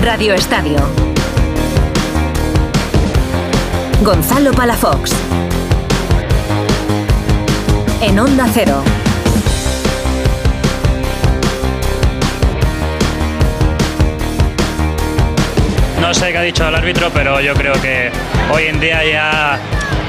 Radio Estadio. Gonzalo Palafox. En Onda Cero. No sé qué ha dicho el árbitro, pero yo creo que hoy en día ya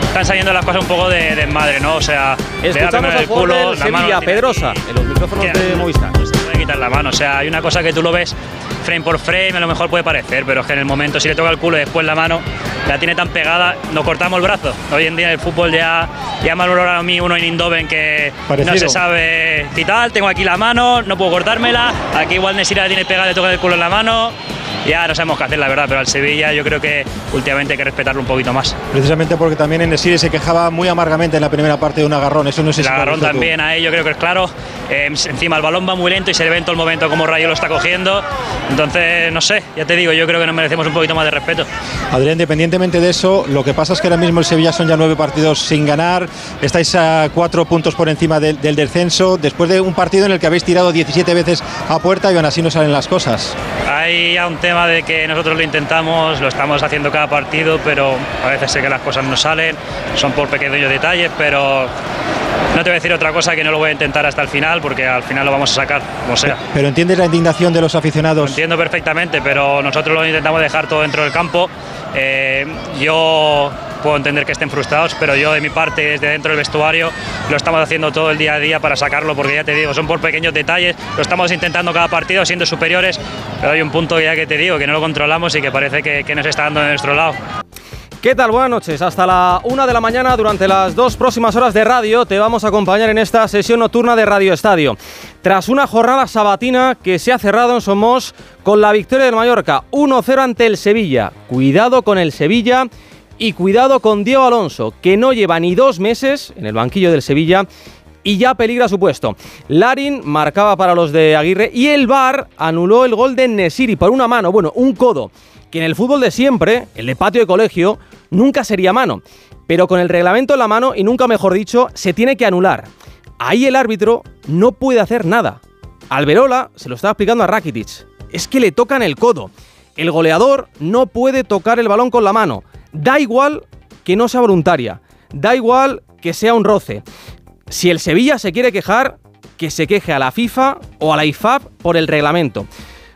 están saliendo las cosas un poco de desmadre, ¿no? O sea, Escuchamos jugador culo, del la mano Sevilla, Pedrosa, en los micrófonos Que de Movistar. No se puede quitar la mano, o sea, hay una cosa que tú lo ves frame por frame, a lo mejor puede parecer, pero es que en el momento si le toca el culo y después la mano la tiene tan pegada, nos cortamos el brazo. Hoy en día en el fútbol ya, ya me ha valorado a mí uno en Indoven que no se sabe y tal, tengo aquí la mano, no puedo cortármela, aquí igual Nesira la tiene pegada, le toca el culo en la mano, ya no sabemos qué hacer la verdad, pero al Sevilla yo creo que últimamente hay que respetarlo un poquito más. Precisamente porque también en Nesiri se quejaba muy amargamente en la primera parte de un agarrón. Eso no sé El agarrón también ahí, yo creo que es claro. Eh, encima el balón va muy lento y se le ve en todo el momento como Rayo lo está cogiendo. Entonces, no sé, ya te digo, yo creo que nos merecemos un poquito más de respeto. Adrián, independientemente de eso, lo que pasa es que ahora mismo el Sevilla son ya nueve partidos sin ganar. Estáis a cuatro puntos por encima del, del descenso. Después de un partido en el que habéis tirado 17 veces a puerta y aún así no salen las cosas. Hay ya un tema de que nosotros lo intentamos, lo estamos haciendo cada partido, pero a veces sé que las cosas no salen, son por pequeños detalles, pero no te voy a decir otra cosa que no lo voy a intentar hasta el final, porque al final lo vamos a sacar, como sea. Pero entiendes la indignación de los Lo aficionados. entiendo perfectamente, pero nosotros lo intentamos dejar todo dentro del campo. Eh, yo puedo entender que estén frustrados, pero yo de mi parte, desde dentro del vestuario, lo estamos haciendo todo el día a día para sacarlo, porque ya te digo, son por pequeños detalles, lo estamos intentando cada partido siendo superiores, pero hay un punto ya que te digo, que no lo controlamos y que parece que, que nos está dando de nuestro lado. ¿Qué tal? Buenas noches. Hasta la una de la mañana, durante las dos próximas horas de radio, te vamos a acompañar en esta sesión nocturna de Radio Estadio. Tras una jornada sabatina que se ha cerrado en Somos con la victoria del Mallorca 1-0 ante el Sevilla. Cuidado con el Sevilla y cuidado con Diego Alonso, que no lleva ni dos meses en el banquillo del Sevilla y ya peligra su puesto. Larin marcaba para los de Aguirre y el VAR anuló el gol de Nesiri por una mano, bueno, un codo, que en el fútbol de siempre, el de patio de colegio, nunca sería mano. Pero con el reglamento en la mano, y nunca mejor dicho, se tiene que anular. Ahí el árbitro no puede hacer nada. Alberola se lo estaba explicando a Rakitic. Es que le tocan el codo. El goleador no puede tocar el balón con la mano. Da igual que no sea voluntaria. Da igual que sea un roce. Si el Sevilla se quiere quejar, que se queje a la FIFA o a la IFAB por el reglamento.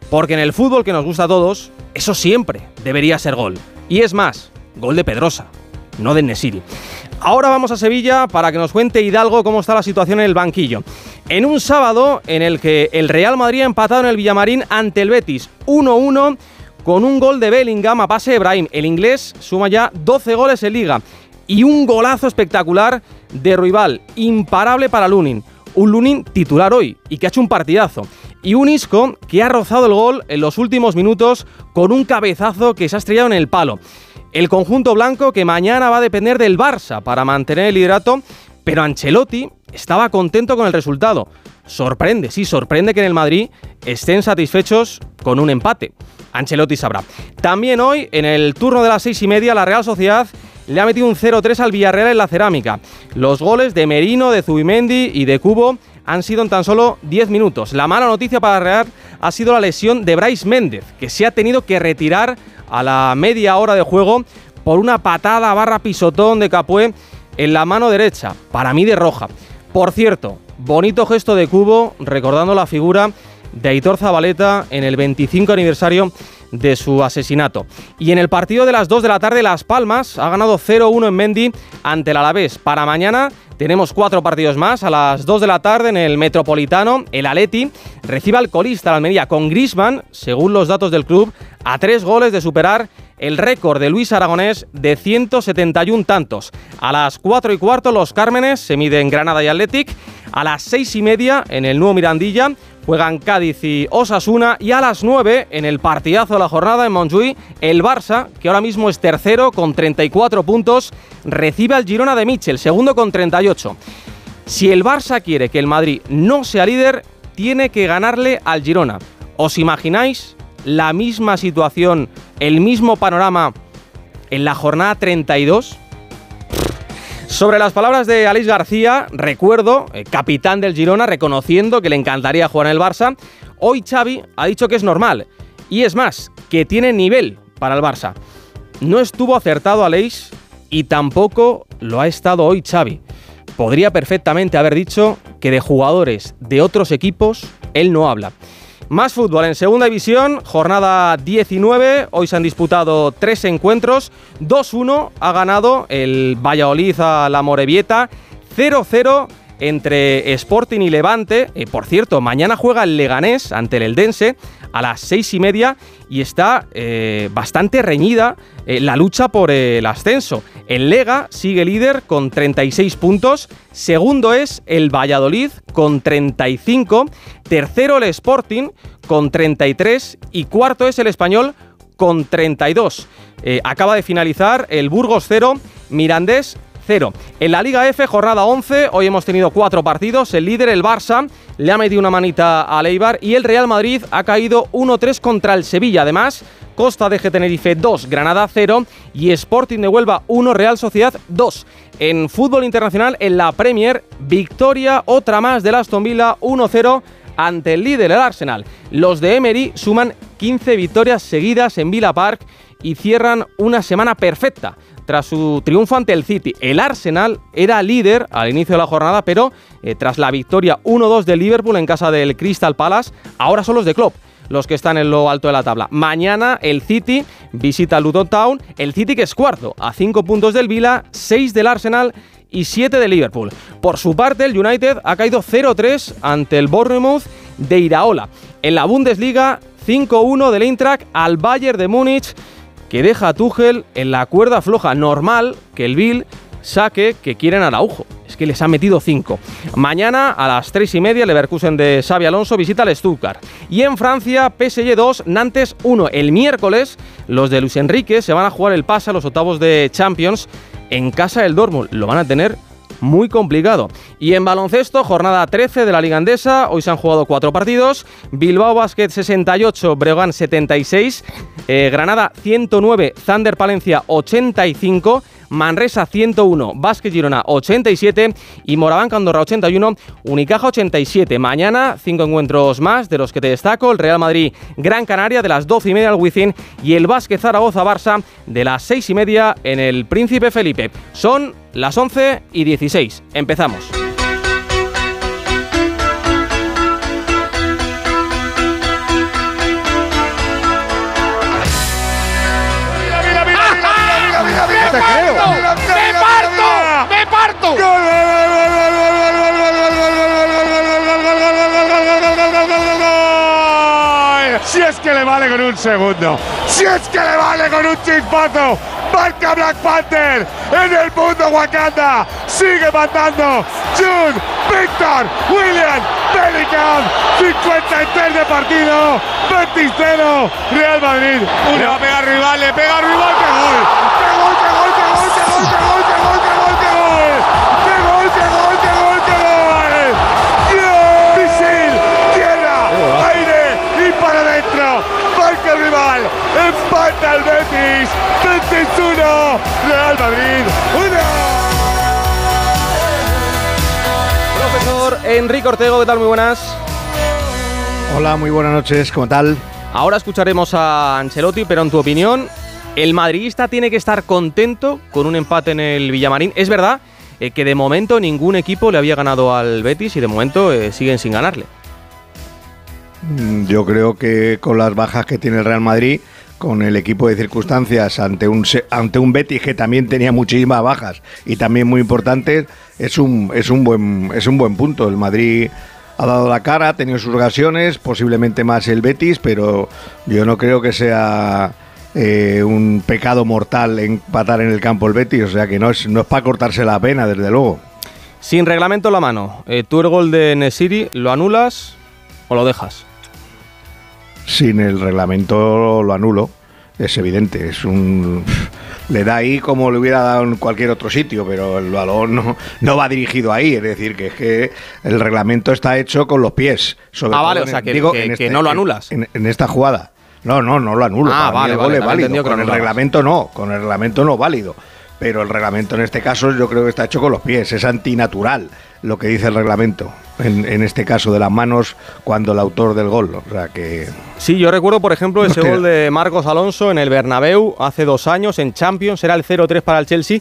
Porque en el fútbol que nos gusta a todos, eso siempre debería ser gol. Y es más, gol de Pedrosa, no de Nesiri. Ahora vamos a Sevilla para que nos cuente Hidalgo cómo está la situación en el banquillo. En un sábado en el que el Real Madrid ha empatado en el Villamarín ante el Betis 1-1 con un gol de Bellingham a pase de Brahim. El inglés suma ya 12 goles en liga y un golazo espectacular de Ruibal, imparable para Lunin. Un Lunin titular hoy y que ha hecho un partidazo. Y un Isco que ha rozado el gol en los últimos minutos con un cabezazo que se ha estrellado en el palo. El conjunto blanco que mañana va a depender del Barça para mantener el liderato, pero Ancelotti estaba contento con el resultado. Sorprende, sí, sorprende que en el Madrid estén satisfechos con un empate. Ancelotti sabrá. También hoy, en el turno de las seis y media, la Real Sociedad le ha metido un 0-3 al Villarreal en la cerámica. Los goles de Merino, de Zubimendi y de Cubo han sido en tan solo 10 minutos. La mala noticia para Real ha sido la lesión de Bryce Méndez, que se ha tenido que retirar a la media hora de juego por una patada barra pisotón de Capué en la mano derecha, para mí de roja. Por cierto, bonito gesto de Cubo recordando la figura de Aitor Zabaleta en el 25 aniversario de su asesinato. Y en el partido de las 2 de la tarde, Las Palmas ha ganado 0-1 en Mendy ante el Alavés. Para mañana tenemos cuatro partidos más. A las 2 de la tarde en el Metropolitano, el Aleti recibe al colista la Almería con Grisman, según los datos del club, a tres goles de superar el récord de Luis Aragonés de 171 tantos. A las 4 y cuarto los Cármenes se miden Granada y Athletic. A las 6 y media en el nuevo Mirandilla juegan Cádiz y Osasuna. Y a las 9 en el partidazo de la jornada en Montjuïc, el Barça, que ahora mismo es tercero con 34 puntos, recibe al Girona de Michel, segundo con 38. Si el Barça quiere que el Madrid no sea líder, tiene que ganarle al Girona. ¿Os imagináis la misma situación, el mismo panorama en la jornada 32? Sobre las palabras de Alex García, recuerdo, eh, capitán del Girona, reconociendo que le encantaría jugar en el Barça, hoy Xavi ha dicho que es normal. Y es más, que tiene nivel para el Barça. No estuvo acertado Aleix y tampoco lo ha estado hoy Xavi. Podría perfectamente haber dicho que de jugadores de otros equipos él no habla. Más fútbol en segunda división, jornada 19. Hoy se han disputado tres encuentros. 2-1 ha ganado el Valladolid a la Morevieta. 0-0 entre Sporting y Levante. Eh, por cierto, mañana juega el Leganés ante el Eldense a las seis y media y está eh, bastante reñida eh, la lucha por el ascenso. El Lega sigue líder con 36 puntos, segundo es el Valladolid con 35, tercero el Sporting con 33 y cuarto es el Español con 32. acaba de finalizar el Burgos 0, Mirandés 0. En la Liga F, jornada 11, hoy hemos tenido cuatro partidos. El líder, el Barça, le ha metido una manita a Leibar y el Real Madrid ha caído 1-3 contra el Sevilla. Además, Costa de Tenerife 2, Granada 0 y Sporting de Huelva 1, Real Sociedad 2. En fútbol internacional, en la Premier, victoria otra más del Aston Villa 1-0 ante el líder, el Arsenal. Los de Emery suman 15 victorias seguidas en Villa Park y cierran una semana perfecta tras su triunfo ante el City. El Arsenal era líder al inicio de la jornada, pero eh, tras la victoria 1-2 del Liverpool en casa del Crystal Palace, ahora son los de Klopp los que están en lo alto de la tabla. Mañana el City visita Luton Town, el City que es cuarto, a 5 puntos del Vila, 6 del Arsenal y 7 del Liverpool. Por su parte, el United ha caído 0-3 ante el Bournemouth de Iraola. En la Bundesliga, 5-1 del Eintracht al Bayern de Múnich que deja a Tuchel en la cuerda floja. Normal que el Bill saque que quieren Araujo. Es que les ha metido 5. Mañana a las 3 y media, Leverkusen de Xavi Alonso visita al Stuttgart. Y en Francia, PSG 2, Nantes 1. El miércoles, los de Luis Enrique se van a jugar el pase a los octavos de Champions en casa del Dortmund. Lo van a tener muy complicado. Y en baloncesto, jornada 13 de la Liga Andesa, hoy se han jugado cuatro partidos, Bilbao Basket 68, Breogán 76, eh, Granada 109, Thunder Palencia 85, Manresa 101, Basket Girona 87 y Moraván Candorra 81, Unicaja 87. Mañana cinco encuentros más de los que te destaco, el Real Madrid Gran Canaria de las 12 y media al Wizzing. Y el Basket Zaragoza Barça de las 6 y media en el Príncipe Felipe. Son las 11 y 16. Empezamos. Si es que le vale con un segundo. Si es que le vale con un chispazo. Marca Black Panther en el mundo Wakanda. Sigue matando. June, Victor, William, Bellingham. 53 de partido. 20 Real Madrid. Le va a pegar rival, le pega rival. ¡Qué gol! ¡Qué gol, qué gol, qué gol, qué gol, qué gol, qué gol, qué gol, qué gol! ¡Qué gol, qué gol, qué gol, qué gol! Misil, tierra, aire y para adentro. Marca el rival. Empata el Betis. 21. Real Madrid. 1. Profesor Enrique Ortego, ¿qué tal? Muy buenas. Hola, muy buenas noches, ¿cómo tal? Ahora escucharemos a Ancelotti, pero en tu opinión, ¿el madridista tiene que estar contento con un empate en el Villamarín? Es verdad eh, que de momento ningún equipo le había ganado al Betis y de momento eh, siguen sin ganarle. Mm, yo creo que con las bajas que tiene el Real Madrid, con el equipo de circunstancias ante un ante un Betis que también tenía muchísimas bajas y también muy importantes, es un es un buen es un buen punto. El Madrid ha dado la cara, ha tenido sus ocasiones, posiblemente más el Betis, pero yo no creo que sea eh, un pecado mortal empatar en el campo el Betis, o sea que no es, no es para cortarse la pena, desde luego. Sin reglamento en la mano, eh, ¿tú el gol de Nesiri lo anulas o lo dejas? Sin el reglamento lo anulo, es evidente, es un le da ahí como le hubiera dado en cualquier otro sitio, pero el balón no, no va dirigido ahí. Es decir, que es que el reglamento está hecho con los pies. ah, vale, o sea, que, este no lo anulas. En, esta jugada. No, no, no lo anulo. Ah, vale, vale, válido. Con el reglamento no, con el reglamento no válido. pero el reglamento en este caso yo creo que está hecho con los pies, es antinatural lo que dice el reglamento, en, este caso de las manos cuando el autor del gol, o sea que... Sí, yo recuerdo por ejemplo ese gol de Marcos Alonso en el Bernabéu hace dos años en Champions, era el 0-3 para el Chelsea,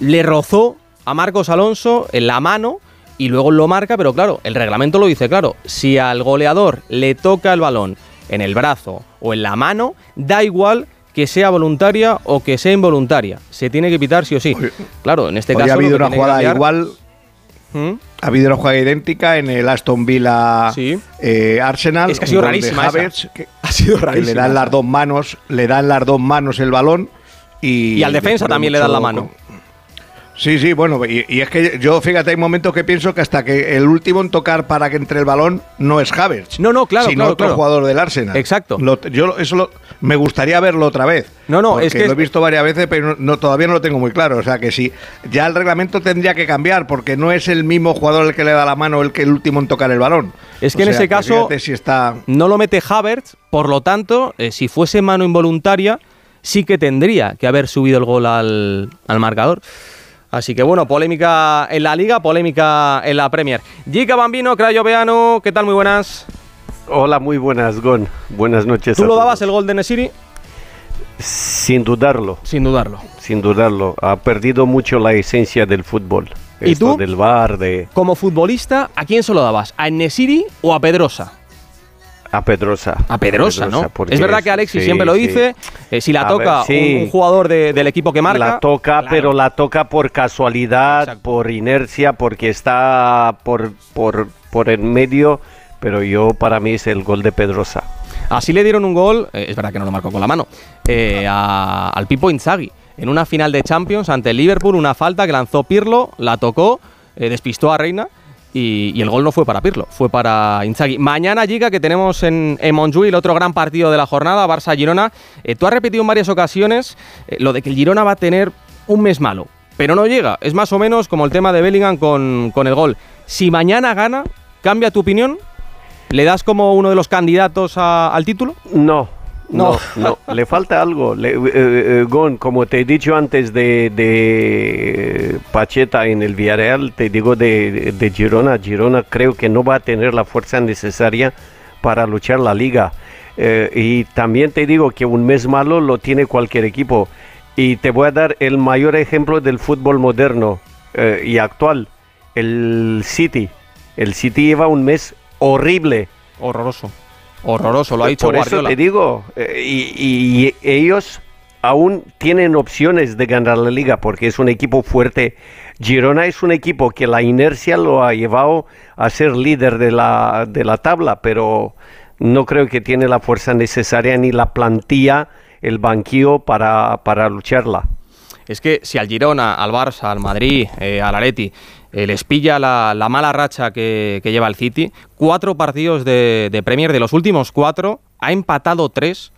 le rozó a Marcos Alonso en la mano y luego lo marca, pero claro, el reglamento lo dice claro, si al goleador le toca el balón en el brazo o en la mano, da igual que sea voluntaria o que sea involuntaria. Se tiene que pitar sí o sí. Claro, en este caso. Ha habido una jugada igual. ¿Mm? Ha habido una jugada idéntica en el Aston Villa eh, Arsenal. Es que ha sido rarísima. ha sido rarísima. le dan las dos manos, le dan las dos manos el balón y. Y al defensa también le dan la mano. Sí, sí, bueno, y, es que yo, fíjate, hay momentos que pienso que hasta que el último en tocar para que entre el balón no es Havertz. No, no, claro, sino otro jugador del Arsenal. Exacto. yo eso me gustaría verlo otra vez. No, no, es que lo he visto varias veces, pero no, todavía no lo tengo muy claro. O sea que sí, ya el reglamento tendría que cambiar porque no es el mismo jugador el que le da la mano el que el último en tocar el balón. Es que en ese caso si está... no lo mete Havertz, por lo tanto, eh, si fuese mano involuntaria, sí que tendría que haber subido el gol al, al marcador. Así que bueno, polémica en la Liga, polémica en la Premier. Gica Bambino, Crayo Veano, ¿qué tal? Muy buenas. Hola, muy buenas, Gon. Buenas noches. ¿Tú lo dabas el gol de Nesiri? Sin dudarlo. Sin dudarlo. Sin dudarlo. Ha perdido mucho la esencia del fútbol. ¿Y tú? Del bar, de... Como futbolista, ¿a quién se lo dabas? ¿A Nesiri o a Pedrosa? A Pedrosa. A Pedrosa, ¿no? Es verdad que Alexis siempre lo dice. Eh, si la toca un, jugador del equipo que marca. La toca, pero la toca por casualidad, por inercia, porque está por, por, por el medio. Pero yo, para mí, es el gol de Pedrosa. Así le dieron un gol, eh, es verdad que no lo marcó con la mano, eh, al Pipo Inzaghi. En una final de Champions ante el Liverpool, una falta que lanzó Pirlo, la tocó, despistó a Reina y, el gol no fue para Pirlo, fue para Inzaghi. Mañana, Giga, que tenemos en, en el otro gran partido de la jornada, Barça-Girona. Eh, tú has repetido en varias ocasiones eh, lo de que el Girona va a tener un mes malo, pero no llega. Es más o menos como el tema de Bellingham con, con el gol. Si mañana gana, ¿cambia tu opinión? ¿Le das como uno de los candidatos al título? No, no, no, le falta algo. Le, eh, eh, Gon, como te he dicho antes de, Pacheta en el Villarreal, te digo de, de, Girona. Girona creo que no va a tener la fuerza necesaria para luchar la liga. Eh, y también te digo que un mes malo lo tiene cualquier equipo. Y te voy a dar el mayor ejemplo del fútbol moderno y actual, el City. El City lleva un mes horrible. Horroroso Horroroso, lo ha dicho Por eso te digo, eh, y, ellos aún tienen opciones de ganar la liga porque es un equipo fuerte. Girona es un equipo que la inercia lo ha llevado a ser líder de la, de la tabla, pero no creo que tiene la fuerza necesaria ni la plantilla, el banquillo para, para lucharla. Es que si al Girona, al Barça, al Madrid, eh, al Areti eh, les pilla la, mala racha que, lleva el City. Cuatro partidos de, de Premier, de los últimos cuatro, ha empatado tres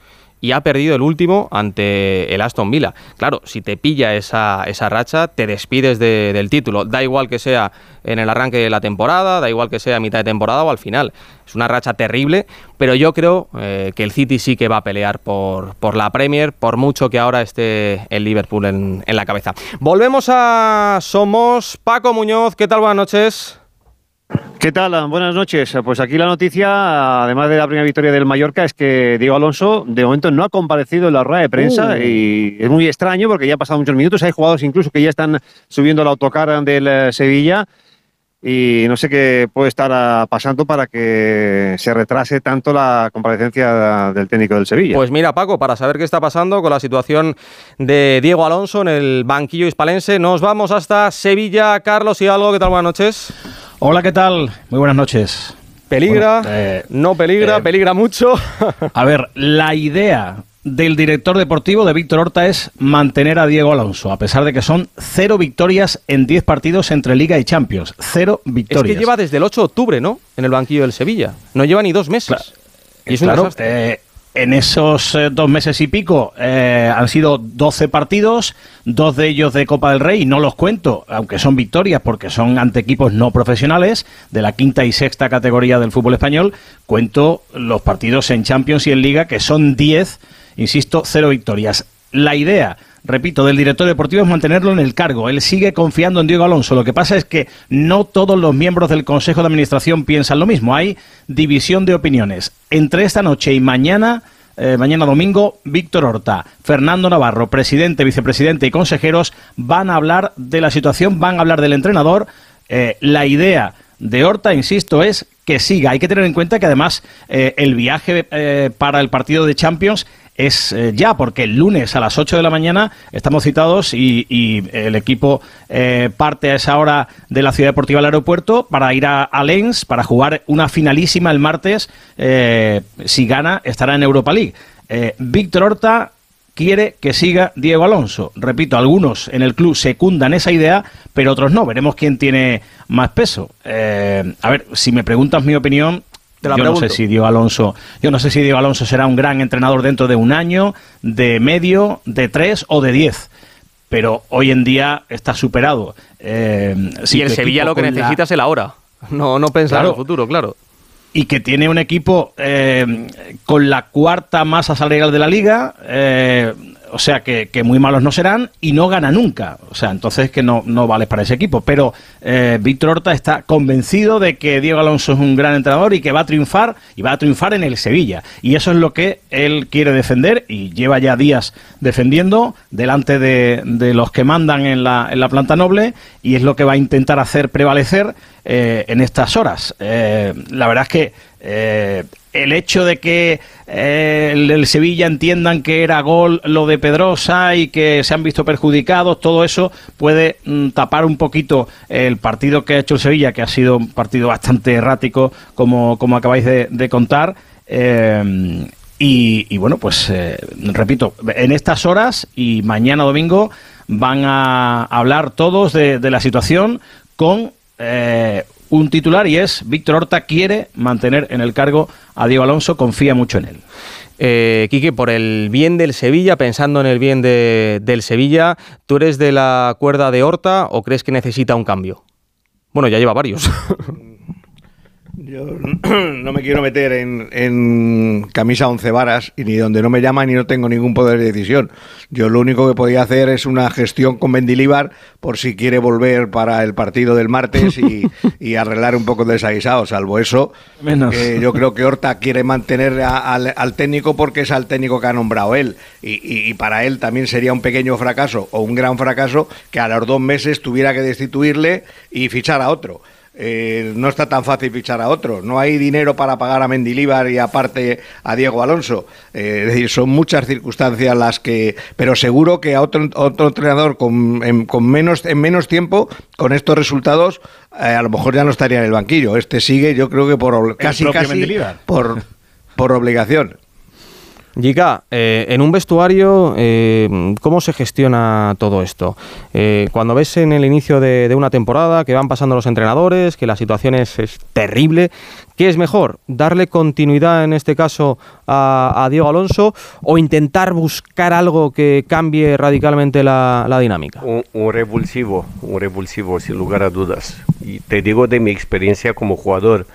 y ha perdido el último ante el Aston Villa. Claro, si te pilla esa, esa racha, te despides del título. Da igual que sea en el arranque de la temporada, da igual que sea a mitad de temporada o al final. Es una racha terrible, pero yo creo eh, que el City sí que va a pelear por, por la Premier, por mucho que ahora esté el Liverpool en, en la cabeza. Volvemos a Somos. Paco Muñoz, ¿qué tal? Buenas noches. ¿Qué tal? Buenas noches. Pues aquí la noticia, además de la primera victoria del Mallorca, es que Diego Alonso de momento no ha comparecido en la rueda de prensa uh. y es muy extraño porque ya han pasado muchos minutos. Hay jugadores incluso que ya están subiendo el autocar del eh, Sevilla y no sé qué puede estar ah, pasando para que se retrase tanto la comparecencia del técnico del Sevilla. Pues mira, Paco, para saber qué está pasando con la situación de Diego Alonso en el banquillo hispalense, nos vamos hasta Sevilla. Carlos y algo, ¿qué tal? Buenas noches. Hola, ¿qué tal? Muy buenas noches. ¿Peligra? Eh, ¿No peligra? Eh, ¿Peligra mucho? a ver, la idea del director deportivo de Víctor Horta es mantener a Diego Alonso, a pesar de que son cero victorias en diez partidos entre Liga y Champions. Cero victorias. Es que lleva desde el 8 de octubre, ¿no? En el banquillo del Sevilla. No lleva ni dos meses. y es claro, eh, en esos eh, dos meses y pico eh, han sido 12 partidos, dos de ellos de Copa del Rey, no los cuento, aunque son victorias porque son ante equipos no profesionales de la quinta y sexta categoría del fútbol español, cuento los partidos en Champions y en Liga, que son 10, insisto, cero victorias. la idea repito, del director deportivo es mantenerlo en el cargo. Él sigue confiando en Diego Alonso. Lo que pasa es que no todos los miembros del Consejo de Administración piensan lo mismo. Hay división de opiniones. Entre esta noche y mañana, eh, mañana domingo, Víctor Horta, Fernando Navarro, presidente, vicepresidente y consejeros van a hablar de la situación, van a hablar del entrenador. Eh, la idea de Horta, insisto, es que siga. Hay que tener en cuenta que además eh, el viaje para el partido de Champions es eh, ya, porque el lunes a las 8 de la mañana estamos citados y, el equipo eh, parte a esa hora de la Ciudad Deportiva al aeropuerto para ir a, Lens para jugar una finalísima el martes. Eh, si gana, estará en Europa League. Víctor Horta quiere que siga Diego Alonso. Repito, algunos en el club secundan esa idea, pero otros no. Veremos quién tiene más peso. a ver, si me preguntas mi opinión, yo no sé si Diego Alonso, yo no sé si Diego Alonso será un gran entrenador dentro de un año, de medio, de tres o de diez. Pero hoy en día está superado. Eh, si el Sevilla lo que necesita es el ahora. No, no pensar en el futuro, claro y que tiene un equipo eh, con la cuarta masa salarial de la liga, eh, o sea que, muy malos no serán y no gana nunca. O sea, entonces que no, no vale para ese equipo. Pero eh, Víctor Horta está convencido de que Diego Alonso es un gran entrenador y que va a triunfar y va a triunfar en el Sevilla. Y eso es lo que él quiere defender y lleva ya días defendiendo delante de, de los que mandan en la, en la planta noble y es lo que va a intentar hacer prevalecer eh, en estas horas. Eh, la verdad es que el hecho de que eh, el, Sevilla entiendan que era gol lo de Pedrosa y que se han visto perjudicados, todo eso puede mm, tapar un poquito el partido que ha hecho el Sevilla, que ha sido un partido bastante errático, como, como acabáis de, contar. Eh, y, bueno, pues eh, repito, en estas horas y mañana domingo van a hablar todos de la situación con un titular y es Víctor Horta quiere mantener en el cargo a Diego Alonso, confía mucho en él. Eh, Quique, por el bien del Sevilla, pensando en el bien del Sevilla, ¿tú eres de la cuerda de Horta o crees que necesita un cambio? Bueno, ya lleva varios. Yo no me quiero meter en, camisa once varas y ni donde no me llaman ni no tengo ningún poder de decisión. Yo lo único que podía hacer es una gestión con Mendilibar por si quiere volver para el partido del martes y, arreglar un poco el desaguisado. Salvo eso, yo creo que Horta quiere mantener al, técnico porque es al técnico que ha nombrado él. Y, y para él también sería un pequeño fracaso o un gran fracaso que a los dos meses tuviera que destituirle y fichar a otro. Eh, no está tan fácil fichar a otro. No hay dinero para pagar a Mendilíbar y aparte a Diego Alonso. Eh, es decir, son muchas circunstancias las que. Pero seguro que a otro, otro entrenador con, en, con menos, en menos tiempo, con estos resultados, eh, a lo mejor ya no estaría en el banquillo. Este sigue, yo creo que por casi, casi por, por obligación. Giga, eh, en un vestuario, eh, ¿cómo se gestiona todo esto? Eh, cuando ves en el inicio de, una temporada que van pasando los entrenadores, que la situación es, terrible, ¿qué es mejor? ¿Darle continuidad en este caso a, Diego Alonso o intentar buscar algo que cambie radicalmente la, dinámica? Un, un, revulsivo, un revulsivo, sin lugar a dudas. Y te digo de mi experiencia como jugador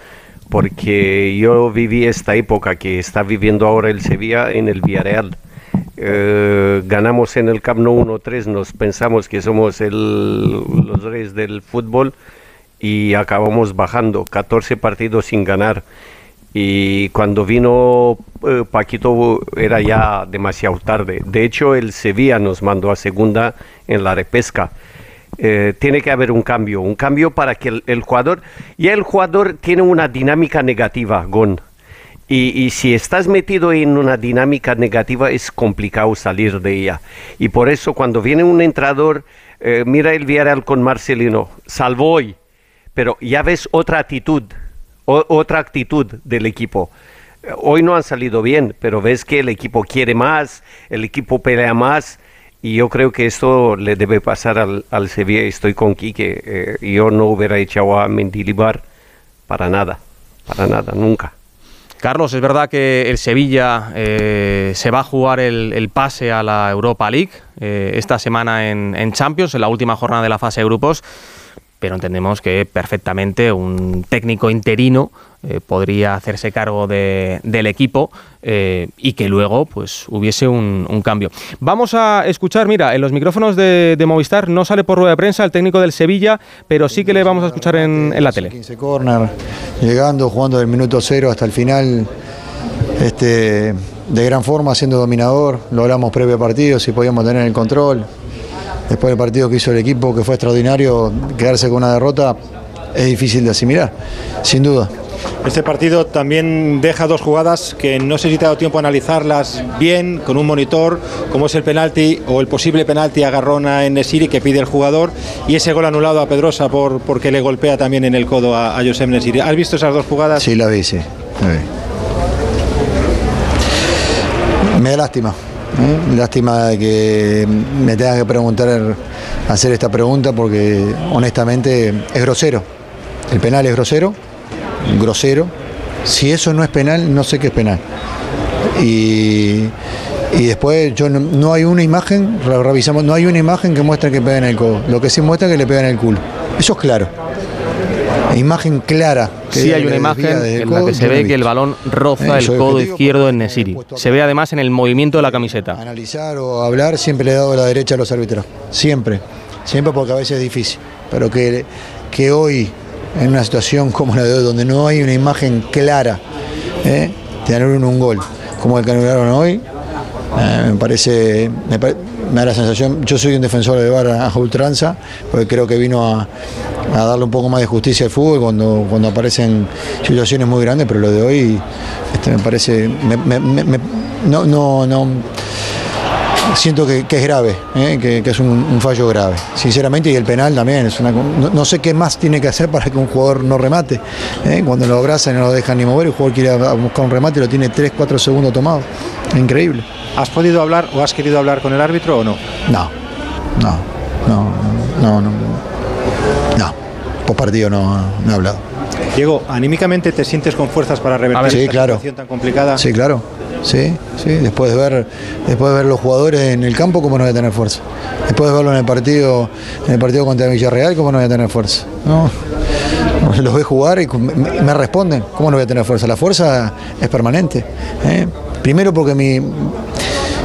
porque yo viví esta época que está viviendo ahora el Sevilla en el Villarreal. Eh, ganamos en el Camp Nou 1-3, nos pensamos que somos los reyes del fútbol y acabamos bajando 14 partidos sin ganar. Y cuando vino eh, Paquito era ya demasiado tarde. De hecho, el Sevilla nos mandó a segunda en la repesca. Eh, tiene que haber un cambio, un cambio para que el, jugador, y el jugador tiene una dinámica negativa, Gon. Y, si estás metido en una dinámica negativa es complicado salir de ella. Y por eso cuando viene un entrador, eh, mira el Villarreal con Marcelino, salvo hoy, pero ya ves otra actitud, otra actitud del equipo. Hoy no han salido bien, pero ves que el equipo quiere más, el equipo pelea más y yo creo que esto le debe pasar al, al Sevilla. Estoy con Quique. Eh, yo no hubiera echado a Mendilibar para nada. Para nada, nunca. Carlos, es verdad que el Sevilla eh, se va a jugar el, pase a la Europa League eh, esta semana en, en, Champions, en la última jornada de la fase de grupos. Pero entendemos que perfectamente un técnico interino eh, podría hacerse cargo de, del equipo eh, y que luego pues hubiese un, cambio. Vamos a escuchar, mira, en los micrófonos de, de, Movistar no sale por rueda de prensa el técnico del Sevilla, pero sí que le vamos a escuchar en, en la tele. 15 corner, llegando, jugando del minuto cero hasta el final, este, de gran forma, siendo dominador, logramos previo partido si podíamos tener el control. Después del partido que hizo el equipo, que fue extraordinario, quedarse con una derrota es difícil de asimilar, sin duda. Este partido también deja dos jugadas que no sé si te ha dado tiempo a analizarlas bien con un monitor, como es el penalti o el posible penalti a Garrona en Nesiri que pide el jugador y ese gol anulado a Pedrosa por, porque le golpea también en el codo a, a Josep Nesiri. ¿Has visto esas dos jugadas? Sí, la vi, sí. La vi. Me da lástima. ¿Eh? Lástima que me tenga que preguntar, hacer esta pregunta porque honestamente es grosero. El penal es grosero, grosero. Si eso no es penal, no sé qué es penal. Y, y después yo no, no, hay una imagen, revisamos, no hay una imagen que muestre que pega en el codo. Lo que sí muestra es que le pega en el culo. Eso es claro. Imagen clara. Que sí, hay una imagen en la que se ve que el balón roza el codo izquierdo en Nesiri. Se ve además en el movimiento de la camiseta. Analizar o hablar siempre le he dado la derecha a los árbitros. Siempre. Siempre porque a veces es difícil. Pero que, que hoy, en una situación como la de hoy, donde no hay una imagen clara, ¿eh? te anulan un gol, como el que anularon hoy, eh, me parece. Me, pare, me da la sensación, yo soy un defensor de VAR a ultranza, porque creo que vino a, darle un poco más de justicia al fútbol cuando, cuando aparecen situaciones muy grandes, pero lo de hoy este, me parece, me, me, no, no, no, siento que, es grave, ¿eh? que, es un, fallo grave, sinceramente, y el penal también, no, sé qué más tiene que hacer para que un jugador no remate, ¿eh? cuando lo abrazan y no lo dejan ni mover, el jugador quiere buscar un remate y lo tiene 3-4 segundos tomado, increíble. ¿Has podido hablar o has querido hablar con el árbitro o no? No, no, no, no, no, no. Por partido no, no he hablado. Diego, anímicamente te sientes con fuerzas para revertir ver, sí, esta claro. situación tan complicada. Sí, claro. Sí, sí. Después de ver, después de ver los jugadores en el campo, cómo no voy a tener fuerza. Después de verlo en el partido, en el partido contra Villarreal, cómo no voy a tener fuerza. No. Los ve jugar y me, me responden. ¿Cómo no voy a tener fuerza? La fuerza es permanente. ¿eh? Primero porque mi,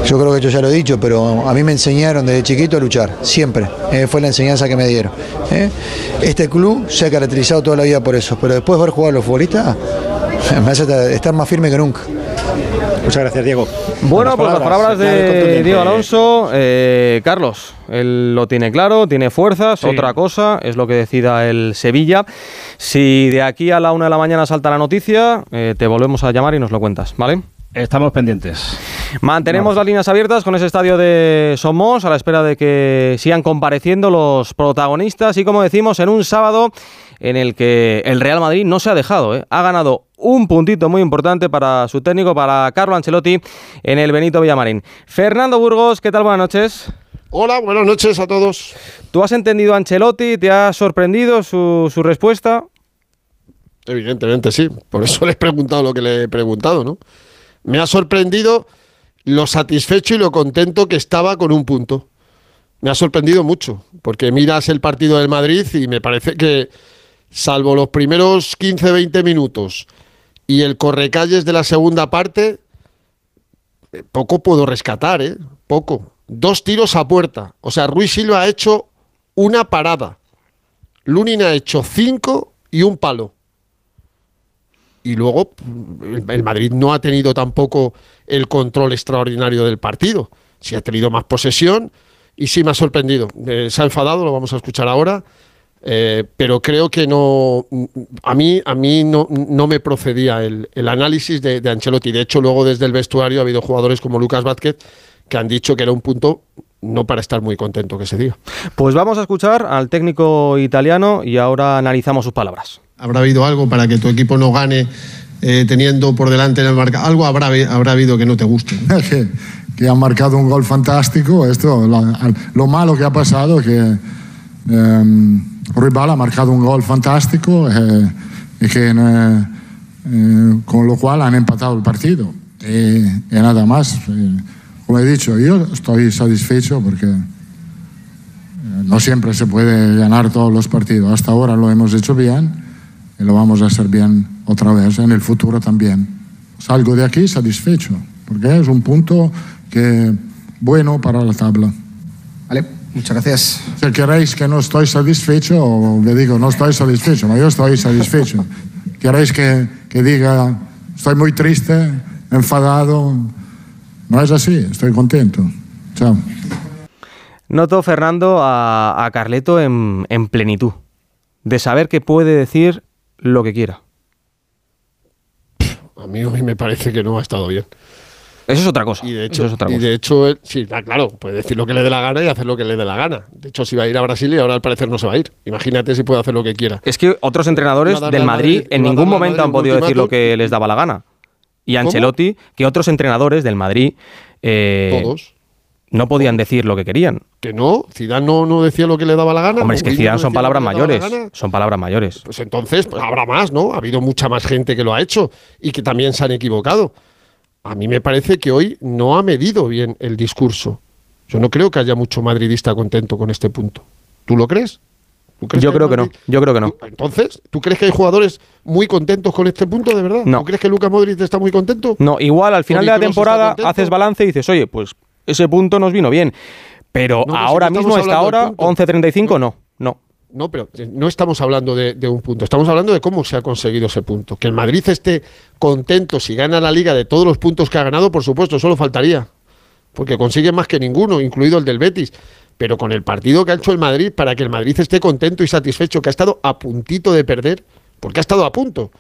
yo creo que yo ya lo he dicho, pero a mí me enseñaron desde chiquito a luchar, siempre. Eh, fue la enseñanza que me dieron. ¿eh? Este club se ha caracterizado toda la vida por eso, pero después de ver jugar a los futbolistas, me hace estar más firme que nunca. Muchas gracias, Diego. Bueno, las pues las palabras de Diego Alonso. Eh, Carlos, él lo tiene claro, tiene fuerzas. Sí. Otra cosa es lo que decida el Sevilla. Si de aquí a la una de la mañana salta la noticia, eh, te volvemos a llamar y nos lo cuentas, ¿vale? Estamos pendientes. Mantenemos no. las líneas abiertas con ese estadio de Somos a la espera de que sigan compareciendo los protagonistas y como decimos en un sábado en el que el Real Madrid no se ha dejado, ¿eh? ha ganado un puntito muy importante para su técnico, para Carlo Ancelotti en el Benito Villamarín. Fernando Burgos, ¿qué tal? Buenas noches. Hola, buenas noches a todos. ¿Tú has entendido a Ancelotti? ¿Te ha sorprendido su, su respuesta? Evidentemente sí, por eso le he preguntado lo que le he preguntado, ¿no? Me ha sorprendido lo satisfecho y lo contento que estaba con un punto. Me ha sorprendido mucho, porque miras el partido del Madrid y me parece que, salvo los primeros 15-20 minutos y el correcalles de la segunda parte, poco puedo rescatar, ¿eh? Poco. Dos tiros a puerta. O sea, Ruiz Silva ha hecho una parada. Lunin ha hecho cinco y un palo y luego el Madrid no ha tenido tampoco el control extraordinario del partido. Sí ha tenido más posesión y sí me ha sorprendido. Eh, se ha enfadado, lo vamos a escuchar ahora, eh, pero creo que no. A mí, a mí no, no me procedía el, análisis de, de, Ancelotti. De hecho, luego desde el vestuario ha habido jugadores como Lucas Vázquez que han dicho que era un punto no para estar muy contento que se diga. Pues vamos a escuchar al técnico italiano y ahora analizamos sus palabras habrá habido algo para que tu equipo no gane eh, teniendo por delante en el marca. Algo habrá, habrá habido que no te guste. que, que han marcado un gol fantástico. Esto, lo, lo malo que ha pasado es que eh, ha marcado un gol fantástico eh, y que eh, con lo cual han empatado el partido. Y, y nada más. como he dicho, yo estoy satisfecho porque no siempre se puede ganar todos los partidos. Hasta ahora lo hemos hecho bien y lo vamos a hacer bien otra vez en el futuro también. Salgo de aquí satisfecho, porque es un punto que bueno para la tabla. Vale, muchas gracias. Si queréis que no estoy satisfecho, le digo no estoy satisfecho, pero yo estoy satisfecho. ¿Queréis que, que diga estoy muy triste, enfadado? No es así, estoy contento. Chao. Noto, Fernando, a, a Carleto en, en plenitud, de saber que puede decir lo que quiera. A mí hoy me parece que no ha estado bien. Eso es otra cosa. Y de hecho, es otra y de hecho él- sí, ah, claro, puede decir lo que le dé la gana y hacer lo que le dé la gana. De hecho, si va a ir a Brasil y ahora al parecer no se va a ir. Imagínate si puede hacer lo que quiera. Es que otros entrenadores a del Madrid Madrid- en a ningún momento han podido decir lo que les daba la gana. Y ¿Cómo? Ancelotti, que otros entrenadores del Madrid eh, Todos. No podían decir lo que querían. Que no, Zidane no, no decía lo que le daba la gana. Hombre, es que Zidane no son palabras mayores. Son palabras mayores. Pues entonces pues habrá más, ¿no? Ha habido mucha más gente que lo ha hecho y que también se han equivocado. A mí me parece que hoy no ha medido bien el discurso. Yo no creo que haya mucho madridista contento con este punto. ¿Tú lo crees? ¿Tú crees Yo creo que no. Yo creo que no. Entonces, ¿tú crees que hay jugadores muy contentos con este punto, de verdad? No. ¿Tú crees que Luca Modric está muy contento? No, igual al final de la temporada haces balance y dices, oye, pues ese punto nos vino bien. Pero No, ahora si mismo, estamos a esta hablando hora, del punto. 11.35, no. No. No, pero eh, no estamos hablando de, de un punto, estamos hablando de cómo se ha conseguido ese punto. Que el Madrid esté contento si gana la liga de todos los puntos que ha ganado, por supuesto, solo faltaría. Porque consigue más que ninguno, incluido el del Betis. Pero con el partido que ha hecho el Madrid, para que el Madrid esté contento y satisfecho, que ha estado a puntito de perder, porque ha estado a punto.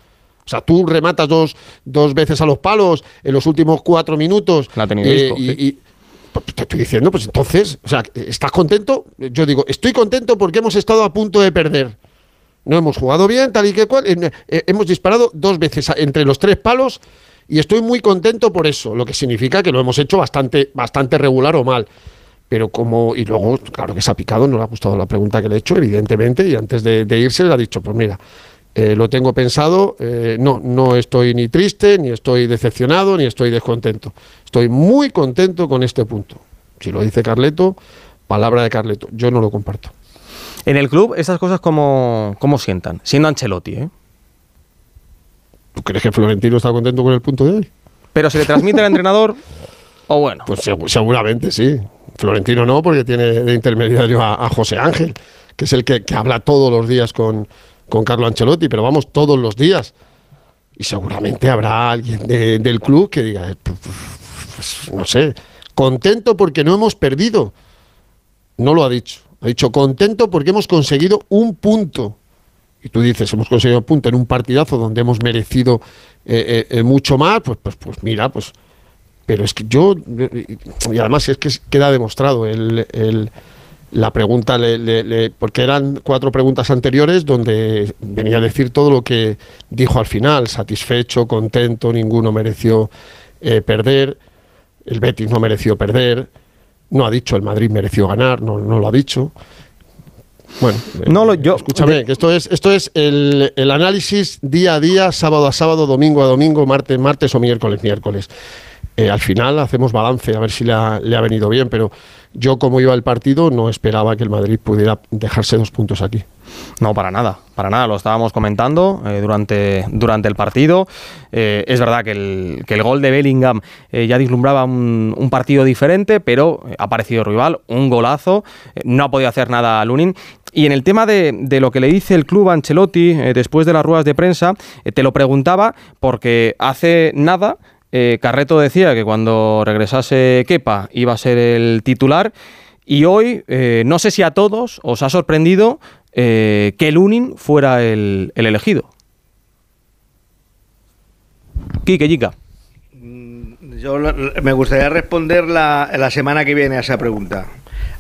O sea, tú rematas dos, dos veces a los palos en los últimos cuatro minutos. La ha tenido eh, y- sí. y- te estoy diciendo, pues entonces, o sea, ¿estás contento? Yo digo, estoy contento porque hemos estado a punto de perder. No hemos jugado bien, tal y que cual. eh, hemos disparado dos veces entre los tres palos y estoy muy contento por eso, lo que significa que lo hemos hecho bastante, bastante regular o mal. Pero como, y luego, claro que se ha picado, no le ha gustado la pregunta que le he hecho, evidentemente, y antes de irse le ha dicho, pues mira, eh, lo tengo pensado, eh, no, no estoy ni triste, ni estoy decepcionado, ni estoy descontento. Estoy muy contento con este punto. Si lo dice Carleto, palabra de Carleto. Yo no lo comparto. En el club, esas cosas como, como sientan, siendo Ancelotti, ¿eh? ¿Tú crees que Florentino está contento con el punto de hoy? Pero se le transmite al entrenador, o bueno. Pues segu- seguramente sí. Florentino no, porque tiene de intermediario a, a José Ángel, que es el que, que habla todos los días con, con Carlo Ancelotti, pero vamos todos los días. Y seguramente habrá alguien de- del club que diga, eh, pues, pues, no sé, contento porque no hemos perdido. No lo ha dicho. Ha dicho contento porque hemos conseguido un punto. Y tú dices, hemos conseguido un punto en un partidazo donde hemos merecido eh, eh, mucho más, pues, pues, pues mira, pues pero es que yo, y además es que queda demostrado, el- la pregunta, le- le- le- porque eran cuatro preguntas anteriores donde venía a decir todo lo que dijo al final, satisfecho, contento, ninguno mereció eh, perder, el Betis no mereció perder, no ha dicho el Madrid mereció ganar, no, no lo ha dicho. Bueno, No lo- yo- escúchame, que esto es, esto es el, el análisis día a día, sábado a sábado, domingo a domingo, martes, martes o miércoles, miércoles. Eh, al final hacemos balance a ver si le ha, le ha venido bien, pero yo como iba el partido no esperaba que el Madrid pudiera dejarse dos puntos aquí. No, para nada, para nada, lo estábamos comentando eh, durante, durante el partido. Eh, es verdad que el, que el gol de Bellingham ya vislumbraba un, partido diferente, pero ha aparecido rival, un golazo, no ha podido hacer nada Lunin. Y en el tema de, de lo que le dice el club a Ancelotti después de las ruedas de prensa, te lo preguntaba porque hace nada eh, Carreto decía que cuando regresase Kepa iba a ser el titular. Y hoy, eh, no sé si a todos os ha sorprendido eh, que Lunin fuera el, el elegido. Quique, Yica. Yo la- la- me gustaría responder la, la semana que viene a esa pregunta.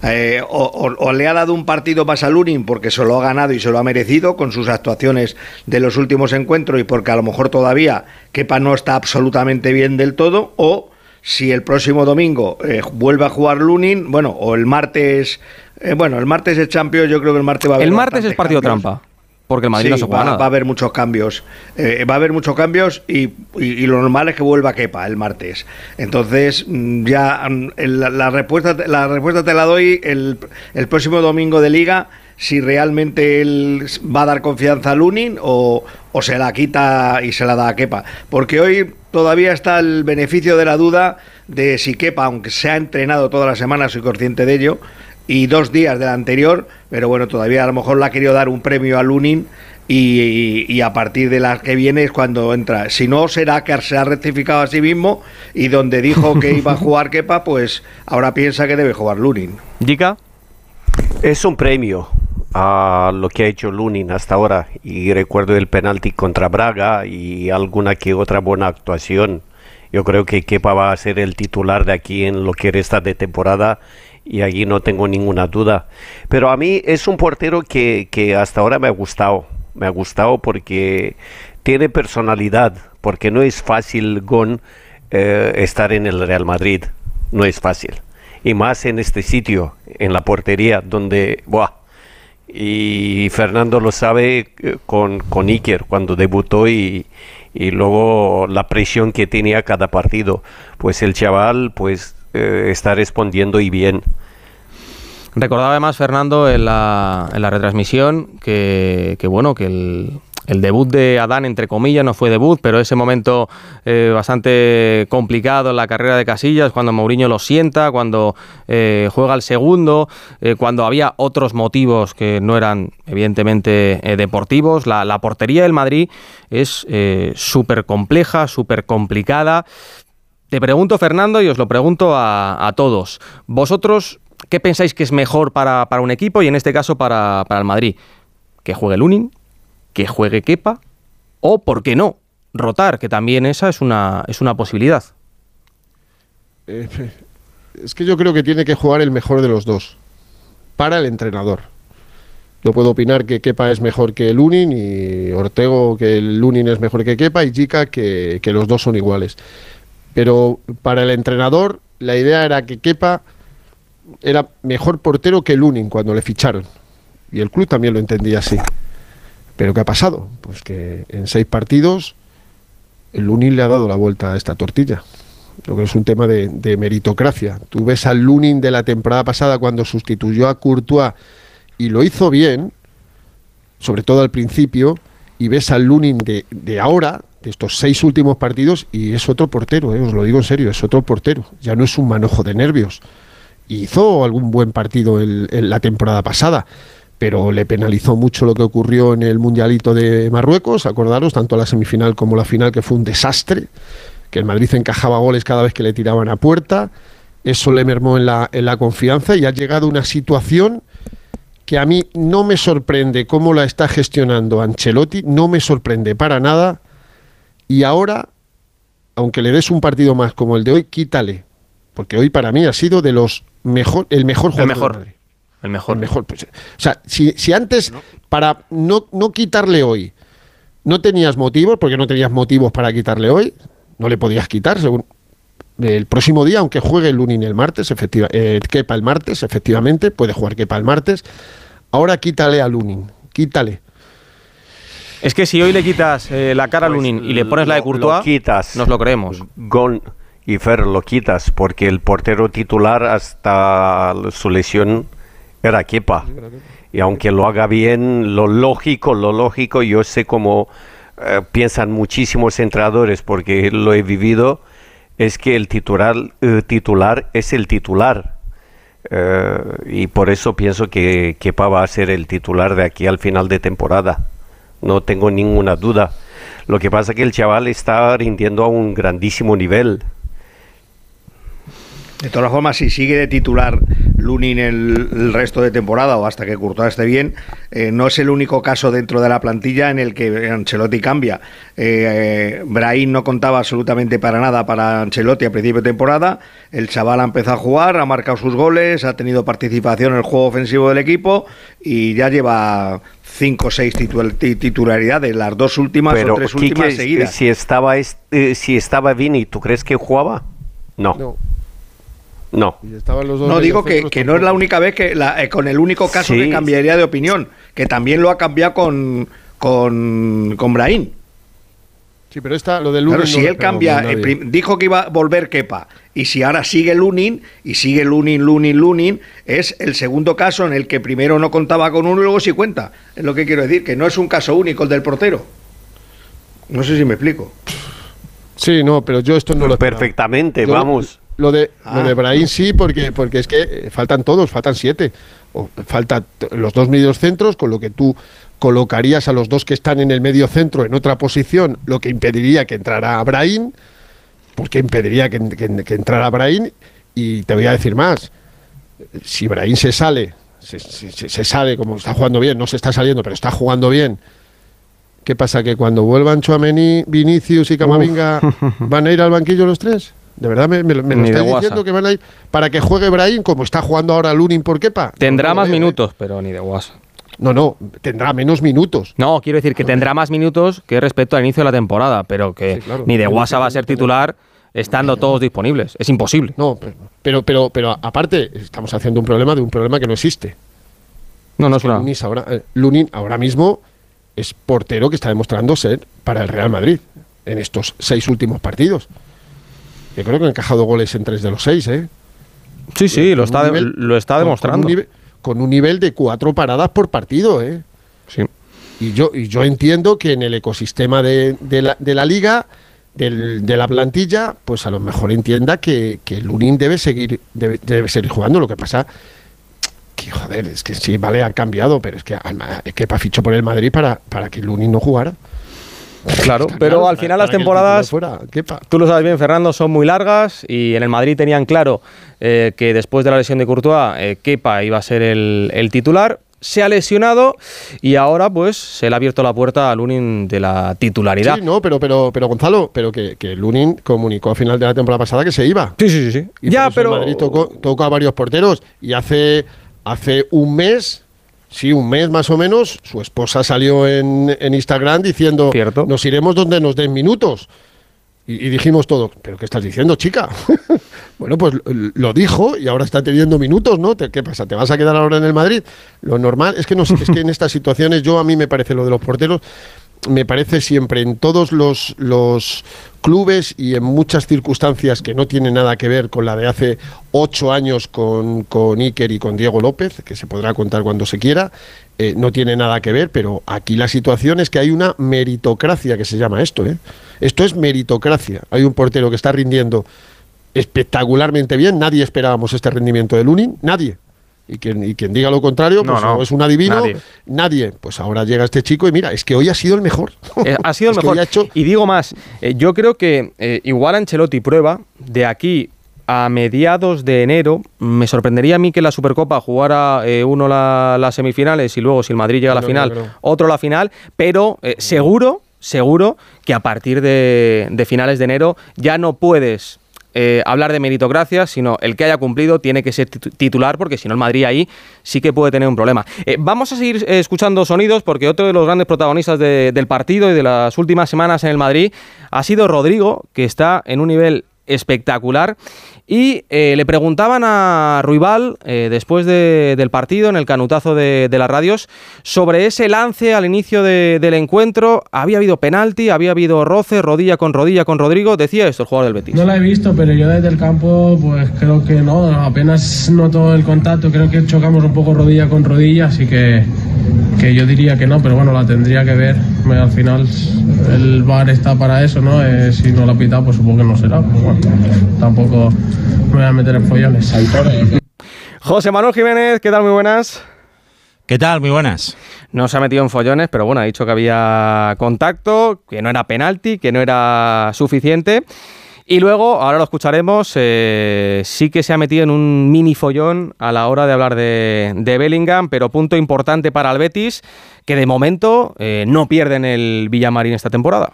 Eh, o, o- o le ha dado un partido más a Lunin porque se lo ha ganado y se lo ha merecido con sus actuaciones de los últimos encuentros y porque a lo mejor todavía Kepa no está absolutamente bien del todo, o si el próximo domingo eh, vuelve a jugar Lunin, bueno, o el martes, eh, bueno, el martes es Champions, yo creo que el martes va a haber El martes es partido cambios. trampa. Porque el Madrid no se juega va, nada. va a haber muchos cambios. Eh, va a haber muchos cambios y, y- y lo normal es que vuelva Kepa el martes. Entonces, mm, ya mm, la, respuesta, te- la respuesta te la doy el, el próximo domingo de Liga. Si realmente él va a dar confianza a Lunin o, o se la quita y se la da a Kepa. Porque hoy todavía está el beneficio de la duda de si Kepa, aunque se ha entrenado toda la semana, soy consciente de ello, y dos días del anterior, pero bueno, todavía a lo mejor le ha querido dar un premio a Lunin y, y- y a partir de la que viene es cuando entra. Si no, será que se ha rectificado a sí mismo y donde dijo que iba a jugar Kepa, pues ahora piensa que debe jugar Lunin. ¿Dica? Es un premio a lo que ha hecho Lunin hasta ahora. Y recuerdo el penalti contra Braga y alguna que otra buena actuación. Yo creo que Kepa va a ser el titular de aquí en lo que resta de temporada y allí no tengo ninguna duda. Pero a mí es un portero que, que hasta ahora me ha gustado. Me ha gustado porque tiene personalidad, porque no es fácil, Gon, eh, estar en el Real Madrid. No es fácil. Y más en este sitio, en la portería, donde... Buah, y Fernando lo sabe eh, con, con Iker cuando debutó y, y luego la presión que tenía cada partido. Pues el chaval pues eh, está respondiendo y bien. Recordaba además Fernando en la, en la retransmisión que, que bueno, que el, el debut de Adán, entre comillas, no fue debut, pero ese momento eh, bastante complicado en la carrera de Casillas, cuando Mourinho lo sienta, cuando eh, juega el segundo, cuando había otros motivos que no eran evidentemente deportivos. La, portería del Madrid es súper compleja, súper complicada. Te pregunto, Fernando, y os lo pregunto a, a todos. ¿Vosotros qué pensáis que es mejor para, para un equipo y en este caso para, para el Madrid? ¿Que juegue Lunin? ¿Que juegue Kepa? ¿O, por qué no, rotar? Que también esa es una, es una posibilidad. Eh, es que yo creo que tiene que jugar el mejor de los dos. Para el entrenador. No puedo opinar que Kepa es mejor que Lunin y Ortego que Lunin es mejor que Kepa y Jica que, que los dos son iguales. Pero para el entrenador la idea era que Kepa era mejor portero que Lunin cuando le ficharon. Y el club también lo entendía así. Pero ¿qué ha pasado? Pues que en seis partidos el Lunin le ha dado la vuelta a esta tortilla. Lo que es un tema de, meritocracia. Tú ves al Lunin de la temporada pasada cuando sustituyó a Courtois y lo hizo bien, sobre todo al principio, y ves al Lunin de, de ahora, de estos seis últimos partidos, y es otro portero, eh, os lo digo en serio, es otro portero. Ya no es un manojo de nervios. Hizo algún buen partido el- en la temporada pasada, pero le penalizó mucho lo que ocurrió en el Mundialito de Marruecos, acordaros, tanto la semifinal como la final, que fue un desastre, que el Madrid encajaba goles cada vez que le tiraban a puerta, eso le mermó en la, en la confianza y ha llegado una situación que a mí no me sorprende cómo la está gestionando Ancelotti, no me sorprende para nada, y ahora, aunque le des un partido más como el de hoy, quítale, porque hoy para mí ha sido de los mejor, el mejor El jugador del mejor. El mejor. El mejor. pues, o sea, si, si antes, para no, no quitarle hoy, no tenías motivos, porque no tenías motivos para quitarle hoy, no le podías quitar, según. El próximo día, aunque juegue el Lunin el martes, efectiva, eh, Kepa el martes, efectivamente, puede jugar Kepa el martes. Ahora quítale a Lunin, quítale. Es que si hoy le quitas eh, la cara a Pues Lunin y le pones la de Courtois, lo quitas. nos lo creemos. Gon y Fer lo quitas porque el portero titular hasta su lesión era Kepa. Y aunque lo haga bien, lo lógico, lo lógico, yo sé cómo eh, piensan muchísimos entrenadores porque lo he vivido, es que el titular, eh, titular es el titular. Eh, y por eso pienso que Kepa va a ser el titular de aquí al final de temporada. No tengo ninguna duda. Lo que pasa es que el chaval está rindiendo a un grandísimo nivel. De todas formas, si sigue de titular Lunin el, el resto de temporada o hasta que Courtois esté bien, eh, no es el único caso dentro de la plantilla en el que Ancelotti cambia. Eh, eh, Brahim no contaba absolutamente para nada para Ancelotti a principio de temporada. El chaval ha empezado a jugar, ha marcado sus goles, ha tenido participación en el juego ofensivo del equipo y ya lleva cinco o seis titul- ti- titularidades, las dos últimas Pero o tres Quique, últimas seguidas. si estaba es- eh, si estaba Vini, ¿tú crees que jugaba? No. No. No. Y estaban los dos No digo que, no es la única vez que la- eh, con el único caso Sí. que cambiaría de opinión, que también lo ha cambiado con, con, con Brahim. Sí, pero esta, lo del Claro, Lunin si no él cambia, eh, dijo que iba a volver Kepa, y si ahora sigue Lunin, y sigue Lunin, Lunin, Lunin, es el segundo caso en el que primero no contaba con uno y luego sí cuenta. Es lo que quiero decir, que no es un caso único el del portero. No sé si me explico. Sí, no, pero yo esto no lo esperaba. Perfectamente, Yo- vamos. Lo de, Ah. lo de Brahim sí, porque, porque es que eh, faltan todos, faltan siete. O faltan los dos medios centros, con lo que tú colocarías a los dos que están en el medio centro en otra posición, lo que impediría que entrara Brahim, porque impediría que, que- que entrara Brahim. Y te voy a decir más, si Brahim se sale, se, se- se- se sale como está jugando bien, no se está saliendo, pero está jugando bien. ¿Qué pasa? ¿Que cuando vuelvan Chuamení, Vinicius y Camavinga van a ir al banquillo los tres? ¿De verdad me, me lo- me estáis diciendo que van a ir para que juegue Brahim como está jugando ahora Lunin por Kepa? Tendrá No más veo, ¿eh? minutos, pero ni de guasa. No, no, tendrá menos minutos. No, quiero decir que tendrá más minutos que respecto al inicio de la temporada, pero que Sí, claro. ni de guasa va a ser titular estando todos disponibles. Es imposible. No, pero, pero, pero, pero aparte, estamos haciendo un problema de un problema que no existe. No, no es una. Lunin ahora, eh, Lunin ahora mismo es portero que está demostrando ser para el Real Madrid en estos seis últimos partidos. Yo creo que ha encajado goles en tres de los seis, ¿eh? Sí, sí, lo está, nivel- lo está con- con un demostrando. Con un, nivel de cuatro paradas por partido, ¿eh? Sí. Y yo, y yo entiendo que en el ecosistema de, de la, de la liga, del- de la plantilla, pues a lo mejor entienda que, que Lunin debe seguir, debe, debe seguir jugando. Lo que pasa que, joder, es que sí, vale, ha cambiado, pero es que, es que pa fichó por el Madrid para, para que Lunin no jugara. Claro, pero claro, al final las temporadas, fuera tú lo sabes bien, Fernando, son muy largas y en el Madrid tenían claro eh, que después de la lesión de Courtois, eh, Kepa iba a ser el, el titular. Se ha lesionado y ahora pues se le ha abierto la puerta a Lunin de la titularidad. Sí, no, pero, pero, pero Gonzalo, pero que, que Lunin comunicó a final de la temporada pasada que se iba. Sí, sí, sí. sí. Y Ya, pero el Madrid tocó, tocó a varios porteros y hace, hace un mes, sí, un mes más o menos, su esposa salió en, en Instagram diciendo Cierto. nos iremos donde nos den minutos. Y, y dijimos todo, ¿pero qué estás diciendo, chica? bueno, pues lo, dijo y ahora está teniendo minutos, ¿no? ¿Qué pasa? ¿Te vas a quedar ahora en el Madrid? Lo normal es que, no, es que en estas situaciones, yo a mí me parece lo de los porteros, me parece siempre en todos los, los clubes y en muchas circunstancias que no tienen nada que ver con la de hace ocho años con, con Iker y con Diego López, que se podrá contar cuando se quiera, eh, no tiene nada que ver, pero aquí la situación es que hay una meritocracia que se llama esto. ¿eh? Esto es meritocracia. Hay un portero que está rindiendo espectacularmente bien, nadie esperábamos este rendimiento de Lunin, nadie. Y quien, y quien diga lo contrario, No, pues no, es un adivino, nadie. nadie. Pues ahora llega este chico y mira, es que hoy ha sido el mejor. Eh, ha sido el mejor. hoy ha hecho- Y digo más, eh, yo creo que eh, igual Ancelotti prueba de aquí a mediados de enero. Me sorprendería a mí que la Supercopa jugara eh, uno la- las semifinales y luego si el Madrid llega a la No, final, no, no. otro la final, pero eh, seguro, seguro que a partir de, de finales de enero ya no puedes eh, hablar de meritocracia, sino el que haya cumplido tiene que ser titu- titular, porque si no el Madrid ahí sí que puede tener un problema. Eh, vamos a seguir eh, escuchando sonidos, porque otro de los grandes protagonistas de- del partido y de las últimas semanas en el Madrid ha sido Rodrigo, que está en un nivel espectacular. Y eh, le preguntaban a Ruibal, eh, después de- del partido, en el canutazo de, de las radios, sobre ese lance al inicio de- del encuentro. Había habido penalti, había habido roce, rodilla con rodilla con Rodrigo. Decía esto el jugador del Betis. No la he visto, pero yo desde el campo pues creo que no, apenas noto el contacto, creo que chocamos un poco rodilla con rodilla, así que, que yo diría que no, pero bueno, la tendría que ver. Al final el VAR está para eso, ¿no? Eh, si no la ha pitado, pues supongo que no será, pero bueno, tampoco me voy a meter en follones. José Manuel Jiménez, ¿qué tal? Muy buenas. ¿Qué tal? Muy buenas. No se ha metido en follones, pero bueno, ha dicho que había contacto, que no era penalti, que no era suficiente. Y luego, ahora lo escucharemos, eh, sí que se ha metido en un mini follón a la hora de hablar de, de Bellingham, pero punto importante para el Betis, que de momento eh, no pierden el Villamarín esta temporada.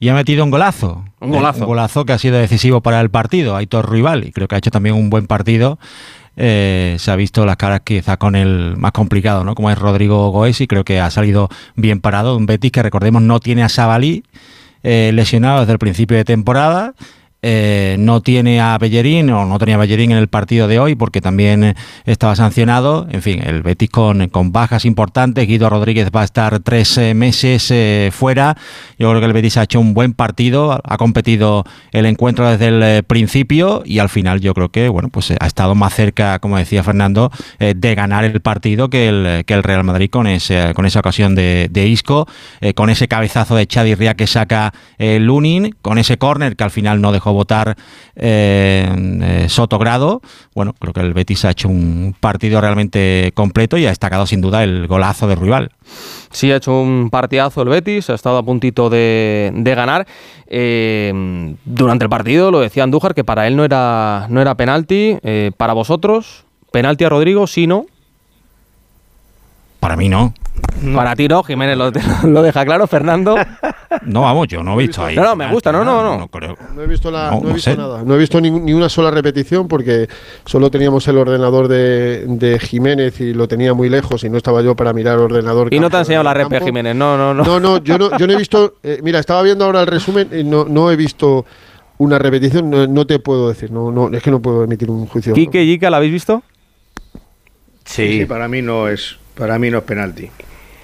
Y ha metido un golazo. Un golazo. Un golazo que ha sido decisivo para el partido. Aitor Rival, y creo que ha hecho también un buen partido. Eh, se ha visto las caras quizá con el más complicado, ¿no? Como es Rodrigo Goes y creo que ha salido bien parado. Un Betis que recordemos no tiene a Sabalí eh, lesionado desde el principio de temporada eh, no tiene a Bellerín o no tenía Bellerín en el partido de hoy porque también eh, estaba sancionado. En fin, el Betis con, con bajas importantes. Guido Rodríguez va a estar tres eh, meses fuera. Yo creo que el Betis ha hecho un buen partido, ha competido el encuentro desde el principio y al final yo creo que bueno pues ha estado más cerca, como decía Fernando, de ganar el partido que el, que el Real Madrid con, ese, con esa ocasión de, Isco, con ese cabezazo de Xavi Ría que saca Lunin, con ese córner que al final no dejó votar eh, Sotogrado. Bueno, creo que el Betis ha hecho un partido realmente completo y ha destacado sin duda el golazo de rival. Sí, ha hecho un partidazo el Betis, ha estado a puntito de, ganar. Eh, durante el partido lo decía Andújar que para él no era, no era penalti. Eh, para vosotros, penalti a Rodrigo, sí, no. Para mí no. Para ti no, Jiménez lo, lo, deja claro, Fernando. No, vamos, yo no he visto ahí. No, no, me gusta, no, no, no. No, he visto, la, no, he visto nada. No he visto ni, ni, una sola repetición porque solo teníamos el ordenador de, de, Jiménez y lo tenía muy lejos y no estaba yo para mirar el ordenador. Y no te ha enseñado la rep, Jiménez, no, no, no. No, no, yo no, yo no he visto. Eh, mira, estaba viendo ahora el resumen y no, no he visto una repetición, no, te puedo decir, no, no, es que no puedo emitir un juicio. ¿Quique y Ica la habéis visto? Sí. sí. para mí no es, para mí no es penalti.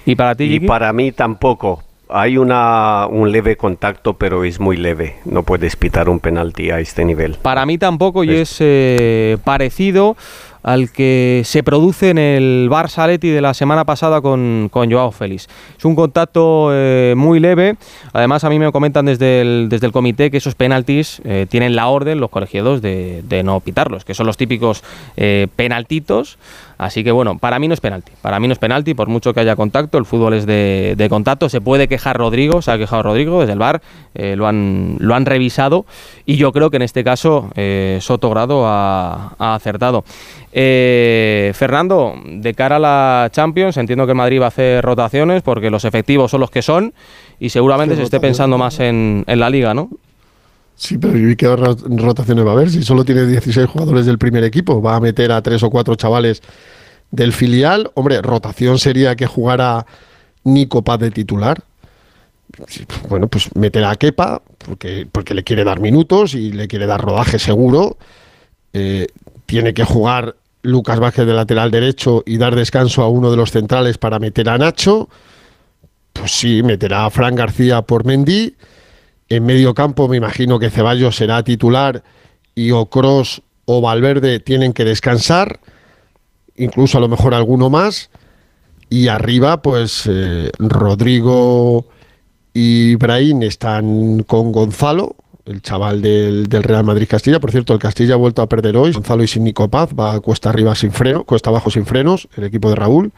¿Y para ti? Y para mí tampoco. Hay una, un leve contacto, pero es muy leve. No puedes pitar un penalti a este nivel. Para mí tampoco, y es eh, parecido al que se produce en el Barça Leti de la semana pasada con, con Joao Félix. Es un contacto eh, muy leve. Además, a mí me comentan desde el, desde el comité que esos penaltis eh, tienen la orden, los colegiados, de, de, no pitarlos, que son los típicos penaltitos Así que bueno, para mí no es penalti. Para mí no es penalti, por mucho que haya contacto. El fútbol es de, contacto. Se puede quejar Rodrigo, se ha quejado Rodrigo desde el bar, eh, lo, han, lo han revisado. Y yo creo que en este caso eh, Soto Grado ha, acertado. Eh, Fernando, de cara a la Champions, entiendo que Madrid va a hacer rotaciones porque los efectivos son los que son y seguramente se esté pensando más en, en la liga, ¿no? Sí, pero ¿y qué rotaciones va a haber? Si solo tiene 16 jugadores del primer equipo, va a meter a tres o cuatro chavales del filial. Hombre, rotación sería que jugara Nico Paz de titular. Bueno, pues meterá a Kepa, porque, porque le quiere dar minutos y le quiere dar rodaje seguro. Eh, tiene que jugar Lucas Vázquez de lateral derecho y dar descanso a uno de los centrales para meter a Nacho. Pues sí, meterá a Fran García por Mendy en medio campo me imagino que Ceballos será titular y o Cross o Valverde tienen que descansar, incluso a lo mejor alguno más. Y arriba, pues eh, Rodrigo y Brahim están con Gonzalo, el chaval del, Real Madrid Castilla. Por cierto, el Castilla ha vuelto a perder hoy. Gonzalo y sin Nico Paz va a cuesta arriba sin freno, cuesta abajo sin frenos, el equipo de Raúl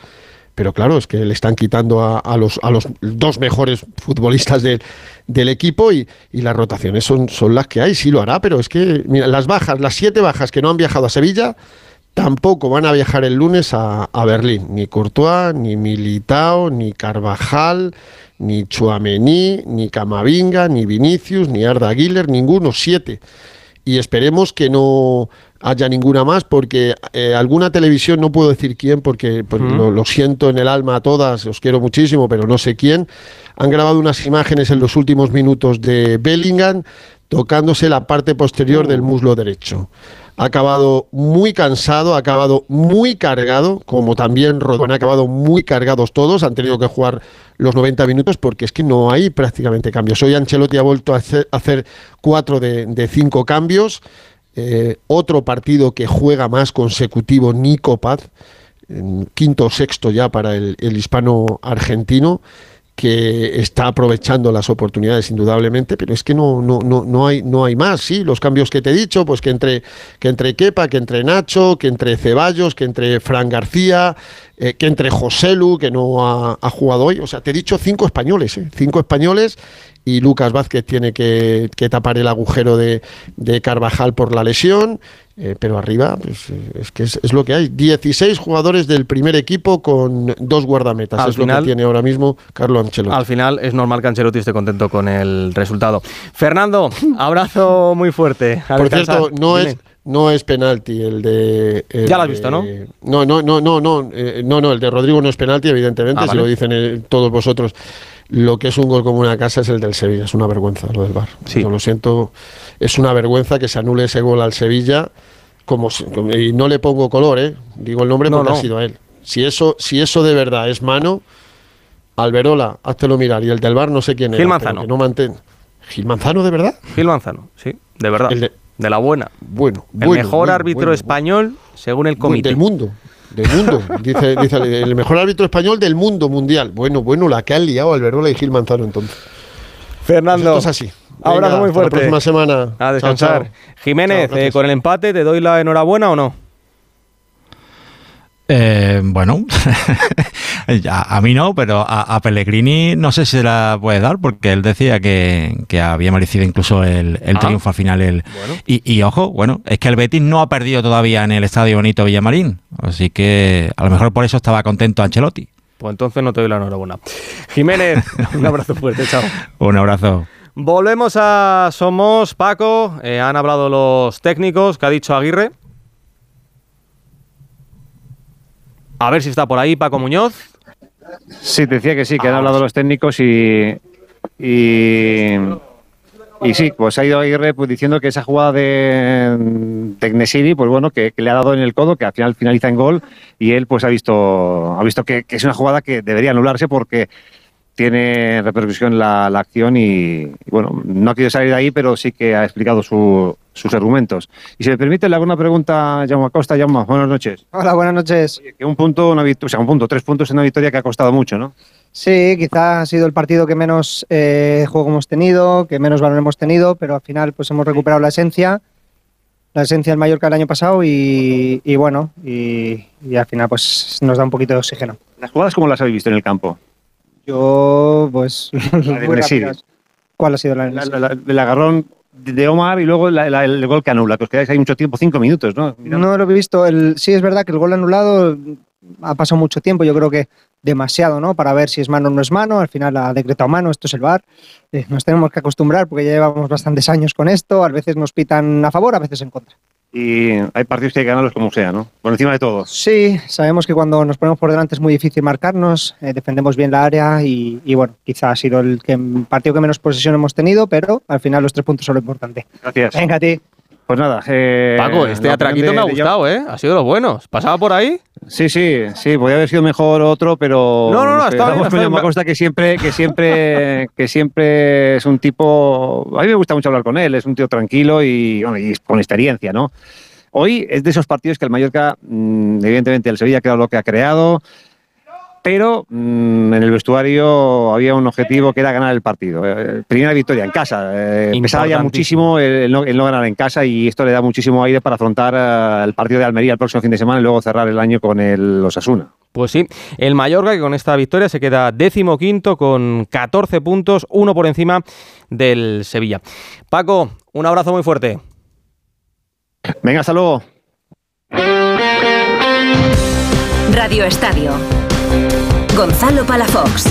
pero claro, es que le están quitando a, los, a los dos mejores futbolistas del equipo y, las rotaciones son, son las que hay, sí lo hará, pero es que mira, las bajas, las siete bajas que no han viajado a Sevilla, tampoco van a viajar el lunes a, Berlín, ni Courtois, ni Militao, ni Carvajal, ni Chuamení, ni Camavinga, ni Vinicius, ni Arda Aguilar, ninguno, siete. Y esperemos que no haya ninguna más, porque eh, alguna televisión, no puedo decir quién, porque pues, lo, siento en el alma a todas, os quiero muchísimo, pero no sé quién, han grabado unas imágenes en los últimos minutos de Bellingham tocándose la parte posterior del muslo derecho. Ha acabado muy cansado, ha acabado muy cargado, como también Rodón, ha acabado muy cargados todos, han tenido que jugar los 90 minutos porque es que no hay prácticamente cambios. Hoy Ancelotti ha vuelto a hacer, cuatro de, de cinco cambios. Eh, otro partido que juega más consecutivo, Nico Paz, quinto o sexto ya para el, hispano argentino que está aprovechando las oportunidades indudablemente, pero es que no, no, no, no, hay, no hay más, sí, los cambios que te he dicho, pues que entre, que entre Kepa, que entre Nacho, que entre Ceballos, que entre Fran García, eh, que entre Joselu, que no ha, jugado hoy, o sea, te he dicho cinco españoles, ¿eh? cinco españoles y Lucas Vázquez tiene que, tapar el agujero de, Carvajal por la lesión. Eh, pero arriba, pues, eh, es que es, lo que hay. 16 jugadores del primer equipo con dos guardametas. es lo que tiene ahora mismo Carlo Ancelotti. Al final es normal que Ancelotti esté contento con el resultado. Fernando, abrazo muy fuerte. por cierto, no es, no es penalti el de. ya lo has visto, ¿no? No, no, no, no, no, eh, no, no, el de Rodrigo no es penalti, evidentemente, ah, si lo dicen todos vosotros. lo que es un gol como una casa es el del Sevilla. Es una vergüenza lo del Bar. Yo lo siento, es una vergüenza que se anule ese gol al Sevilla. Como, si- como- y no le pongo color, ¿eh? digo el nombre No, porque no. ha sido él. Si eso, si eso de verdad es mano, Alberola, háztelo mirar. Y el del Bar no sé quién es. Gil Manzano. no mantén. ¿Gil Manzano de verdad? Gil Manzano, sí, de verdad. El de- de, la buena. Bueno, El bueno, mejor bueno, árbitro bueno, español según el comité. Del mundo. Del mundo. Dice, dice el- mejor árbitro español del mundo mundial. Bueno, bueno, la que han liado Alberola y Gil Manzano entonces. Fernando. Esto es así. Abrazo Venga, muy hasta fuerte. La próxima semana. A descansar. Chao, chao. Jiménez, Chao, eh, con el empate, ¿te doy la enhorabuena o no? Eh, bueno, a mí no, pero a, a Pellegrini no sé si se la puede dar porque él decía que, que había merecido incluso el, el Ah. triunfo al final. El, y, y ojo, bueno, es que el Betis no ha perdido todavía en el Estadio Bonito Villamarín, así que a lo mejor por eso estaba contento Ancelotti. Pues entonces no te doy la enhorabuena. Jiménez, un abrazo fuerte, chao. Un abrazo. Volvemos a Somos, Paco. eh, han hablado los técnicos, que ha dicho Aguirre. A ver si está por ahí Paco Muñoz. Sí, te decía que sí, que han Ah, hablado los técnicos y, y, y sí, pues ha ido Aguirre pues, diciendo que esa jugada de, Gnesiri, pues bueno, que, que le ha dado en el codo, que al final finaliza en gol y él pues ha visto, ha visto que, que es una jugada que debería anularse porque tiene repercusión la, la acción y, y, bueno, no ha querido salir de ahí, pero sí que ha explicado su- sus argumentos. Y si me permite, le hago una pregunta a Jaume Acosta. Jaume, buenas noches. Hola, buenas noches. Que un punto, una victoria, o sea, un punto, tres puntos en una victoria que ha costado mucho, ¿no? Sí, quizá ha sido el partido que menos eh, juego hemos tenido, que menos balón hemos tenido, pero al final pues hemos recuperado la esencia, la esencia del Mallorca el año pasado y, y bueno, y, y al final pues nos da un poquito de oxígeno. ¿Las jugadas cómo las habéis visto en el campo? Yo pues de Nesiri. rápidas. ¿Cuál ha sido la, La- la- la- el agarrón de Omar y luego la- el gol que anula, que os quedáis ahí mucho tiempo, cinco minutos, ¿no? No lo he visto. El, sí, es verdad que el gol anulado ha pasado mucho tiempo, yo creo que demasiado, ¿no? Para ver si es mano o no es mano. Al final ha decretado mano, esto es el VAR. Eh, nos tenemos que acostumbrar porque ya llevamos bastantes años con esto. A veces nos pitan a favor, a veces en contra. Y hay partidos que hay que ganarlos como sea, ¿no? Por encima de todo. Sí, sabemos que cuando nos ponemos por delante es muy difícil marcarnos, eh, defendemos bien la área y, y bueno, quizá ha sido el que, partido que menos posesión hemos tenido, pero al final los tres puntos son lo importante. Gracias. Venga a ti. Pues nada, eh, Paco, este atraquito opinión me ha de- de gustado, ¿eh? Ha sido de los buenos. ¿Pasaba por ahí? Sí, sí, sí, podría haber sido mejor otro, pero No, no, no, sé, está bien, estamos está con bien. Jaume Acosta que siempre, que siempre, que siempre es un tipo. A mí me gusta mucho hablar con él, es un tío tranquilo y, bueno, y con experiencia, ¿no? Hoy es de esos partidos que el Mallorca, mm, evidentemente, el Sevilla ha creado lo que ha creado, pero mm, en el vestuario había un objetivo que era ganar el partido. Eh, primera victoria en casa. Eh, pesaba ya muchísimo el, el no, el no ganar en casa y esto le da muchísimo aire para afrontar eh, el partido de Almería el próximo fin de semana y luego cerrar el año con el Osasuna. Pues sí, el Mallorca que con esta victoria se queda décimo quinto con 14 puntos, uno por encima del Sevilla. Paco, un abrazo muy fuerte. Venga, hasta luego. Radio Estadio. Gonzalo Palafox.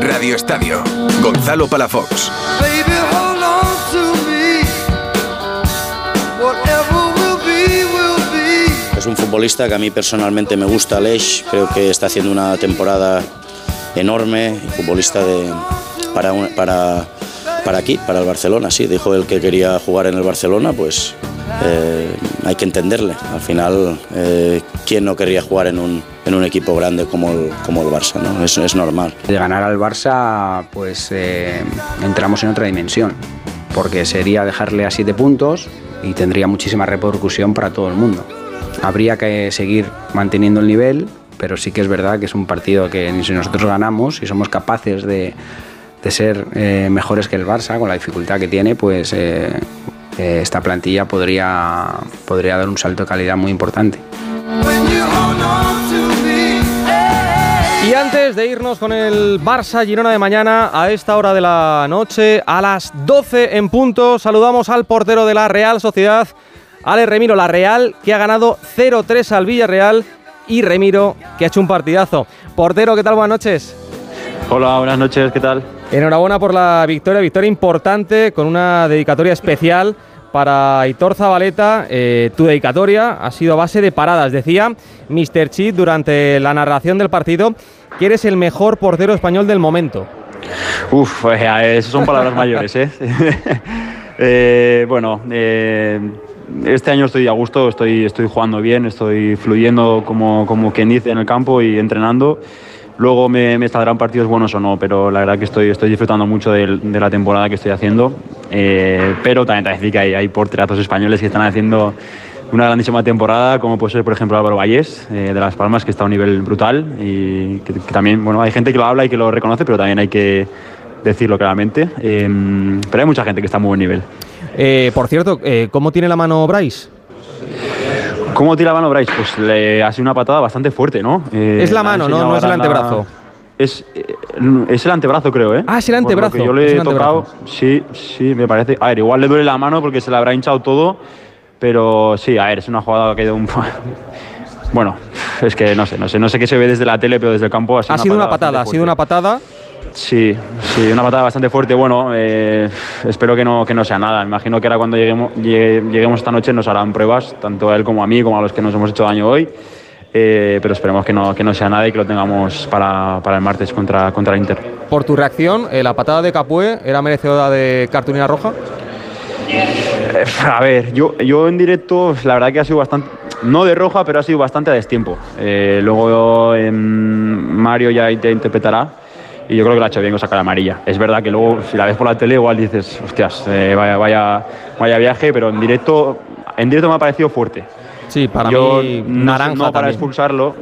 Radio Estadio. Gonzalo Palafox. Es un futbolista que a mí personalmente me gusta, Aleix. Creo que está haciendo una temporada enorme. Futbolista de, para, para, para aquí, para el Barcelona. Sí, dijo él que quería jugar en el Barcelona, pues eh, hay que entenderle. Al final, eh, ¿quién no querría jugar en un, en un equipo grande como el, como el Barça? ¿no? Es, es normal. De ganar al Barça, pues eh, entramos en otra dimensión, porque sería dejarle a siete puntos y tendría muchísima repercusión para todo el mundo. Habría que seguir manteniendo el nivel, pero sí que es verdad que es un partido que si nosotros ganamos y somos capaces de, de ser eh, mejores que el Barça, con la dificultad que tiene, pues eh, eh, esta plantilla podría, podría dar un salto de calidad muy importante. Y antes de irnos con el Barça Girona de mañana, a esta hora de la noche, a las 12 en punto, saludamos al portero de la Real Sociedad, Ale Remiro, la Real, que ha ganado 0-3 al Villarreal y Remiro, que ha hecho un partidazo. Portero, ¿qué tal? Buenas noches. Hola, buenas noches, ¿qué tal? Enhorabuena por la victoria, victoria importante con una dedicatoria especial para Aitor Zabaleta. Eh, tu dedicatoria ha sido a base de paradas. Decía Mr. Chit durante la narración del partido que eres el mejor portero español del momento. Uf, eh, esas son palabras mayores, ¿eh? Eh, bueno, eh, este año estoy a gusto, estoy, estoy jugando bien, estoy fluyendo como, como quien dice en el campo y entrenando. Luego me, me saldrán partidos buenos o no, pero la verdad que estoy, estoy disfrutando mucho de, de la temporada que estoy haciendo. Eh, pero también te decir que hay, hay porterazos españoles que están haciendo una grandísima temporada, como puede ser, por ejemplo, Álvaro Vallés, eh, de Las Palmas, que está a un nivel brutal y que, que también, bueno, hay gente que lo habla y que lo reconoce, pero también hay que decirlo claramente. Eh, pero hay mucha gente que está a muy buen nivel. Eh, por cierto, eh, ¿cómo tiene la mano Bryce? ¿Cómo tira la mano Bryce? Pues le ha sido una patada bastante fuerte, ¿no? Eh, Es la me ha mano, ¿no? es el la- antebrazo. Es, eh, es el antebrazo, creo, ¿eh? Ah, es el antebrazo, yo le he tocado, sí, sí, me parece. A ver, igual le duele la mano porque se le habrá hinchado todo, pero sí, a ver, es una jugada que ido un. bueno, es que no sé, no sé, no sé qué se ve desde la tele, pero desde el campo ha sido Ha sido una patada, ha sido una patada. Sí, sí, una patada bastante fuerte. Bueno, eh, espero que no, que no sea nada. Imagino que ahora cuando lleguemos, llegue- lleguemos esta noche nos harán pruebas, tanto a él como a mí, como a los que nos hemos hecho daño hoy. Eh, pero esperemos que no, que no sea nada y que lo tengamos para, para el martes contra, contra el Inter. Por tu reacción, eh, ¿la patada de Capué era merecedora de cartulina roja? Eh, A ver, yo, yo en directo, la verdad que ha sido bastante, no de roja, pero ha sido bastante a destiempo. Eh, luego em, Mario ya te interpretará y yo creo que lo ha hecho bien con sacar amarilla. Es verdad que luego, si la ves por la tele, igual dices, hostias, eh, vaya, vaya, vaya viaje, pero en directo, en directo me ha parecido fuerte. Sí, para Yo mí no, naranja no para también. expulsarlo,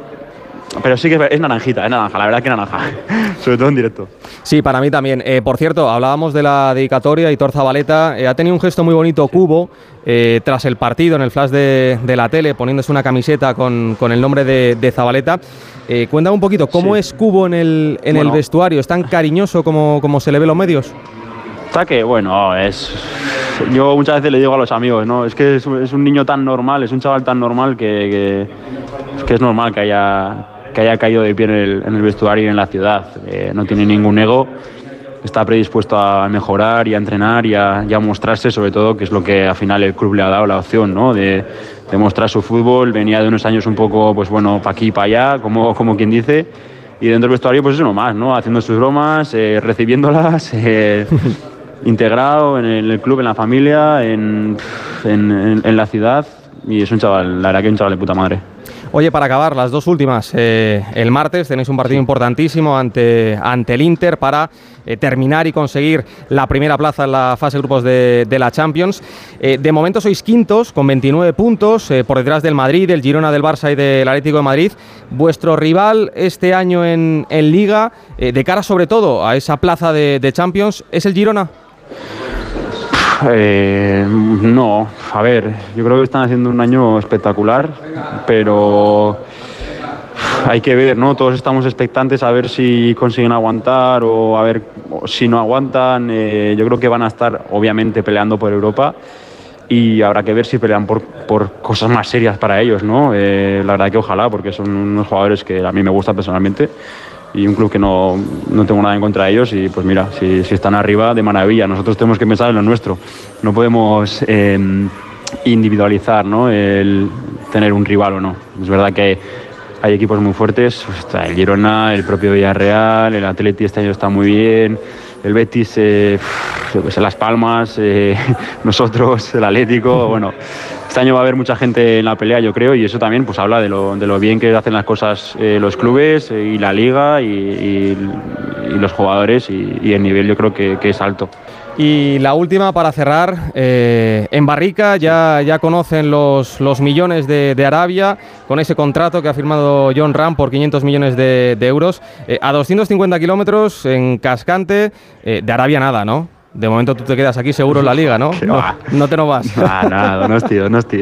pero sí que es, es naranjita, es naranja, la verdad que naranja, sobre todo en directo. Sí, para mí también. Eh, por cierto, hablábamos de la dedicatoria y Zabaleta eh, ha tenido un gesto muy bonito Cubo eh, tras el partido en el flash de, de la tele, poniéndose una camiseta con, con el nombre de, de Zabaleta. Cuéntame un poquito, ¿cómo es Cubo en el, en el Bueno. vestuario? ¿Es tan cariñoso como, como se le ve en los medios? Está que, bueno, es. Yo muchas veces le digo a los amigos, ¿no? Es que es, un- es un niño tan normal, es un chaval tan normal que, que, que es normal que haya, que haya caído de pie en el, en el vestuario y en la ciudad. Eh, no tiene ningún ego, está predispuesto a mejorar y a entrenar y a, y a mostrarse, sobre todo, que es lo que al final el club le ha dado la opción, ¿no? De, de mostrar su fútbol. Venía de unos años un poco, pues bueno, para aquí para allá, como, como quien dice. Y dentro del vestuario, pues es uno más, ¿no? Haciendo sus bromas, eh, recibiéndolas, eh, integrado en el club, en la familia, en, en- en- en la ciudad. Y es un chaval, la verdad que es un chaval de puta madre. Oye, para acabar, las dos últimas. eh, el martes tenéis un partido importantísimo ante, ante el Inter para eh, terminar y conseguir la primera plaza en la fase de grupos de, la Champions. Eh, de momento sois quintos con 29 puntos, por detrás del Madrid, del Girona, del Barça y del Atlético de Madrid. Vuestro rival este año en, Liga, de cara sobre todo a esa plaza de Champions, ¿es el Girona? Eh, no, a ver, yo creo que están haciendo un año espectacular, pero hay que ver, ¿no? Todos estamos expectantes a ver si consiguen aguantar o a ver si no aguantan. Eh, yo creo que van a estar, obviamente, peleando por Europa y habrá que ver si pelean por, por cosas más serias para ellos, ¿no? Eh, la verdad que ojalá, porque son unos jugadores que a mí me gustan personalmente y un club que no, no tengo nada en contra de ellos y pues mira, si, si están arriba, de maravilla. Nosotros tenemos que pensar en lo nuestro. No podemos eh, individualizar ¿no? el tener un rival o no. Es verdad que hay equipos muy fuertes, pues el Girona, el propio Villarreal, el Atleti este año está muy bien, el Betis, eh, sé, Las Palmas, eh, nosotros, el Atlético, bueno, este año va a haber mucha gente en la pelea, yo creo, y eso también pues habla de lo, bien que hacen las cosas eh, los clubes eh, y la liga y, los jugadores y, el nivel yo creo que, es alto. Y la última para cerrar, eh, en Barrica ya, conocen los, millones de, Arabia con ese contrato que ha firmado John Ram por 500 millones de, euros. A 250 kilómetros en Cascante, de Arabia nada, ¿no? De momento tú te quedas aquí seguro en la liga, ¿no? No, va. no te no vas. Ah, nada, Donosti, Donosti.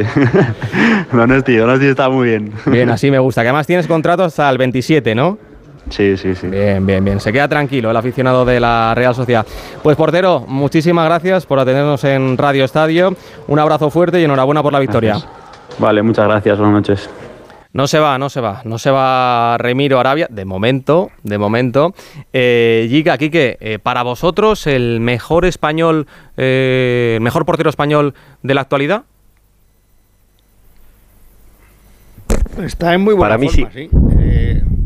Donosti, Donosti está muy bien. Bien, así me gusta. Que además tienes contrato hasta el 27, ¿no? Sí, sí, sí. Bien, bien, bien. Se queda tranquilo el aficionado de la Real Sociedad. Pues portero, muchísimas gracias por atendernos en Radio Estadio. Un abrazo fuerte y enhorabuena por la victoria. Vale, muchas gracias, buenas noches. No se va, no se va, no se va Remiro Arabia, de momento, de momento. Eh, Giga, Quique, eh, para vosotros, ¿el mejor español, eh, el mejor portero español de la actualidad? Está en muy buena Para mí forma, sí.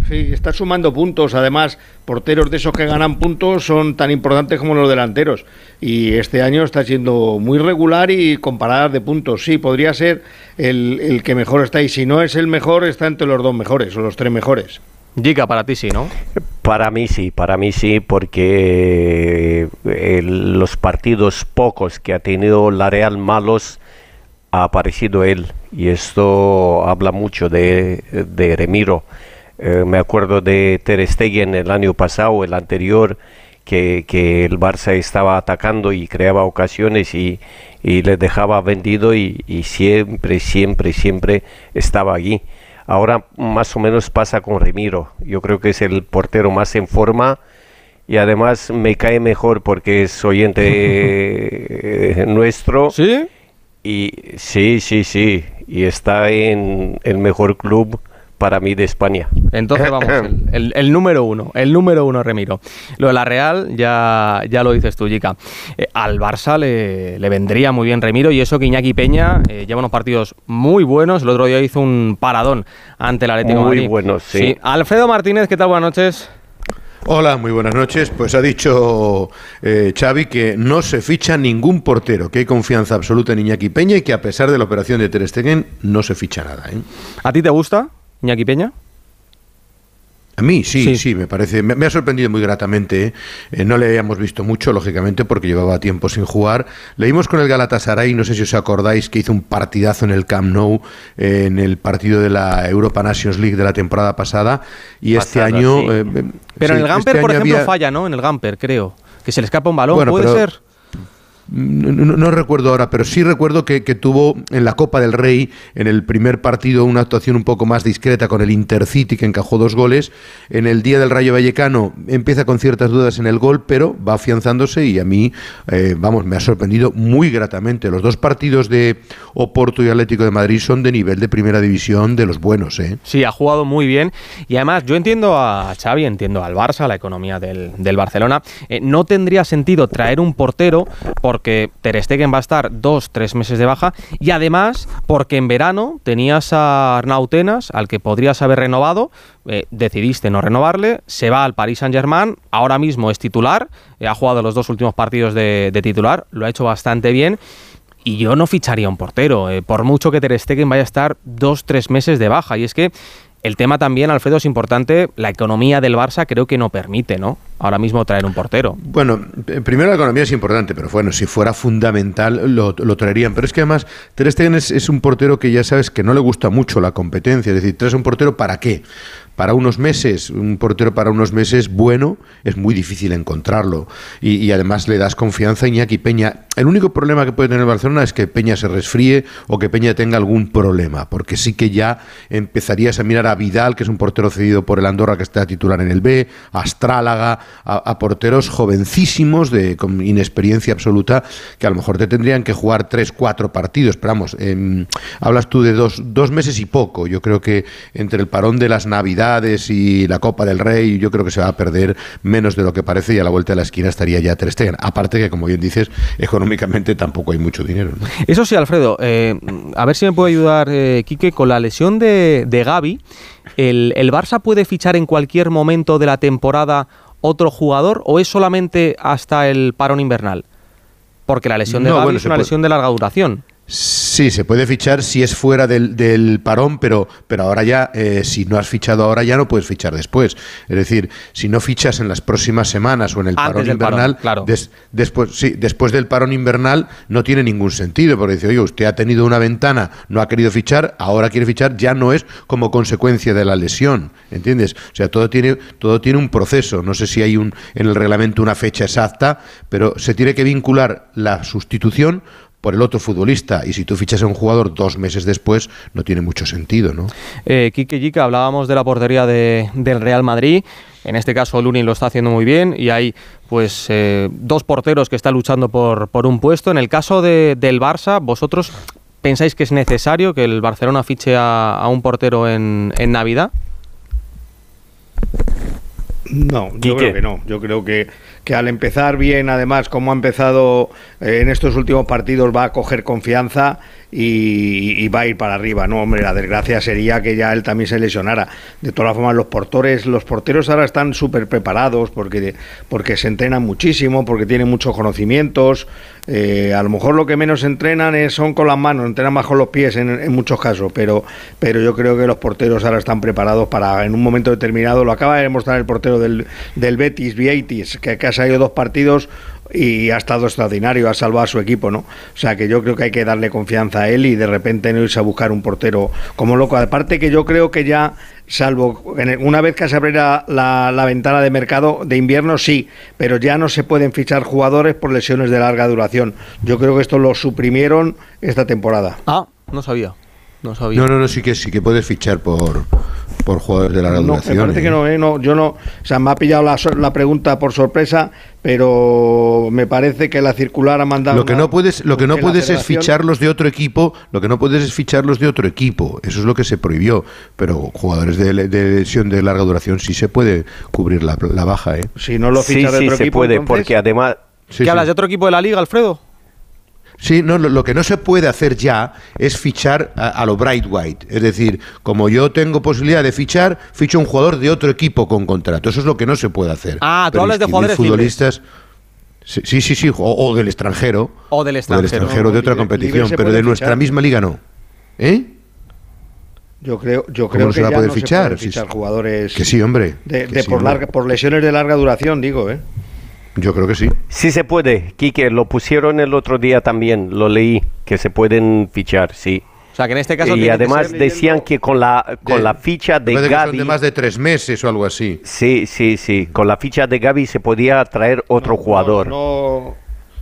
Sí, está sumando puntos. Además, porteros de esos que ganan puntos son tan importantes como los delanteros. Y este año está siendo muy regular y con paradas de puntos. Sí, podría ser el, el que mejor está. Y si no es el mejor, está entre los dos mejores o los tres mejores. Giga, para ti sí, ¿no? Para mí sí, para mí sí, porque eh, el- los partidos pocos que ha tenido la Real malos ha aparecido él y esto habla mucho de, de Remiro. Eh, me acuerdo de Ter Stegen el año pasado, el anterior, que, que el Barça estaba atacando y creaba ocasiones y, y le dejaba vendido y, y siempre, siempre, siempre estaba allí. Ahora más o menos pasa con Remiro. Yo creo que es el portero más en forma y además me cae mejor porque es oyente eh, nuestro. ¿Sí? Y sí, sí, sí. Y está en el mejor club para mí de España. Entonces vamos, el, el- el número uno, el número uno Remiro. Lo de la Real ya, ya lo dices tú, Jica. Eh, al Barça le, le vendría muy bien Remiro y eso que Iñaki Peña eh, lleva unos partidos muy buenos. El otro día hizo un paradón ante el Atlético de Muy Madrid. buenos, sí. Alfredo Martínez, ¿qué tal? Buenas noches. Hola, muy buenas noches. Pues ha dicho eh, Xavi que no se ficha ningún portero, que hay confianza absoluta en Iñaki Peña y que a pesar de la operación de Ter Stegen no se ficha nada. ¿eh? ¿A ti te gusta Iñaki Peña? A mí sí, sí, me parece, me, me ha sorprendido muy gratamente. ¿eh? Eh, no le habíamos visto mucho, lógicamente, porque llevaba tiempo sin jugar. Leímos con el Galatasaray, no sé si os acordáis, que hizo un partidazo en el Camp Nou, eh, en el partido de la Europa Nations League de la temporada pasada. Y este año. sí. Pero sí, en el Gamper, este por año ejemplo, había- falla, ¿no? En el Gamper, creo. Que se le escapa un balón, Bueno, ¿puede pero- ser? No, recuerdo ahora, pero sí recuerdo que, que tuvo en la Copa del Rey, en el primer partido, una actuación un poco más discreta con el Intercity, que encajó dos goles. En el día del Rayo Vallecano empieza con ciertas dudas en el gol, pero va afianzándose y a mí, eh, vamos, me ha sorprendido muy gratamente. Los dos partidos de Oporto y Atlético de Madrid son de nivel de primera división de los buenos, ¿eh? Sí, ha jugado muy bien. Y además, yo entiendo a Xavi, entiendo al Barça, la economía del, del Barcelona. Eh, no tendría sentido traer un portero porque Ter Stegen va a estar dos, tres meses de baja. Y además, porque en verano tenías a Arnau Tenas, al que podrías haber renovado. eh, decidiste no renovarle. Se va al Paris Saint-Germain. Ahora mismo es titular. eh, ha jugado los dos últimos partidos de, de titular. Lo ha hecho bastante bien. Y yo no ficharía un portero, eh, por mucho que Ter Stegen vaya a estar dos, tres meses de baja. Y es que el tema también, Alfredo, es importante. La economía del Barça creo que no permite, ¿no? Ahora mismo traer un portero. Bueno, eh, primero la economía es importante, pero bueno, si fuera fundamental lo, lo traerían. Pero es que además Ter Stegen es, un portero que ya sabes que no le gusta mucho la competencia. Es decir, traes un portero para qué? Para unos meses, un portero para unos meses bueno, es muy difícil encontrarlo. Y, y además le das confianza a Iñaki Peña. El único problema que puede tener el Barcelona es que Peña se resfríe o que Peña tenga algún problema, porque sí que ya empezarías a mirar a Vidal, que es un portero cedido por el Andorra que está titular en el B, a Astrálaga, a, porteros jovencísimos de con inexperiencia absoluta que a lo mejor te tendrían que jugar tres, cuatro partidos. Pero vamos, em, hablas tú de dos, dos meses y poco. Yo creo que entre el parón de las Navidades y la Copa del Rey, yo creo que se va a perder menos de lo que parece y a la vuelta de la esquina estaría ya Ter. Aparte que, como bien dices, económicamente tampoco hay mucho dinero. Eso sí, Alfredo, eh, a ver si me puede ayudar eh, Quique con la lesión de, de Gaby. El, ¿El Barça puede fichar en cualquier momento de la temporada otro jugador o es solamente hasta el parón invernal? Porque la lesión de No, Gaby bueno, es una puede- lesión de larga duración. Sí, se puede fichar si es fuera del, del parón, pero, pero ahora ya, eh, si no has fichado ahora, ya no puedes fichar después. Es decir, si no fichas en las próximas semanas o en el Antes parón del parón, invernal, claro. des- después, sí, después del parón invernal no tiene ningún sentido, porque dice, oye, usted ha tenido una ventana, no ha querido fichar, ahora quiere fichar, ya no es como consecuencia de la lesión, ¿entiendes? O sea, todo tiene, todo tiene un proceso. No sé si hay un, en el reglamento una fecha exacta, pero se tiene que vincular la sustitución por el otro futbolista. Y si tú fichas a un jugador dos meses después, no tiene mucho sentido, ¿no? Eh, Quique Yica, hablábamos de la portería de- del Real Madrid. En este caso, Lunin lo está haciendo muy bien y hay pues eh, dos porteros que están luchando por, por un puesto. En el caso de- del Barça, vosotros ¿pensáis que es necesario que el Barcelona fiche a, a un portero en, en Navidad? No, yo Quique. creo que no. Yo creo que, que al empezar bien, además, como ha empezado eh, en estos últimos partidos, va a coger confianza y, va a ir para arriba. No, hombre, la desgracia sería que ya él también se lesionara. De todas formas, los portores, los porteros ahora están súper preparados porque, porque se entrenan muchísimo, porque tienen muchos conocimientos. Eh, a lo mejor lo que menos entrenan es, son con las manos, entrenan más con los pies en, en muchos casos, pero, pero yo creo que los porteros ahora están preparados para en un momento determinado, lo acaba de demostrar el portero del, del Betis, Vieitis, que, que ha salido dos partidos y ha estado extraordinario, ha salvado a su equipo, ¿no? O sea que yo creo que hay que darle confianza a él y de repente no irse a buscar un portero como loco. Aparte que yo creo que ya, salvo una vez que se abriera la, la ventana de mercado de invierno, sí, pero ya no se pueden fichar jugadores por lesiones de larga duración. Yo creo que esto lo suprimieron esta temporada. Ah, no sabía. No sabía. No, no, no, sí que sí que puedes fichar por, por jugadores de larga No, duración. me parece ¿eh? que no, ¿eh? no, yo no, o sea, me ha pillado la, sor- la pregunta por sorpresa, pero me parece que la circular ha mandado. Lo que una- no puedes, lo que no que la puedes es ficharlos de otro equipo, lo que no puedes es ficharlos de otro equipo. Eso es lo que se prohibió. Pero jugadores de, de lesión de larga duración sí se puede cubrir la, la baja, ¿eh? Si no lo Sí, fichas de sí, otro se equipo, puede, entonces- porque además... Sí, ¿Qué sí. hablas de otro equipo de la liga, Alfredo? Sí, no, lo, lo que no se puede hacer ya es fichar a, a lo Bright White. Es decir, como yo tengo posibilidad de fichar, ficho un jugador de otro equipo con contrato. Eso es lo que no se puede hacer. Ah, tú Pero hablas de jugadores futbolistas. Sí, sí, sí, sí, o, o del extranjero. O del O extranjero. del extranjero de otra competición, se pero de nuestra fichar. misma liga no. ¿Eh? Yo creo, yo ¿Cómo creo no que se va a ya poder no se fichar? pueden Sí, fichar sí. jugadores Que sí, hombre. de, que de sí, por, hombre. larga, por lesiones de larga duración, digo, ¿eh? Yo creo que sí. Sí se puede, Quique, lo pusieron el otro día también, lo leí, que se pueden fichar, sí. O sea, que en este caso y que además ser- decían que con la, con De- la ficha de me que Gaby... de más de tres meses o algo así. Sí, sí, sí, con la ficha de Gaby se podía traer otro jugador. No,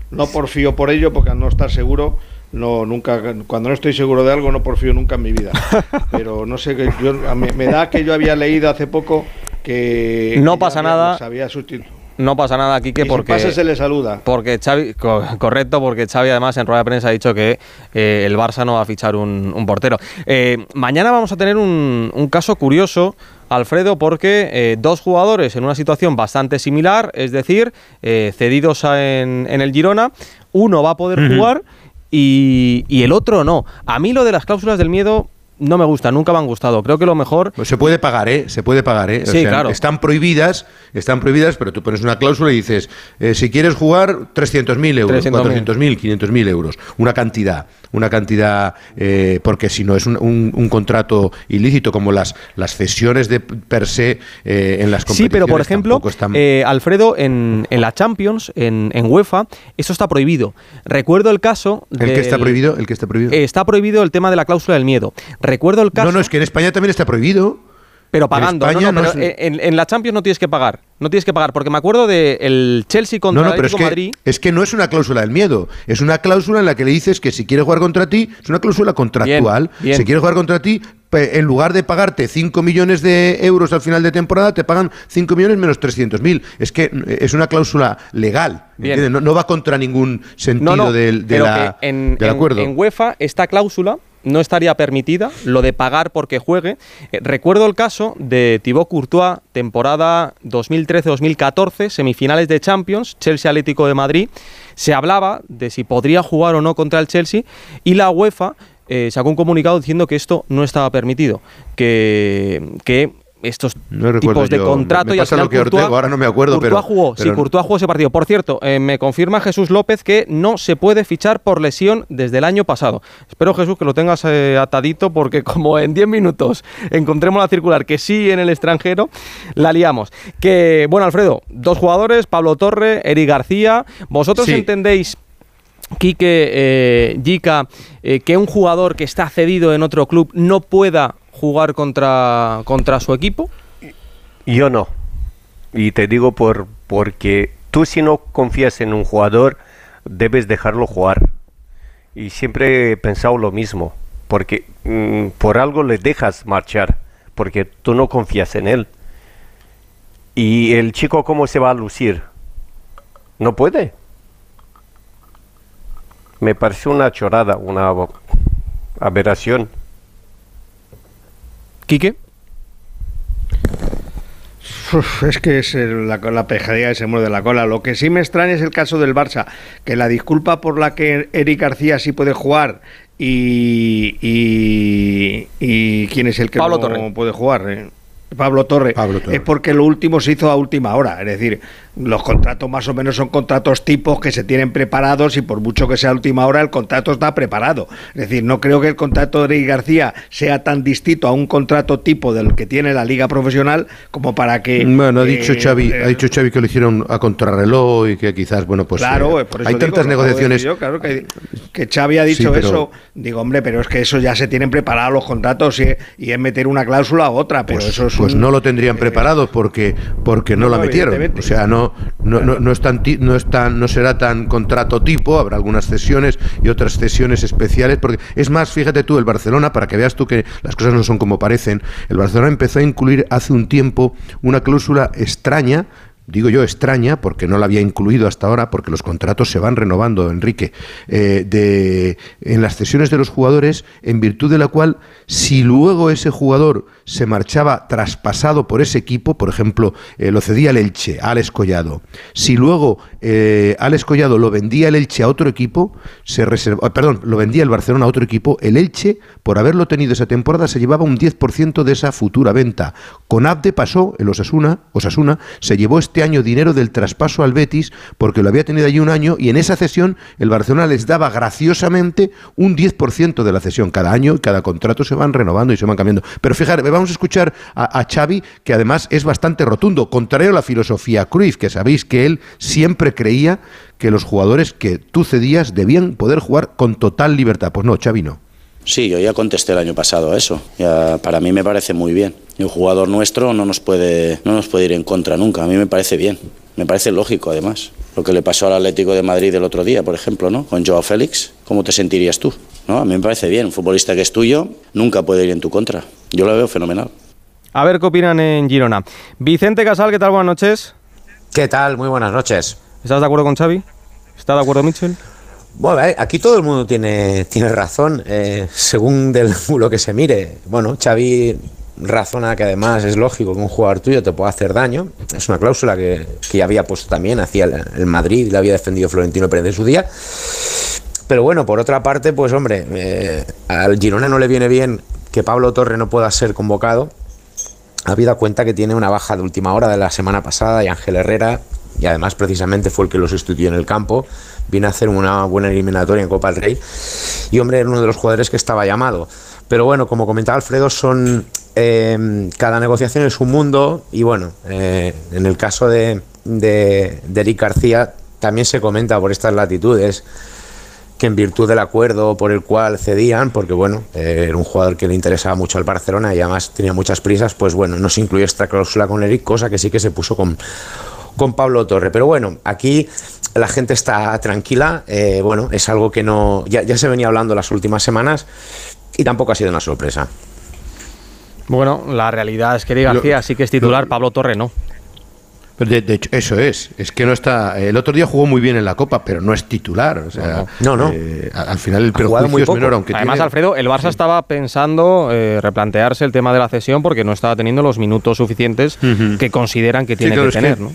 no porfío por ello, porque al no estar seguro, no nunca cuando no estoy seguro de algo no porfío nunca en mi vida. Pero no sé, que yo, a mí- me da que yo había leído hace poco que No que pasa había- nada. les había sustitu- No pasa nada, Quique, Y si porque... pasa se le saluda. Porque Xavi, co- correcto, porque Xavi además en rueda de prensa ha dicho que eh, el Barça no va a fichar un, un portero. Eh, mañana vamos a tener un, un caso curioso, Alfredo, porque eh, dos jugadores en una situación bastante similar, es decir, eh, cedidos en, en el Girona, uno va a poder jugar y, y el otro no. A mí lo de las cláusulas del miedo no me gusta, nunca me han gustado. Creo que lo mejor... Pues se puede pagar, ¿eh? Se puede pagar, ¿eh? Sí, claro. Están prohibidas, están prohibidas, pero tú pones una cláusula y dices, eh, si quieres jugar, 300.000 euros, 300.000. 400.000, 500.000 euros. Una cantidad, una cantidad, eh, porque si no es un, un- un contrato ilícito, como las, las cesiones de per se eh, en las competiciones. Sí, pero por ejemplo, están- Alfredo, en, en la Champions, en, en UEFA, eso está prohibido. Recuerdo el caso. ¿El que está del- prohibido? ¿El que está prohibido? Está prohibido el tema de la cláusula del miedo. Recuerdo el caso. no, no, es que en España también está prohibido. Pero pagando, En no, España no, no pero es- en, en la Champions no tienes que pagar. No tienes que pagar, porque me acuerdo del el Chelsea contra No, no, el pero es que, Madrid. es que no es una cláusula del miedo. Es una cláusula en la que le dices que si quiere jugar contra ti, es una cláusula contractual. Bien, bien. Si quiere jugar contra ti, en lugar de pagarte 5 millones de euros al final de temporada, te pagan 5 millones menos 300.000. Es que eh, es una cláusula legal. No, no va contra ningún sentido No, no, del, de la- que en, del en- acuerdo. en UEFA esta cláusula no estaría permitida, lo de pagar porque juegue. Eh, recuerdo el caso de Thibaut Courtois, temporada 2013-2014, semifinales de Champions, Chelsea Atlético de Madrid. Se hablaba de si podría jugar o no contra el Chelsea y la UEFA eh, sacó un comunicado diciendo que esto no estaba permitido, que, que estos No tipos de yo. contrato Me y al lo que Ortego, Courtois- ahora no me acuerdo, Courtois pero- jugó, sí, pero- Courtois jugó ese partido. Por cierto, eh, me confirma Jesús López que no se puede fichar por lesión desde el año pasado. Espero, Jesús, que lo tengas eh, atadito porque como en 10 minutos encontremos la circular que sí en el extranjero, la liamos. Que, bueno, Alfredo, dos jugadores, Pablo Torre, Eric García. ¿Vosotros Sí. entendéis... Quique, eh, Jica, eh, que un jugador que está cedido en otro club no pueda jugar contra, contra su equipo? Yo no. Y te digo por porque tú si no confías en un jugador, debes dejarlo jugar. Y siempre he pensado lo mismo, porque mm, por algo le dejas marchar, porque tú no confías en él. ¿Y el chico cómo se va a lucir? No puede. Me parece una chorada, una... Aberración. ¿Quique? Uf, es que es la, la pejadilla que se muerde la cola. Lo que sí me extraña es el caso del Barça, que la disculpa por la que Eric García sí puede jugar y, y, y quién es el que Pablo no Torre. puede jugar. eh? Pablo Torre. Es porque lo último se hizo a última hora. Es decir, los contratos más o menos son contratos tipos que se tienen preparados y por mucho que sea a última hora, el contrato está preparado. Es decir, no creo que el contrato de Eric García sea tan distinto a un contrato tipo del que tiene la liga profesional como para que... Bueno, ha dicho eh, Xavi, eh, ha dicho Xavi que lo hicieron a contrarreloj y que quizás, bueno, pues claro, eh, por eso hay digo, tantas lo negociaciones. yo, claro que, que Xavi ha dicho Sí, pero- eso. Digo, hombre, pero es que eso ya se tienen preparados los contratos y, y es meter una cláusula a otra, pero eso es Pues un- no lo tendrían preparado porque porque no, no, la metieron. O sea, no no, no, es tan no no será tan contrato tipo, habrá algunas cesiones y otras cesiones especiales porque es más, fíjate tú, el Barcelona para que veas tú que las cosas no son como parecen, el Barcelona empezó a incluir hace un tiempo una cláusula extraña Digo yo extraña, porque no la había incluido hasta ahora, porque los contratos se van renovando, Enrique, eh, en las cesiones de los jugadores, en virtud de la cual, si luego ese jugador se marchaba traspasado por ese equipo, por ejemplo, eh, lo cedía el Elche, Alex Collado, si luego eh, Alex Collado lo vendía el Elche a otro equipo, se reserva, ah, perdón, lo vendía el Barcelona a otro equipo, el Elche, por haberlo tenido esa temporada, se llevaba un 10% de esa futura venta. Con Abde pasó, el Osasuna, Osasuna se llevó este año dinero del traspaso al Betis porque lo había tenido allí un año y en esa cesión el Barcelona les daba graciosamente un 10% de la cesión cada año y cada contrato se van renovando y se van cambiando. Pero fíjate, vamos a escuchar a, a Xavi que además es bastante rotundo, contrario a la filosofía Cruyff, que sabéis que él siempre creía que los jugadores que tú cedías debían poder jugar con total libertad. Pues no, Xavi no. Sí, yo ya contesté el año pasado a eso. Ya, para mí me parece muy bien. Y un jugador nuestro no nos puede no nos puede ir en contra nunca. A mí me parece bien. Me parece lógico, además. Lo que le pasó al Atlético de Madrid el otro día, por ejemplo, ¿no? Con Joao Félix. ¿Cómo te sentirías tú? ¿No? A mí me parece bien. Un futbolista que es tuyo nunca puede ir en tu contra. Yo lo veo fenomenal. A ver qué opinan en Girona. Vicente Casal, ¿qué tal? Buenas noches. ¿Qué tal? Muy buenas noches. ¿Estás de acuerdo con Xavi? ¿Está de acuerdo Mitchell? Bueno, aquí todo el mundo tiene, tiene razón, eh, según del ángulo que se mire. Bueno, Xavi razona que además es lógico que un jugador tuyo te pueda hacer daño. Es una cláusula que, que ya había puesto también, hacía el, Madrid, y la había defendido Florentino Pérez en su día. Pero bueno, por otra parte, pues hombre, eh, al Girona no le viene bien que Pablo Torre no pueda ser convocado. Habida cuenta que tiene una baja de última hora de la semana pasada y Ángel Herrera, y además precisamente fue el que lo sustituyó en el campo, viene a hacer una buena eliminatoria en Copa del Rey. Y hombre, era uno de los jugadores que estaba llamado. Pero bueno, como comentaba Alfredo, son eh, cada negociación es un mundo y bueno, eh, en el caso de, de, de Eric García también se comenta por estas latitudes que en virtud del acuerdo por el cual cedían, porque bueno, eh, era un jugador que le interesaba mucho al Barcelona y además tenía muchas prisas, pues bueno, no se incluyó esta cláusula con Eric, cosa que sí que se puso con, con Pablo Torre. Pero bueno, aquí la gente está tranquila, eh, bueno, es algo que no, ya, ya se venía hablando las últimas semanas y tampoco ha sido una sorpresa. Bueno, la realidad es que Eric García sí que es titular, Pablo Torre no. Pero de, de hecho, eso es. Es que no está. El otro día jugó muy bien en la Copa, pero no es titular. O sea, No, no. eh, al final el perjuicio muy es menor, aunque Además, tiene- Alfredo, el Barça estaba pensando eh, replantearse el tema de la cesión porque no estaba teniendo los minutos suficientes que consideran que Sí, tiene claro, que tener, que- ¿no?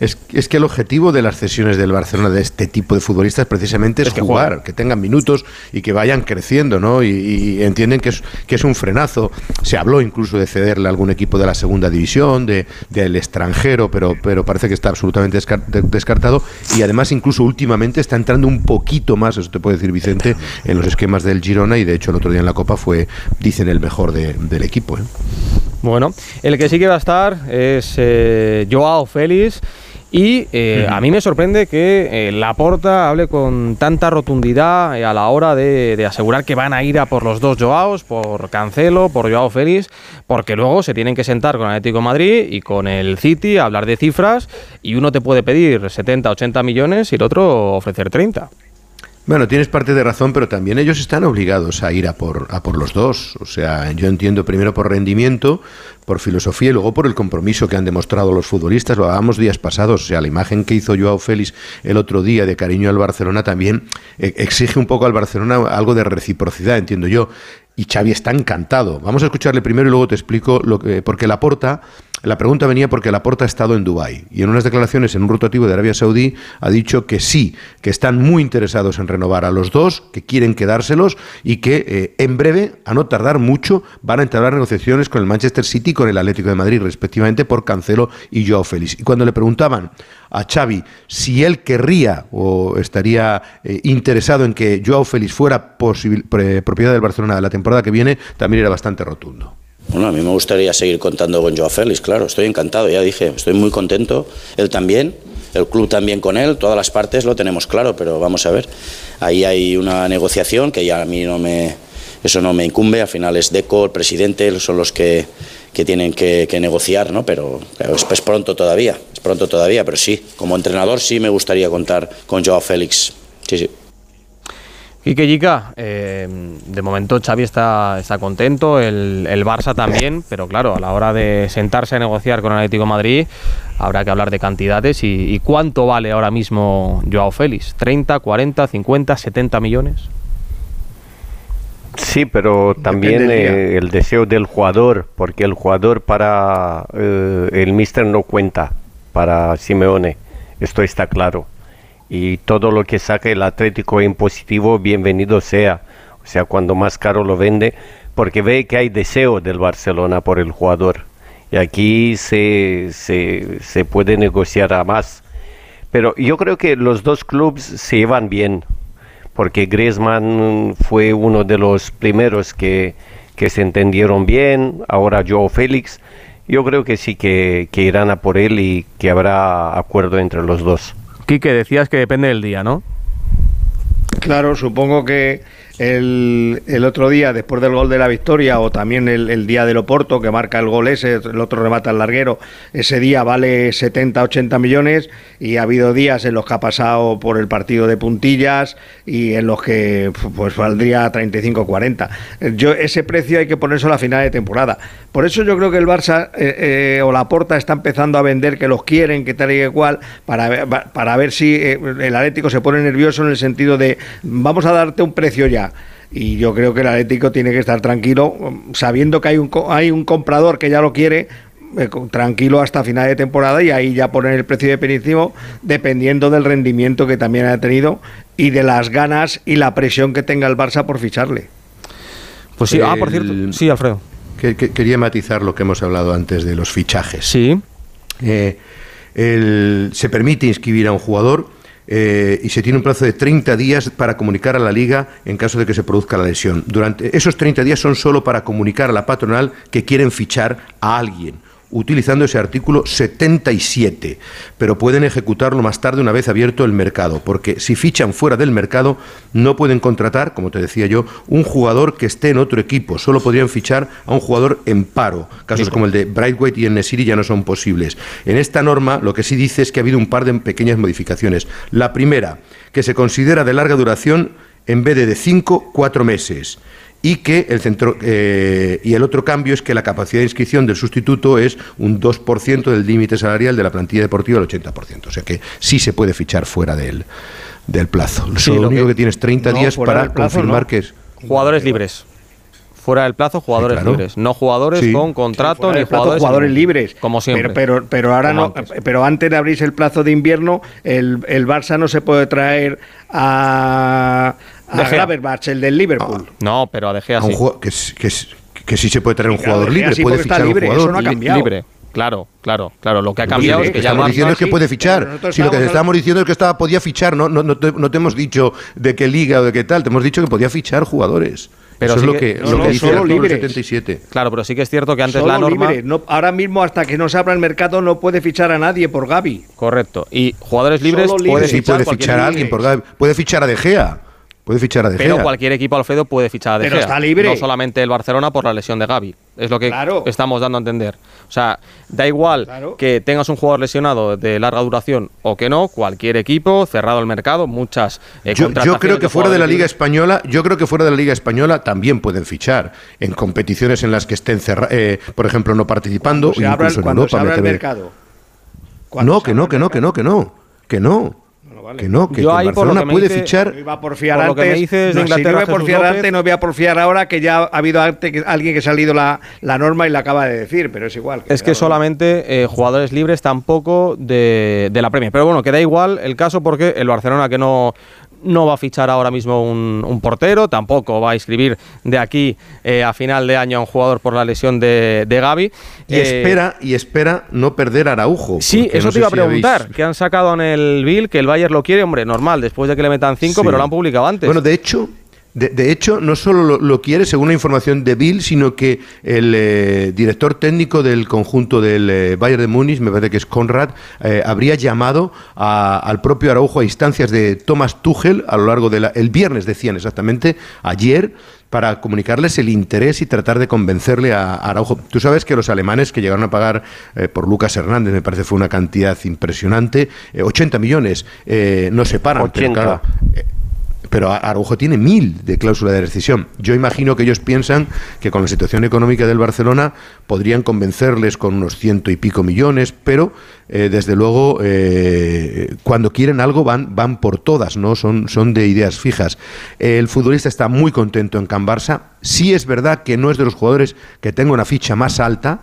Es, es que el objetivo de las cesiones del Barcelona de este tipo de futbolistas precisamente es, Es que jugar, que tengan minutos y que vayan creciendo, ¿no? Y, y entienden que es, que es un frenazo. Se habló incluso de cederle a algún equipo de la segunda división, de del extranjero, pero, pero parece que está absolutamente descar- de- descartado. Y además incluso últimamente está entrando un poquito más, eso te puede decir Vicente, en los esquemas del Girona y de hecho el otro día en la Copa fue, dicen, el mejor de- del equipo. ¿eh? Bueno, el que sí que va a estar es eh, Joao Félix. Y eh, a mí me sorprende que eh, Laporta hable con tanta rotundidad eh, a la hora de, de asegurar que van a ir a por los dos Joaos, por Cancelo, por Joao Félix, porque luego se tienen que sentar con Atlético de Madrid y con el City a hablar de cifras y uno te puede pedir 70, 80 millones y el otro ofrecer 30. Bueno, tienes parte de razón, pero también ellos están obligados a ir a por, a por los dos. O sea, yo entiendo primero por rendimiento, por filosofía y luego por el compromiso que han demostrado los futbolistas. Lo hablábamos días pasados. O sea, la imagen que hizo Joao Félix el otro día de cariño al Barcelona también eh, exige un poco al Barcelona algo de reciprocidad, entiendo yo. Y Xavi está encantado. Vamos a escucharle primero y luego te explico lo que, porque la porta. La pregunta venía porque Laporta ha estado en Dubái y en unas declaraciones en un rotativo de Arabia Saudí ha dicho que sí, que están muy interesados en renovar a los dos, que quieren quedárselos y que eh, en breve, a no tardar mucho, van a entablar negociaciones con el Manchester City y con el Atlético de Madrid, respectivamente por Cancelo y Joao Félix. Y cuando le preguntaban a Xavi si él querría o estaría eh, interesado en que Joao Félix fuera pre- propiedad del Barcelona de la temporada que viene, también era bastante rotundo. Bueno, a mí me gustaría seguir contando con Joao Félix, claro, estoy encantado, ya dije, estoy muy contento, él también, el club también con él, todas las partes lo tenemos claro, pero vamos a ver, ahí hay una negociación que ya a mí no me, eso no me incumbe, al final es Deco, el presidente, son los que, que tienen que, negociar, ¿no? Pero, pero es, es pronto todavía, es pronto todavía, pero sí, como entrenador sí me gustaría contar con Joao Félix, sí, sí. Quique Yica, eh, de momento Xavi está, está contento, el, el Barça también, pero claro, a la hora de sentarse a negociar con el Atlético de Madrid habrá que hablar de cantidades y, y cuánto vale ahora mismo Joao Félix, 30, 40, 50, 70 millones. Sí, pero también eh, el deseo del jugador, porque el jugador para eh, el míster no cuenta, para Simeone, esto está claro. Y todo lo que saque el Atlético en positivo, bienvenido sea. O sea, cuando más caro lo vende, porque ve que hay deseo del Barcelona por el jugador. Y aquí se, se, se puede negociar a más. Pero yo creo que los dos clubes se llevan bien, porque Griezmann fue uno de los primeros que, que se entendieron bien, ahora Joao Félix. Yo creo que sí que, que irán a por él y que habrá acuerdo entre los dos. Quique, decías que depende del día, ¿no? Claro, supongo que el, el otro día, después del gol de la victoria, o también el, el día del Oporto, que marca el gol ese, el otro remata al larguero, ese día vale 70, 80 millones, y ha habido días en los que ha pasado por el partido de puntillas y en los que pues valdría 35, 40. Yo, ese precio hay que ponérselo a final de temporada. Por eso yo creo que el Barça eh, eh, o la Porta está empezando a vender que los quieren, que tal y que cual, para, para ver si eh, el Atlético se pone nervioso en el sentido de vamos a darte un precio ya. Y yo creo que el Atlético tiene que estar tranquilo, sabiendo que hay un, hay un comprador que ya lo quiere, eh, tranquilo hasta final de temporada y ahí ya poner el precio definitivo dependiendo del rendimiento que también ha tenido y de las ganas y la presión que tenga el Barça por ficharle. Pues sí, ah, por cierto, sí, Alfredo. Que, que- quería matizar lo que hemos hablado antes de los fichajes. Sí. se permite inscribir a un jugador eh, y se tiene un plazo de 30 días para comunicar a la liga en caso de que se produzca la lesión. Durante esos 30 días son solo para comunicar a la patronal que quieren fichar a alguien utilizando ese artículo 77, pero pueden ejecutarlo más tarde una vez abierto el mercado, porque si fichan fuera del mercado no pueden contratar, como te decía yo, un jugador que esté en otro equipo, solo podrían fichar a un jugador en paro. Casos como el de Brightweight y Nesiri ya no son posibles. En esta norma lo que sí dice es que ha habido un par de pequeñas modificaciones. La primera, que se considera de larga duración en vez de de 5, 4 meses y que el centro eh, y el otro cambio es que la capacidad de inscripción del sustituto es un 2% del límite salarial de la plantilla deportiva del 80%, o sea que sí se puede fichar fuera del, del plazo. Sí, lo lo único que- que, tienes 30 No, días para plazo, confirmar no. que es Jugadores libres. Fuera del plazo, jugadores claro. libres. No jugadores Sí. con contrato ni plazo, jugadores, jugadores libres. Como siempre. Pero, pero, pero ahora Como no, antes. pero antes de abrirse el plazo de invierno, el, el Barça no se puede traer a, a De Gea. Gravenberch, el del Liverpool. No, pero a De Gea sí. jugador- que, que, que sí se puede traer un Claro, jugador libre, sí, puede fichar libre, un eso jugador no ha libre. cambiado. Libre. Claro, claro, claro. Lo que ha cambiado sí, es que ya estamos diciendo es que sí, puede fichar. Si lo que estábamos estamos diciendo es que estaba, podía fichar, no, no, no, te, no te hemos dicho de qué liga o de qué tal, te hemos dicho que podía fichar jugadores. Pero Eso sí es lo que- que, no, lo no, que dice el solo libres. 77. Claro, pero sí que es cierto que antes Solo la norma. libre. No, ahora mismo, hasta que no se abra el mercado, no puede fichar a nadie por Gaby. Correcto. Y jugadores libres Solo puede libres. Sí, fichar puede fichar a alguien, por Gavi. puede fichar a De Gea. Puede fichar a De Pero cualquier equipo, Alfredo, puede fichar a De Pero está libre. No solamente el Barcelona por la lesión de Gaby. es lo que estamos dando a entender. O sea, da igual que tengas un jugador lesionado de larga duración o que no, cualquier equipo, cerrado el mercado, muchas eh, Yo, creo que fuera de la Liga. Española, yo creo que fuera de la Liga Española también pueden fichar en competiciones en las que estén, cerra- eh, por ejemplo, no participando se o abra, incluso en cuando se Europa. abra el me- mercado. No, que no, que no, que no, que no, que no. Que no, que, Yo que ahí, por Barcelona lo que me puede dice- fichar. Iba a porfiar Por lo que me antes, dices de no, si Inglaterra, no iba a porfiar antes, no voy a porfiar ahora que ya ha habido antes que- alguien que ha salido la, la norma y la acaba de decir, pero es igual. Es que solamente eh, jugadores libres tampoco de, de la Premier. Pero bueno, que da igual el caso porque el Barcelona que no, no va a fichar ahora mismo un, un portero, tampoco va a inscribir de aquí eh, a final de año a un jugador por la lesión de, de Gaby. Y Eh, espera, y espera no perder a Araujo. Sí, eso no te iba a si preguntar. Que han sacado en el Bill que el Bayern lo quiere, hombre, normal, después de que le metan cinco, Sí. pero lo han publicado antes. Bueno, de hecho, de, de hecho, no solo lo, lo quiere, según la información de Bill, sino que el eh, director técnico del conjunto del eh, Bayern de Múnich, me parece que es Conrad, eh, habría llamado a- al propio Araujo a instancias de Thomas Tuchel a lo largo del el viernes, decían exactamente, ayer para comunicarles el interés y tratar de convencerle a a Araujo. Tú sabes que los alemanes que llegaron a pagar eh, por Lucas Hernández, me parece fue una cantidad impresionante, eh, 80 millones, eh, no se paran. pero 80. claro, pero Araujo tiene mil de cláusula de rescisión. Yo imagino que ellos piensan que con la situación económica del Barcelona podrían convencerles con unos ciento y pico millones, pero eh, desde luego eh, cuando quieren algo van, van por todas, ¿no? Son, son de ideas fijas. El futbolista está muy contento en Can Barça. Sí es verdad que no es de los jugadores que tenga una ficha más alta.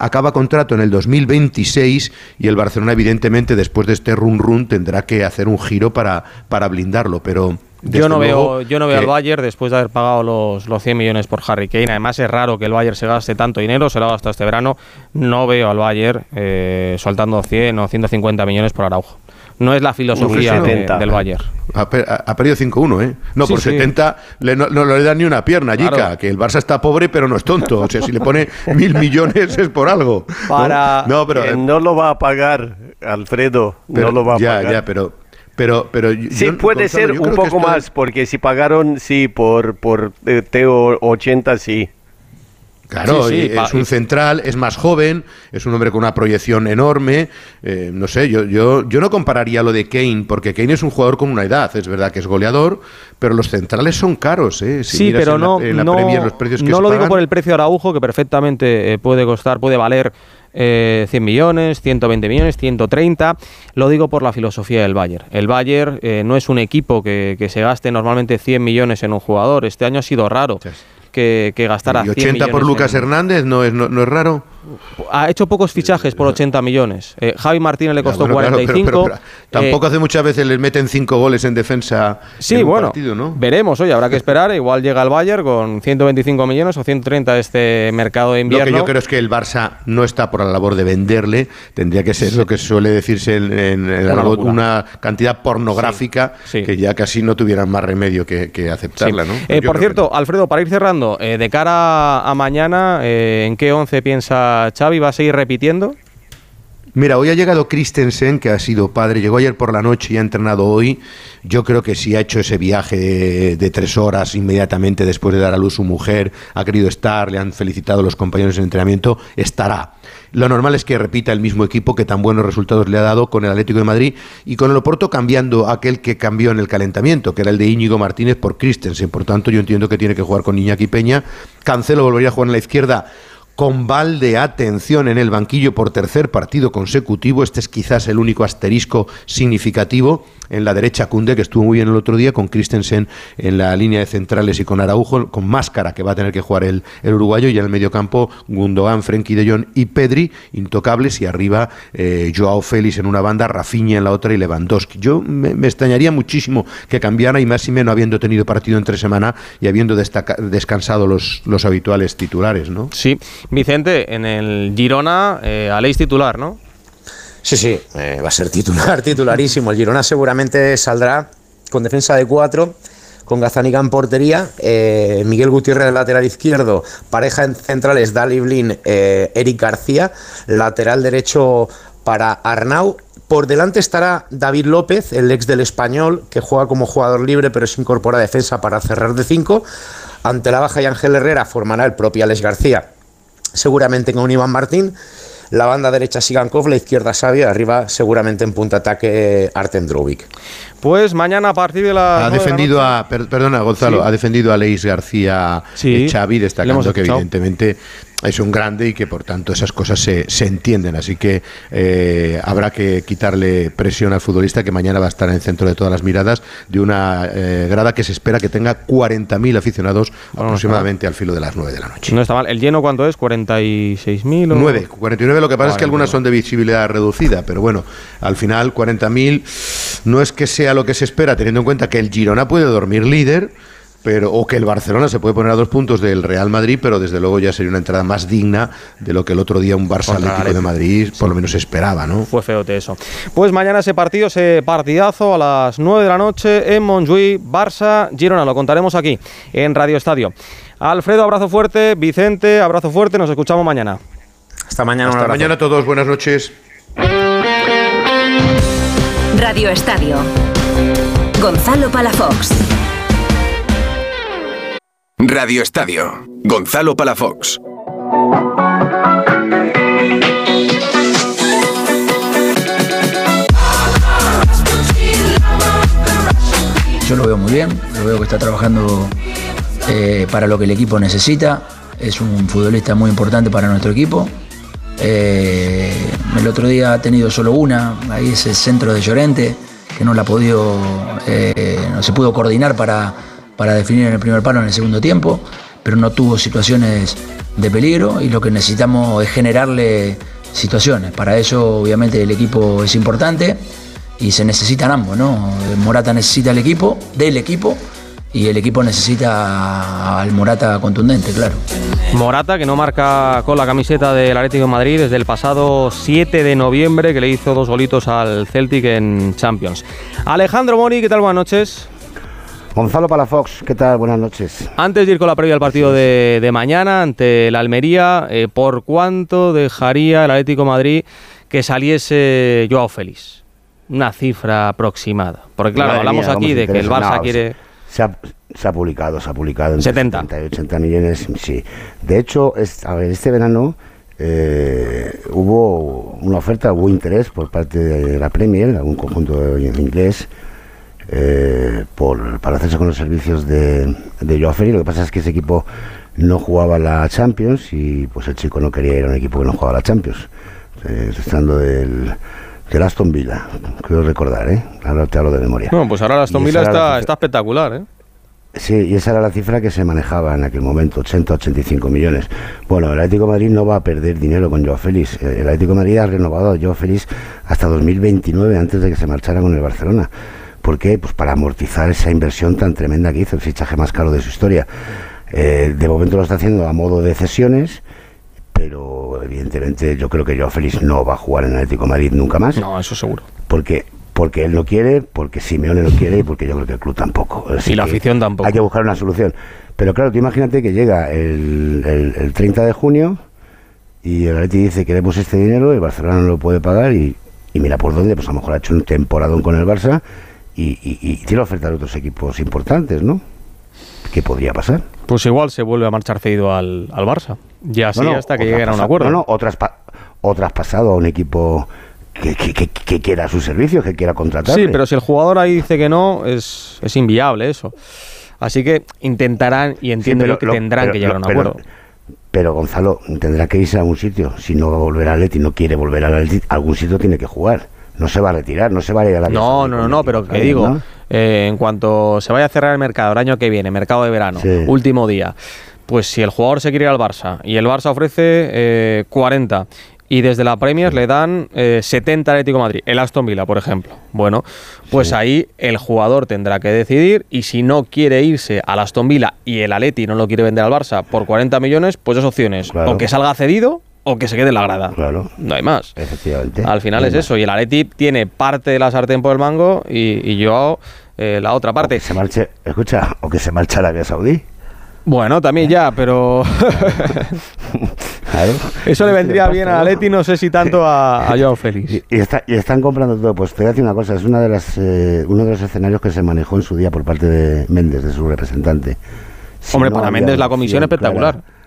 Acaba contrato en el 2026 y el Barcelona, evidentemente, después de este run run, tendrá que hacer un giro para, para blindarlo. Pero Yo no, luego veo, yo no veo al Bayern después de haber pagado los, los 100 millones por Harry Kane. Además, es raro que el Bayern se gaste tanto dinero, se lo ha gastado este verano. No veo al Bayern eh, soltando 100 o 150 millones por Araujo. No es la filosofía de- 70. del Bayern. Ha, pe- ha- ha perdido 5-1, ¿eh? No, Sí, por sí. 70 le- no, no le dan ni una pierna, Jica, Claro. que el Barça está pobre pero no es tonto. O sea, si le pone mil millones es por algo. ¿no? Para No, pero, que eh, no lo va a pagar, Alfredo. pero- no lo va a ya, pagar. ya, pero... Pero, pero yo- Sí, puede Gonzalo, ser un poco esto- más, porque si pagaron, sí, por, por eh, Teo 80, sí. Claro, Sí, sí, es un central, es más joven, es un hombre con una proyección enorme. eh, no sé, yo, yo, yo no compararía lo de Kane, porque Kane es un jugador con una edad, es verdad que es goleador, pero los centrales son caros. ¿eh? Si sí, pero en la- no, en la, no, Premier los precios que no se lo digo por el precio de Araujo, que perfectamente eh, puede costar, puede valer eh, 100 millones, 120 millones, 130. Lo digo por la filosofía del Bayern. El Bayern eh, no es un equipo que, que se gaste normalmente 100 millones en un jugador. Este año ha sido raro que, que gastara Y 100 80 por Lucas en- Hernández no es, no, no es raro. Ha hecho pocos fichajes por 80 millones. Eh, Javi Martínez le costó Ya, bueno, claro, pero- 45. pero- pero tampoco Eh, hace muchas veces les meten cinco goles en defensa Sí, en un bueno, partido, ¿no? veremos, oye, habrá que esperar. Igual llega el Bayern con 125 millones o 130 este mercado de Lo invierno. que yo creo es que el Barça no está por la labor de venderle, tendría que ser lo que suele decirse en, en el Una cantidad pornográfica que ya casi no tuvieran más remedio que, que aceptarla, ¿no? Eh, por que cierto, Alfredo, para ir cerrando, eh, de cara a mañana, ¿en qué 11 piensa Xavi? ¿Va a seguir repitiendo? Mira, hoy ha llegado Christensen, que ha sido padre, llegó ayer por la noche y ha entrenado hoy. Yo creo que si ha hecho ese viaje de, de tres horas inmediatamente después de dar a luz su mujer, ha querido estar, le han felicitado los compañeros de entrenamiento, estará. Lo normal es que repita el mismo equipo que tan buenos resultados le ha dado con el Atlético de Madrid y con el Oporto cambiando aquel que cambió en el calentamiento, que era el de Íñigo Martínez por Christensen. Por tanto, yo entiendo que tiene que jugar con Iñaki Peña. Cancelo volvería a jugar en la izquierda con Valde, atención, en el banquillo por tercer partido consecutivo. Este es quizás el único asterisco significativo. En la derecha, Cunde, que estuvo muy bien el otro día, con Christensen en la línea de centrales y con Araujo, con máscara que va a tener que jugar el, el uruguayo. Y en el medio campo, Gundogan, Frenkie de Jong y Pedri, intocables. Y arriba, eh, Joao Félix en una banda, Rafinha en la otra y Lewandowski. Yo me, me extrañaría muchísimo que cambiara y más y menos habiendo tenido partido entre semana y habiendo destaca- descansado los, los habituales titulares, ¿no? Sí. Vicente, en el Girona, eh, Aleix titular, ¿no? Sí, sí, eh, va a ser titular, titularísimo. El Girona seguramente saldrá con defensa de cuatro, con Gazzaniga en portería, eh, Miguel Gutiérrez lateral izquierdo, pareja en centrales, Dali Blin, eh, Eric García, lateral derecho para Arnau. Por delante estará David López, el ex del español, que juega como jugador libre, pero se incorpora a defensa para cerrar de cinco. Ante la baja y Ángel Herrera formará el propio Alex García seguramente con Iván Martín. La banda derecha Sigankov, la izquierda Sabia, arriba seguramente en punta ataque Artem Drovic. Pues mañana a partir de la. Ha defendido a, per- perdona Gonzalo, Sí. ha defendido a Leis García Sí, eh, Xavi, destacando que evidentemente es un grande y que por tanto esas cosas se, se entienden. Así que eh, habrá que quitarle presión al futbolista que mañana va a estar en el centro de todas las miradas de una eh, grada que se espera que tenga 40.000 aficionados aproximadamente al filo de las 9 de la noche. No está mal. ¿El lleno cuánto es? ¿46.000 o...? 9, 49, lo que pasa es que algunas son de visibilidad reducida, pero bueno, al final 40.000 no es que sea lo que se espera, teniendo en cuenta que el Girona puede dormir líder, pero o que el Barcelona se puede poner a dos puntos del Real Madrid, pero desde luego ya sería una entrada más digna de lo que el otro día un Barça Atlético de. Madrid por lo menos esperaba, ¿no? Fue feote eso. Pues mañana ese partido, ese partidazo a las 9 de la noche en Montjuïc, Barça, Girona. Lo contaremos aquí en Radio Estadio. Alfredo, abrazo fuerte. Vicente, abrazo fuerte. Nos escuchamos mañana. Hasta mañana. Hasta mañana a todos, buenas noches. Radio Estadio. Gonzalo Palafox. Radio Estadio. Gonzalo Palafox. Yo lo veo muy bien, lo veo que está trabajando eh, para lo que el equipo necesita. Es un futbolista muy importante para nuestro equipo. Eh, el otro día ha tenido solo una, ahí es el centro de Llorente, que no la ha podido, eh, no se pudo coordinar para, para definir en el primer palo en el segundo tiempo, pero no tuvo situaciones de peligro y lo que necesitamos es generarle situaciones. Para eso obviamente el equipo es importante y se necesitan ambos, ¿no? Morata necesita el equipo, del equipo, y el equipo necesita al Morata contundente, claro. Morata, que no marca con la camiseta del Atlético de Madrid desde el pasado 7 de noviembre, que le hizo dos golitos al Celtic en Champions. Alejandro Mori, ¿qué tal? Buenas noches. Gonzalo Palafox, ¿qué tal? Buenas noches. Antes de ir con la previa del partido de, de mañana ante la Almería, eh, ¿por cuánto dejaría el Atlético de Madrid que saliese Joao Félix? Una cifra aproximada. Porque claro, Madre hablamos mía, aquí de que el. Barça No, quiere... Se ha, se ha publicado, se ha publicado. entre 70. 70 y 80 millones, sí. De hecho, es- a ver, este verano eh, hubo una oferta, hubo interés por parte de la Premier, algún conjunto inglés, eh, por, para hacerse con los servicios de, de Félix. Lo que pasa es que ese equipo no jugaba la Champions y pues el chico no quería ir a un equipo que no jugaba la Champions. Eh, estando del, del Aston Villa, creo recordar, ¿eh? Ahora te hablo de memoria. Bueno, pues ahora la Aston Villa está, espectacular, ¿eh? Sí, y esa era la cifra que se manejaba en aquel momento, 80-85 millones. Bueno, el Atlético de Madrid no va a perder dinero con Joao Félix. Eh, El Atlético de Madrid ha renovado a Joao Félix hasta 2029, antes de que se marchara con el Barcelona. ¿Por qué? Pues para amortizar esa inversión tan tremenda que hizo, el fichaje más caro de su historia. Eh, de momento lo está haciendo a modo de cesiones, pero evidentemente yo creo que Joao Félix no va a jugar en Atlético de Madrid nunca más. No, eso seguro. Porque porque él no quiere, porque Simeone no quiere y porque yo creo que el club tampoco. Así Y la afición tampoco. Hay que buscar una solución. Pero claro, tú imagínate que llega el, el- el 30 de junio y el Atleti dice queremos este dinero, el Barcelona no lo puede pagar y, y mira por dónde, pues a lo mejor ha hecho un temporadón con el Barça y, y- y tiene oferta de otros equipos importantes, ¿no? ¿Qué podría pasar? Pues igual se vuelve a marchar cedido al, al Barça. Y así No, no, hasta que lleguen a un acuerdo. No, no, o, traspa- o traspasado a un equipo que, que- que- que quiera sus servicios, que quiera contratarle. Sí, pero si el jugador ahí dice que no, es, es inviable eso. Así que intentarán y entiendo pero yo que lo- tendrán pero que llegar a un pero- acuerdo. Pero Gonzalo tendrá que irse a algún sitio. Si no va a volver al Atleti, no quiere volver al Atleti, algún sitio tiene que jugar. No se va a retirar, no se va a ir a la No, no, no, no, pero que digo, eh, en cuanto se vaya a cerrar el mercado el año que viene, mercado de verano, Sí. último día, pues si el jugador se quiere ir al Barça y el Barça ofrece eh, 40 y desde la Premier le dan eh, 70 al Atlético de Madrid, el Aston Villa, por ejemplo. Bueno, pues ahí el jugador tendrá que decidir y si no quiere irse al Aston Villa y el Atleti no lo quiere vender al Barça por 40 millones, pues dos opciones, o que salga cedido o que se quede en la grada. Claro. No hay más. Efectivamente. Al final No es más. eso. Y el Atleti tiene parte de la sartén por el mango y, y Joao eh, la otra parte. se marche, escucha, o que se marche a Arabia Saudí. Bueno, también ya, pero Claro. eso le vendría bien a Atleti, no sé si tanto a, a Joao Félix. Y, y está- y están comprando todo. Pues te voy a decir una cosa, es una de las, eh, uno de los escenarios que se manejó en su día por parte de Méndez, de su representante. Si Hombre, no para Méndez la comisión espectacular. clara-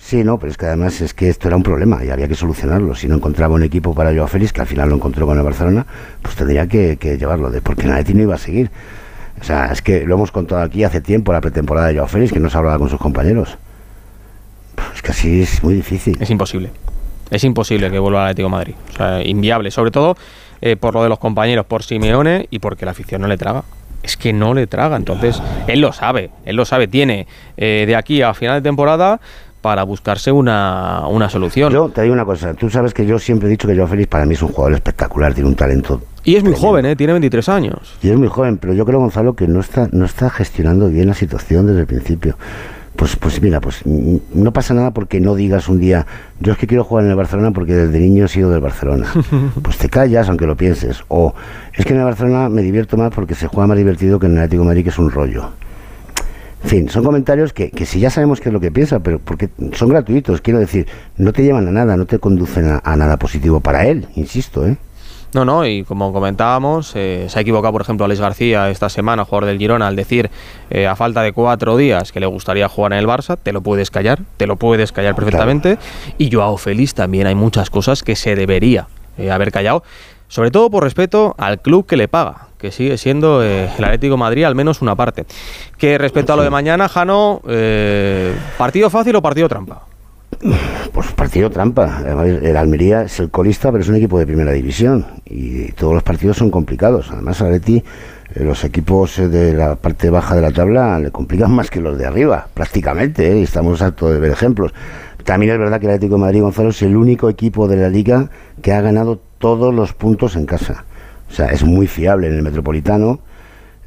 Sí, no, pero es que además es que esto era un problema y había que solucionarlo. Si no encontraba un equipo para Joao Félix, que al final lo encontró con el Barcelona, pues tendría que, que llevarlo, de, porque Nadie no iba a seguir. O sea, es que lo hemos contado aquí hace tiempo, la pretemporada de Joao Félix, que no se hablaba con sus compañeros. Es que así es muy difícil. Es imposible. Es imposible que vuelva al Atlético de Madrid. O sea, inviable. Sobre todo eh, por lo de los compañeros, por Simeone y porque la afición no le traga. Es que no le traga. Entonces, él lo sabe. Él lo sabe. Tiene eh, de aquí a final de temporada para buscarse una, una solución. Yo te digo una cosa, tú sabes que yo siempre he dicho que Joao Félix para mí es un jugador espectacular, tiene un talento Y es muy joven, ¿eh? Tiene 23 años. Y es muy joven, pero yo creo, Gonzalo, que no está, no está gestionando bien la situación desde el principio. Pues, pues mira, pues mm, no pasa nada porque no digas un día, yo es que quiero jugar en el Barcelona porque desde niño he sido del Barcelona. Pues te callas aunque lo pienses. O es que en el Barcelona me divierto más porque se juega más divertido que en el Atlético de Madrid, que es un rollo. En fin, son comentarios que, que si ya sabemos qué es lo que piensa, pero porque son gratuitos, quiero decir, no te llevan a nada, no te conducen a, a nada positivo para él, insisto, ¿eh? No, no, y como comentábamos, eh, se ha equivocado, por ejemplo, Alex García esta semana, jugador del Girona, al decir eh, a falta de cuatro días que le gustaría jugar en el Barça, te lo puedes callar, te lo puedes callar perfectamente. Y Joao Félix también hay muchas cosas que se debería eh, haber callado, sobre todo por respeto al club que le paga, que sigue siendo eh, el Atlético de Madrid, al menos una parte. Que respecto a lo de mañana, Jano, eh, ¿partido fácil o partido trampa? Pues partido trampa. El Almería es el colista, pero es un equipo de primera división y todos los partidos son complicados. Además, al Atleti, eh, los equipos de la parte baja de la tabla le complican más que los de arriba, prácticamente. ¿eh? y Estamos hartos de ver ejemplos. También es verdad que el Atlético de Madrid, Gonzalo, es el único equipo de la liga que ha ganado todos los puntos en casa. O sea, es muy fiable en el Metropolitano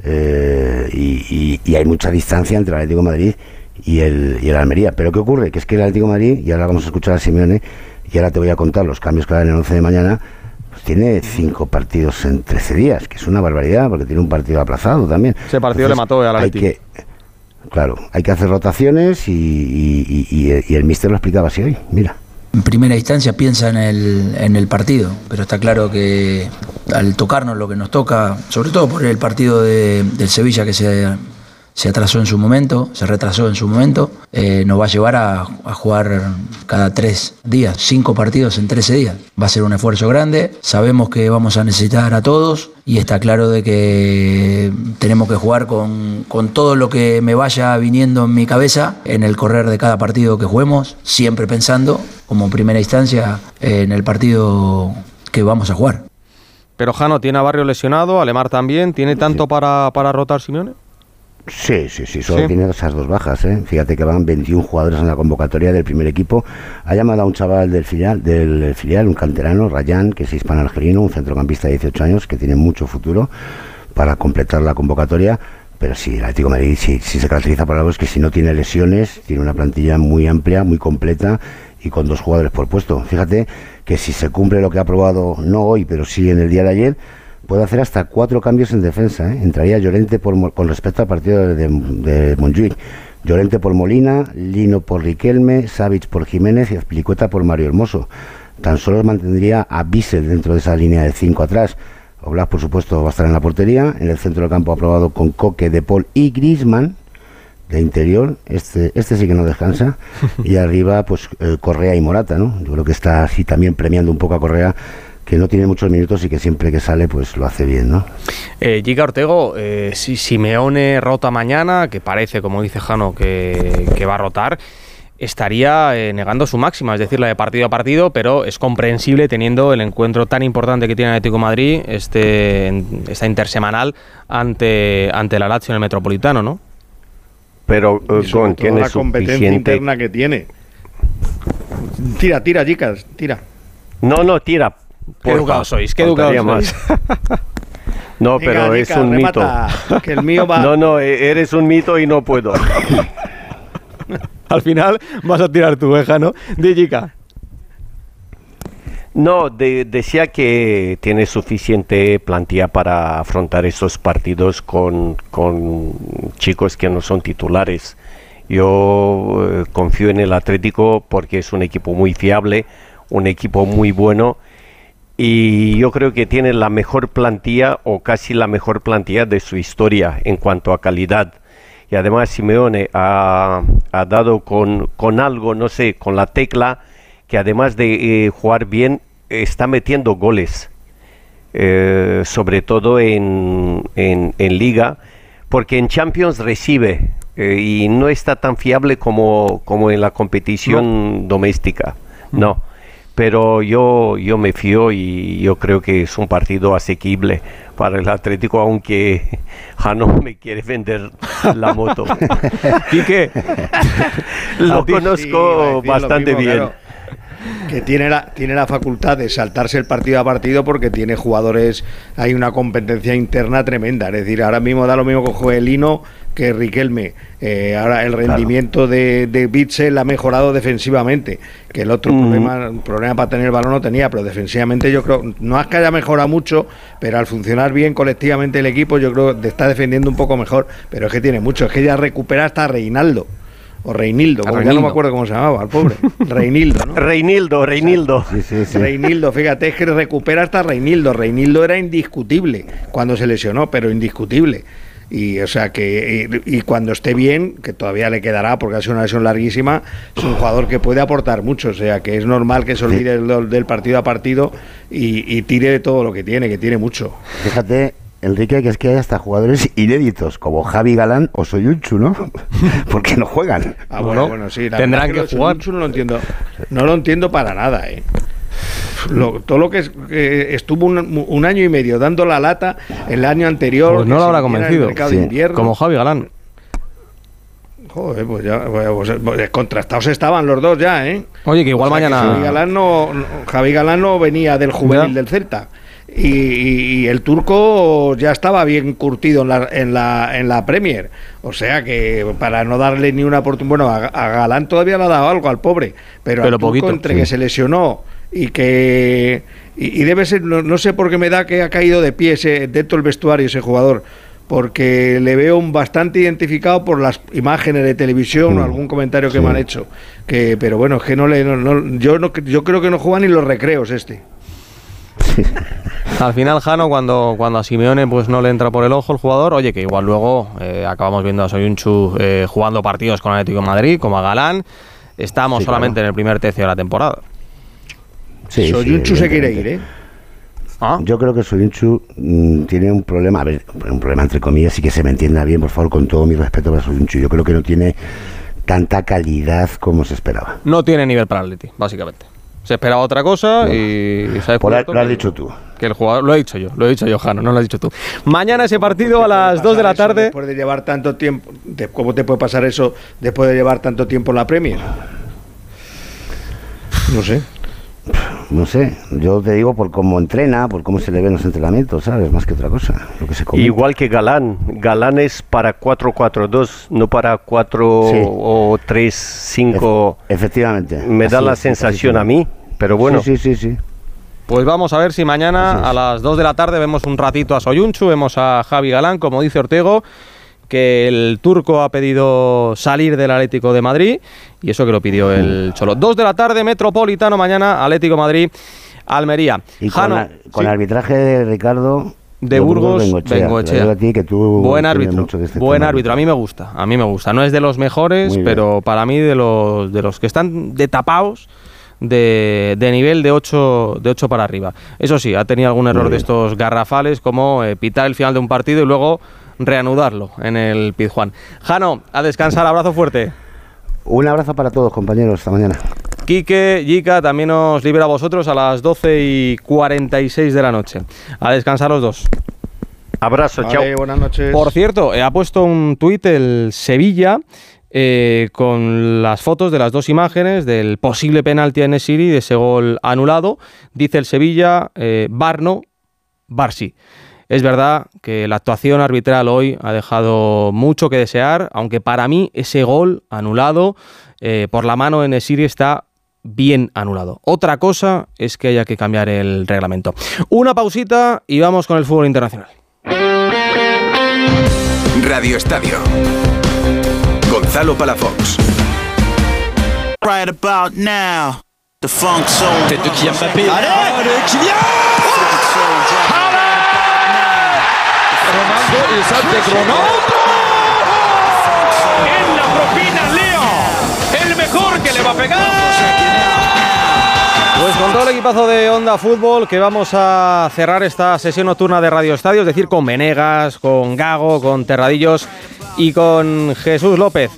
eh, y, y- y hay mucha distancia entre el Atlético de Madrid y el, y el Almería. Pero ¿qué ocurre? Que es que el Atlético de Madrid, y ahora vamos a escuchar a Simeone, y ahora te voy a contar los cambios que harán el 11 de mañana, pues tiene cinco partidos en 13 días, que es una barbaridad, porque tiene un partido aplazado también. Ese partido le mató al hay Atleti. que, Claro, hay que hacer rotaciones y, y- el míster lo explicaba así hoy, mira. En primera instancia piensa en el, en el partido, pero está claro que al tocarnos lo que nos toca, sobre todo por el partido de- del Sevilla que se, se atrasó en su momento, se retrasó en su momento, eh, nos va a llevar a, a jugar cada tres días, cinco partidos en 13 días. Va a ser un esfuerzo grande, sabemos que vamos a necesitar a todos y está claro de que tenemos que jugar con, con todo lo que me vaya viniendo en mi cabeza en el correr de cada partido que juguemos, siempre pensando como primera instancia en el partido que vamos a jugar. Pero Jano tiene a Barrio lesionado, Alemar también. ¿Tiene tanto para, para rotar Simeone? Sí, sí, sí, solo Sí. tiene esas dos bajas, ¿eh? Fíjate que van 21 jugadores en la convocatoria del primer equipo. Ha llamado a un chaval del filial, del filial un canterano, Rayán, que es hispano-argelino, un centrocampista de 18 años, que tiene mucho futuro para completar la convocatoria. Pero sí, el Atlético de Madrid sí, sí se caracteriza por algo, es que si no tiene lesiones, tiene una plantilla muy amplia, muy completa y con dos jugadores por puesto. Fíjate que si se cumple lo que ha aprobado, no hoy, pero sí en el día de ayer, puede hacer hasta cuatro cambios en defensa. ¿eh? Entraría Llorente por, con respecto al partido de, de, Montjuic. Llorente por Molina, Lino por Riquelme, Savic por Jiménez y Azpilicueta por Mario Hermoso. Tan solo mantendría a Bissell dentro de esa línea de cinco atrás. Oblak, por supuesto, va a estar en la portería. En el centro del campo aprobado con Coque, De Paul y Griezmann de interior. Este, este sí que no descansa. Y arriba, pues eh, Correa y Morata, ¿no? Yo creo que está así también premiando un poco a Correa, que no tiene muchos minutos y que siempre que sale, pues lo hace bien, ¿no? Eh, Giga Ortego, eh, si Simeone rota mañana, que parece, como dice Jano, que, que va a rotar, estaría eh, negando su máxima, es decir, la de partido a partido, pero es comprensible teniendo el encuentro tan importante que tiene el Atlético de Madrid, este, esta intersemanal, ante, ante la Lazio en el Metropolitano, ¿no? Pero eh, todo tiene la competencia suficiente. interna que tiene. Tira, tira, chicas, tira. No, no, tira. Qué educados sois, qué educados más. No, pero es un remata, mito. que el mío va- No, no, e- eres un mito y no puedo. Al final vas a tirar tú, ¿eh, Jano? Di, Giga. No, de- decía que tiene suficiente plantilla para afrontar esos partidos con, con chicos que no son titulares. Yo eh, confío en el Atlético porque es un equipo muy fiable, un equipo muy bueno y yo creo que tiene la mejor plantilla o casi la mejor plantilla de su historia en cuanto a calidad. y además Simeone ha, ha dado con, con algo, no sé, con la tecla, que además de eh, jugar bien, está metiendo goles, eh, sobre todo en, en, en Liga, porque en Champions recibe eh, y no está tan fiable como, como en la competición doméstica, no. Pero yo, yo me fío y yo creo que es un partido asequible para el Atlético, aunque Jano me quiere vender la moto. Quique, lo ti sí, conozco lo bastante mismo, bien. claro. que tiene la, tiene la facultad de saltarse el partido a partido porque tiene jugadores, hay una competencia interna tremenda. Es decir, ahora mismo da lo mismo con Joelino que Riquelme. Eh, ahora el rendimiento de, de Bitzel ha mejorado defensivamente, que el otro problema, problema para tener el balón no tenía, pero defensivamente yo creo, no es que haya mejorado mucho, pero al funcionar bien colectivamente el equipo, yo creo que está defendiendo un poco mejor, pero es que tiene mucho, es que ya recupera hasta Reinaldo. O Reinildo, como ya no me acuerdo cómo se llamaba, el pobre. Reinildo, ¿no? Reinildo, Reinildo. Reinildo, fíjate, es que recupera hasta Reinildo. Reinildo era indiscutible cuando se lesionó, pero indiscutible. Y o sea que y, y cuando esté bien, que todavía le quedará porque ha sido una lesión larguísima, es un jugador que puede aportar mucho. O sea que es normal que se olvide del, del partido a partido y, y tire de todo lo que tiene, que tiene mucho. Fíjate, Enrique, que es que hay hasta jugadores inéditos, como Javi Galán o Soyunchu, ¿no? Porque no juegan. Ah, bueno, bueno, sí. la tendrán que de jugar. No lo entiendo. No lo entiendo para nada, ¿eh? Lo- todo lo que, es- que estuvo un, un año y medio dando la lata el año anterior. Pues no lo habrá convencido. Como Javi Galán. Joder, pues ya, bueno, pues, pues, contrastados estaban los dos ya, ¿eh? Oye, que igual O sea, que mañana- Javi Galán no, Javi Galán no venía del juvenil Ya. del Celta. Y, el turco ya estaba bien curtido en la, en, la, en la Premier. O sea que para no darle ni una oportunidad. Bueno, a, a Galán todavía le ha dado algo al pobre. Pero, Pero al turco, poquito, entre sí. que se lesionó y que. Y, y debe ser. No, no sé por qué me da que ha caído de pie ese, dentro del vestuario ese jugador. Porque le veo un bastante identificado por las imágenes de televisión o algún comentario que sí. me han hecho. Que, pero bueno, es que no le. no- no- yo, no, yo creo que no juega ni los recreos este. Al final, Jano, cuando, cuando a Simeone pues no le entra por el ojo el jugador, oye, que igual luego eh, acabamos viendo a Soyunchu eh, jugando partidos con el Atlético de Madrid, como a Galán. Estamos Sí, solamente en el primer tercio de la temporada. Sí, sí, Soyuncu se quiere ir. ¿eh? Ah. Yo creo que Soyunchu mm, tiene un problema, a ver, un problema entre comillas, y que se me entienda bien, por favor, con todo mi respeto para Soyunchu. Yo creo que no tiene tanta calidad como se esperaba. No tiene nivel para el Atleti, básicamente. Se esperaba otra cosa y ha Por lo has dicho tú. Que el jugador, lo he dicho yo, lo he dicho yo, Jano, no lo has dicho tú. Mañana ese partido a las 2 de la tarde. Después de llevar tanto tiempo. de- ¿Cómo te puede pasar eso después de llevar tanto tiempo en la Premier? No sé. No sé, yo te digo por cómo entrena, por cómo se le ven los entrenamientos, ¿sabes? Más que otra cosa. Lo que se comenta. Igual que Galán. Galán es para 4-4-2, no para 4 Sí. o 3-5. Efectivamente. Me da la es, sensación a mí, pero bueno. Sí, sí, sí, sí. Pues vamos a ver si mañana a las 2 de la tarde vemos un ratito a Soyunchu, vemos a Javi Galán, como dice Ortego, que el turco ha pedido salir del Atlético de Madrid y eso que lo pidió el Cholo. 2 de la tarde, Metropolitano, mañana Atlético Madrid, Almería. Y con, Jano, la- con sí, arbitraje de Ricardo. de Burgos, Bengoechea. Bengoechea. Te lo digo a ti que tú Buen árbitro, este buen tema. árbitro. A mí me gusta, a mí me gusta. No es de los mejores, pero para mí de los de los que están de tapados de, de nivel de 8 de ocho para arriba. Eso sí, ha tenido algún error de estos garrafales como eh, pitar el final de un partido y luego reanudarlo en el Pizjuán. Jano, a descansar, abrazo fuerte. Un abrazo para todos, compañeros. Hasta mañana. Quique, Yika, también nos libera a vosotros a las 12 y 46 de la noche. A descansar los dos. Abrazo, Vale, buenas noches. Por cierto, eh, ha puesto un tuit el Sevilla eh, con las fotos de las dos imágenes del posible penalti a Nesiri de ese gol anulado. Dice el Sevilla, eh, Barno, Barsi. Es verdad que la actuación arbitral hoy ha dejado mucho que desear, aunque para mí ese gol anulado eh, por la mano de Nesiri está bien anulado. Otra cosa es que haya que cambiar el reglamento. Una pausita y vamos con el fútbol internacional. Radio Estadio. Gonzalo Palafox. Right about now, the funk zone. Tête de Kylian Mbappé. Allez, de Kylian Scotty Santos Ronaldo. En la propina Leo, el mejor que le va a pegar. Pues con todo el equipazo de Onda Fútbol que vamos a cerrar esta sesión nocturna de Radio Estadio, es decir, con Venegas, con Gago, con Terradillos y con Jesús López.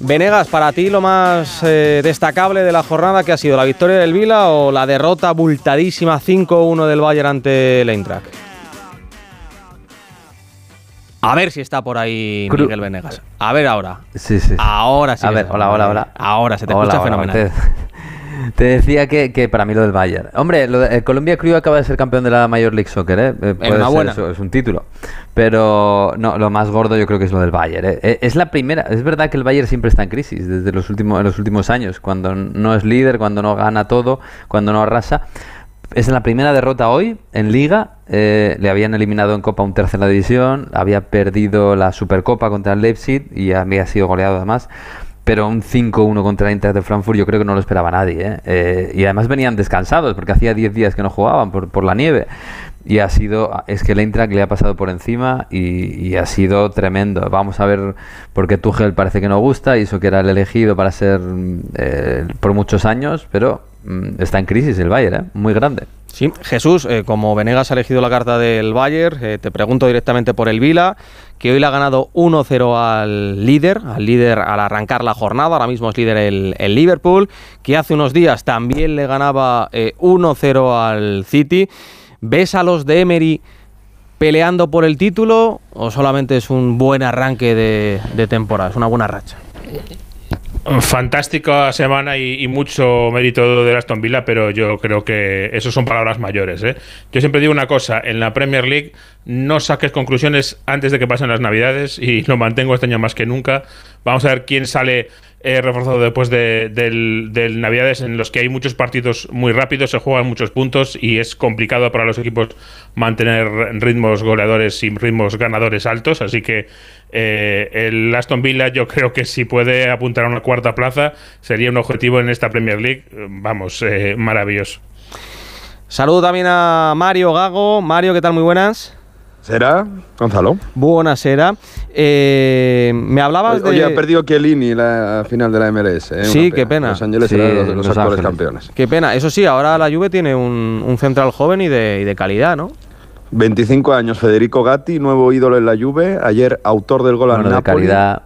Venegas, para ti lo más eh, destacable de la jornada que ha sido la victoria del Vila o la derrota bultadísima 5-1 del Bayern ante el Eintracht. A ver si está por ahí Cru- Miguel Venegas. A ver ahora. Sí, sí. Ahora sí. A ver, hola, hola, hola. Ahora se te Hola, escucha hola, fenomenal. Te, te decía que, que para mí lo del Bayern. Hombre, lo de- el Colombia Crew acaba de ser campeón de la Major League Soccer, ¿eh? Eh, puede ser es un título. Pero no, lo más gordo yo creo que es lo del Bayern. ¿eh? Eh, Es la primera. Es verdad que el Bayern siempre está en crisis desde los últimos, en los últimos años. Cuando no es líder, cuando no gana todo, cuando no arrasa. Es la primera derrota hoy en Liga. eh, le habían eliminado en Copa un tercera división. Había perdido la Supercopa contra el Leipzig y había sido goleado además. Pero un 5-1 contra el Inter de Frankfurt yo creo que no lo esperaba nadie. ¿eh? Eh, y además venían descansados porque hacía 10 días que no jugaban por, por la nieve. Y ha sido, es que el Eintracht le ha pasado por encima y, y ha sido tremendo. Vamos a ver, porque Tuchel parece que no gusta y eso que era el elegido para ser eh, por muchos años, pero está en crisis el Bayern, ¿eh? muy grande. Sí, Jesús, eh, como Venegas ha elegido la carta del Bayern, eh, te pregunto directamente por el Vila, que hoy le ha ganado 1-0 al líder, al líder al arrancar la jornada, ahora mismo es líder el, el Liverpool, que hace unos días también le ganaba eh, 1-0 al City. ¿Ves a los de Emery peleando por el título o solamente es un buen arranque de, de temporada, es una buena racha? Fantástica semana y, mucho mérito de Aston Villa, pero yo creo que eso son palabras mayores. ¿eh? Yo siempre digo una cosa, en la Premier League no saques conclusiones antes de que pasen las Navidades y lo mantengo este año más que nunca. Vamos a ver quién sale eh, reforzado después de, del Navidades en los que hay muchos partidos muy rápidos, se juegan muchos puntos y es complicado para los equipos mantener ritmos goleadores y ritmos ganadores altos, así que eh, el Aston Villa yo creo que si puede apuntar a una cuarta plaza sería un objetivo en esta Premier League, vamos, eh, maravilloso. Saludo también a Mario Gago. Mario, ¿qué tal? Muy buenas. ¿Será, Gonzalo? Buenas, era. Eh, me hablabas de... Oye, ha perdido Chiellini la final de la MLS. ¿eh? Sí, qué pena. Los Ángeles Sí, eran los, los Los actuales campeones. Qué pena. Eso sí, ahora la Juve tiene un, un central joven y de, y de calidad, ¿no? 25 años, Federico Gatti, nuevo ídolo en la Juve. Ayer autor del gol al Bueno, de Napoli. calidad.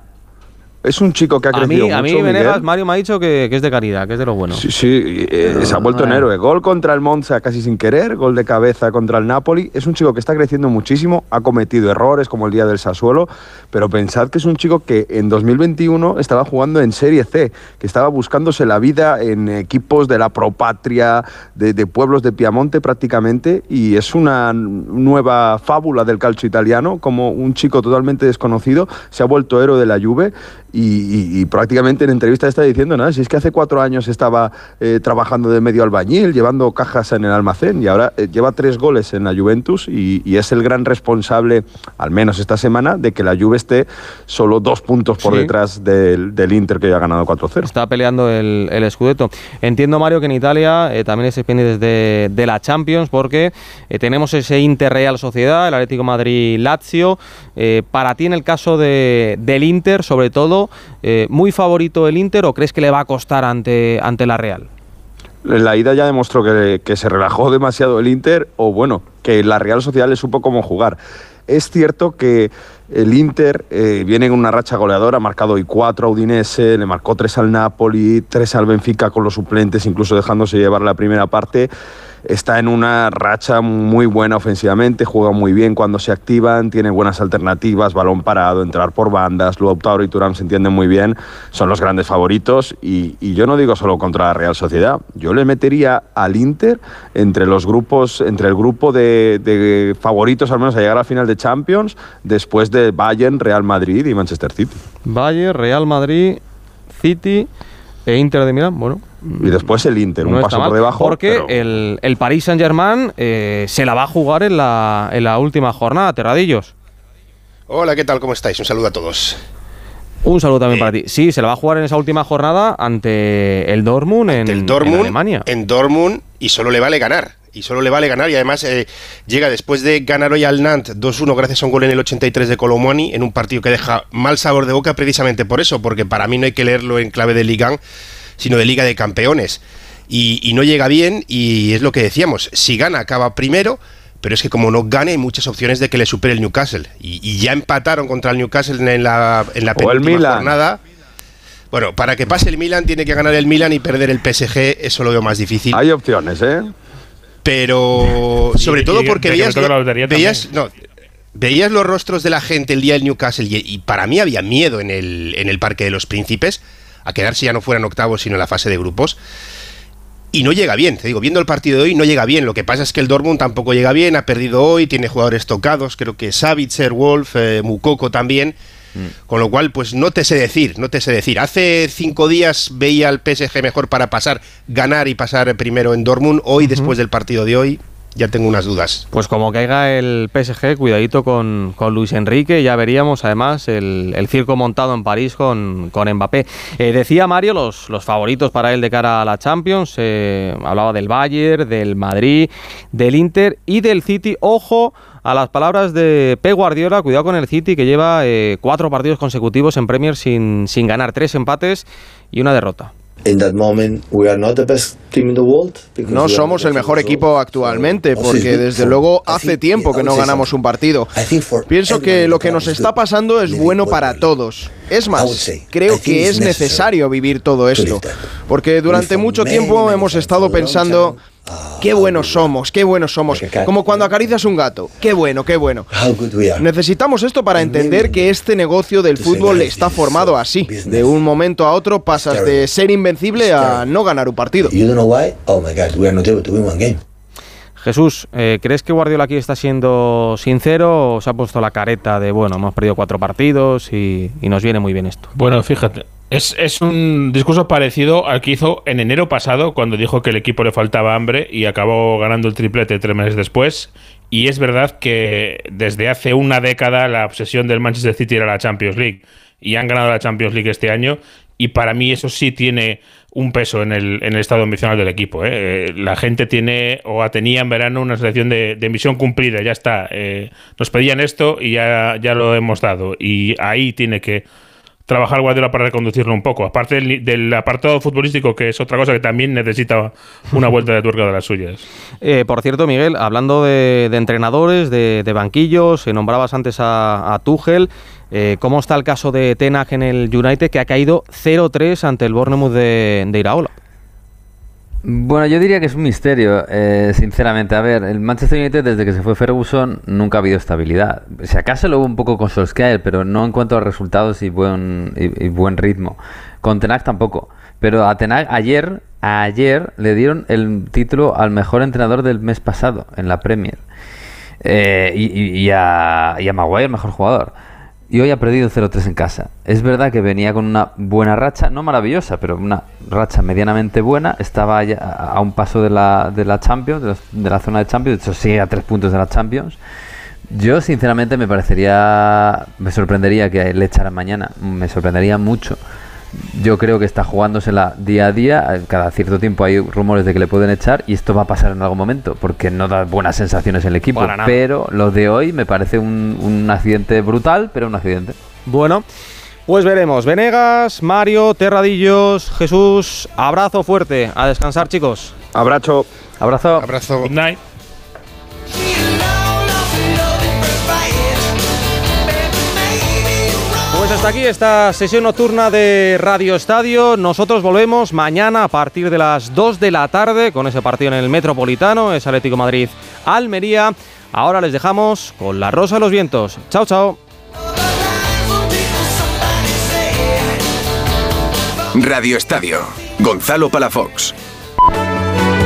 Es un chico que ha A crecido mí, a mí mucho, Venegas. Mario me ha dicho que, que es de calidad, que es de lo bueno. Sí, sí, eh, se ha vuelto en héroe. Gol contra el Monza casi sin querer, gol de cabeza contra el Napoli. Es un chico que está creciendo muchísimo, ha cometido errores como el día del Sassuolo, pero pensad que es un chico que en 2021 estaba jugando en Serie C, que estaba buscándose la vida en equipos de la propatria, de, de pueblos de Piamonte prácticamente, y es una nueva fábula del calcio italiano, como un chico totalmente desconocido se ha vuelto héroe de la Juve y, y- y prácticamente en entrevista está diciendo, nada, si es que hace cuatro años estaba eh, trabajando de medio albañil, llevando cajas en el almacén y ahora eh, lleva tres goles en la Juventus y, y es el gran responsable, al menos esta semana, de que la Juve esté solo dos puntos por Sí. detrás del, del Inter que ya ha ganado 4-0. Está peleando el, el Scudetto. Entiendo, Mario, que en Italia eh, también estáis pendientes de, de la Champions porque tenemos ese Inter Real Sociedad, el Atlético Madrid-Lazio. Para ti, en el caso de, del Inter, sobre todo, eh, ¿muy favorito el Inter o crees que le va a costar ante, ante la Real? La ida ya demostró que, se relajó demasiado el Inter, o bueno, que la Real Sociedad le supo cómo jugar. Es cierto que el Inter eh, viene en una racha goleadora, ha marcado hoy cuatro a Udinese, le marcó tres al Napoli, tres al Benfica con los suplentes, incluso dejándose llevar la primera parte. Está en una racha muy buena ofensivamente, juega muy bien cuando se activan, tiene buenas alternativas, balón parado, entrar por bandas, Lautaro y Turán se entienden muy bien, son los grandes favoritos y, y yo no digo solo contra la Real Sociedad, yo le metería al Inter entre los grupos, entre el grupo de, de favoritos al menos a llegar a la final de Champions, después de Bayern, Real Madrid y Manchester City. Bayern, Real Madrid, City e Inter de Milán. Bueno, Y después el Inter, un no paso mal, por debajo. Porque pero- el, el Paris Saint-Germain eh, se la va a jugar en la, en la última jornada, Terradillos. Hola, ¿qué tal? ¿Cómo estáis? Un saludo a todos. Un saludo también para ti. Sí, se la va a jugar en esa última jornada ante el Dortmund en, El en Dortmund, Alemania. en Dortmund y solo le vale ganar. Y solo le vale ganar y además eh, llega después de ganar hoy al Nantes 2-1 gracias a un gol en el 83 de Colomwani en un partido que deja mal sabor de boca precisamente por eso, porque para mí no hay que leerlo en clave de Liga, sino de Liga de Campeones. y, y no llega bien y es lo que decíamos, si gana acaba primero, pero es que como no gane hay muchas opciones de que le supere el Newcastle y, y ya empataron contra el Newcastle en la, en la penúltima jornada. Bueno, para que pase el Milan tiene que ganar el Milan y perder el PSG, eso lo veo más difícil. Hay opciones, ¿eh? Pero sobre Y- todo porque veías, veías, no, veías los rostros de la gente el día del Newcastle y, y para mí había miedo en el, en el Parque de los Príncipes a quedarse ya no fuera en octavos sino en la fase de grupos. Y no llega bien, te digo, viendo el partido de hoy no llega bien. Lo que pasa es que el Dortmund tampoco llega bien, ha perdido hoy, tiene jugadores tocados, creo que Savitzer, Wolf, eh, Mukoko también. Con lo cual, pues no te sé decir, no te sé decir. Hace cinco días veía al PSG mejor para pasar, ganar y pasar primero en Dortmund. Hoy, después del partido de hoy, ya tengo unas dudas. Pues como caiga el PSG, cuidadito con, Luis Enrique, ya veríamos además el, circo montado en París con, Mbappé. Eh, decía Mario los, favoritos para él de cara a la Champions, eh, hablaba del Bayern, del Madrid, del Inter y del City. Ojo a las palabras de Pep Guardiola, cuidado con el City que lleva eh, cuatro partidos consecutivos en Premier sin ganar, tres empates y una derrota. No somos el mejor equipo actualmente porque desde luego hace tiempo que no ganamos un partido. Pienso que lo que nos está pasando es bueno para todos. Es más, creo que es necesario vivir todo esto. Porque durante mucho tiempo hemos estado pensando, qué buenos somos, qué buenos somos. Como cuando acaricias un gato. Qué bueno, qué bueno. Necesitamos esto para entender que este negocio del fútbol está formado así. De un momento a otro pasas de ser invencible a no ganar un partido. Jesús, eh, ¿crees que Guardiola aquí está siendo sincero o se ha puesto la careta de, bueno, hemos perdido cuatro partidos y, y nos viene muy bien esto? Bueno, fíjate, es, es un discurso parecido al que hizo en enero pasado, cuando dijo que el equipo le faltaba hambre y acabó ganando el triplete tres meses después. Y es verdad que desde hace una década la obsesión del Manchester City era la Champions League. Y han ganado la Champions League este año. Y para mí eso sí tiene un peso en el, en el estado ambicional del equipo. ¿eh? Eh, La gente tiene o tenía en verano una sensación de, de misión cumplida. Ya está. Eh, nos pedían esto y ya, ya lo hemos dado. Y ahí tiene que trabajar Guardiola para reconducirlo un poco. Aparte del, del apartado futbolístico, que es otra cosa que también necesita una vuelta de tuerca de las suyas. Eh, por cierto, Miguel, hablando de, de entrenadores, de, de banquillos, eh, nombrabas antes a, a Tuchel. Eh, ¿Cómo está el caso de Ten Hag en el United, que ha caído 0-3 ante el Bournemouth de, de Iraola? Bueno, yo diría que es un misterio, eh, sinceramente. A ver, el Manchester United desde que se fue Ferguson nunca ha habido estabilidad. Si acaso lo hubo un poco con Solskjaer, pero no en cuanto a resultados y buen, y, buen ritmo. Con Tenag tampoco. Pero a Tenag ayer, ayer le dieron el título al mejor entrenador del mes pasado en la Premier. Eh, y a Maguire, el mejor jugador. Y hoy ha perdido 0-3 en casa. Es verdad que venía con una buena racha, no maravillosa, pero una racha medianamente buena. Estaba a un paso de la, de la Champions, de la zona de Champions. De hecho, sigue a tres puntos de la Champions. Yo, sinceramente, me parecería. Me sorprendería que le echaran mañana. Me sorprendería mucho. Yo creo que está jugándosela día a día. eh, Cada cierto tiempo hay rumores de que le pueden echar y esto va a pasar en algún momento porque no da buenas sensaciones el equipo. Pero lo de hoy me parece un, un accidente brutal, pero un accidente. Bueno, pues veremos. Venegas, Mario, Terradillos, Jesús, abrazo fuerte. A descansar, chicos. Abrazo. Abrazo. Abrazo. Good night. Pues hasta aquí esta sesión nocturna de Radio Estadio. Nosotros volvemos mañana a partir de las 2 de la tarde con ese partido en el Metropolitano, es Atlético Madrid Almería. Ahora les dejamos con la Rosa de los Vientos. Chao, chao. Radio Estadio. Gonzalo Palafox.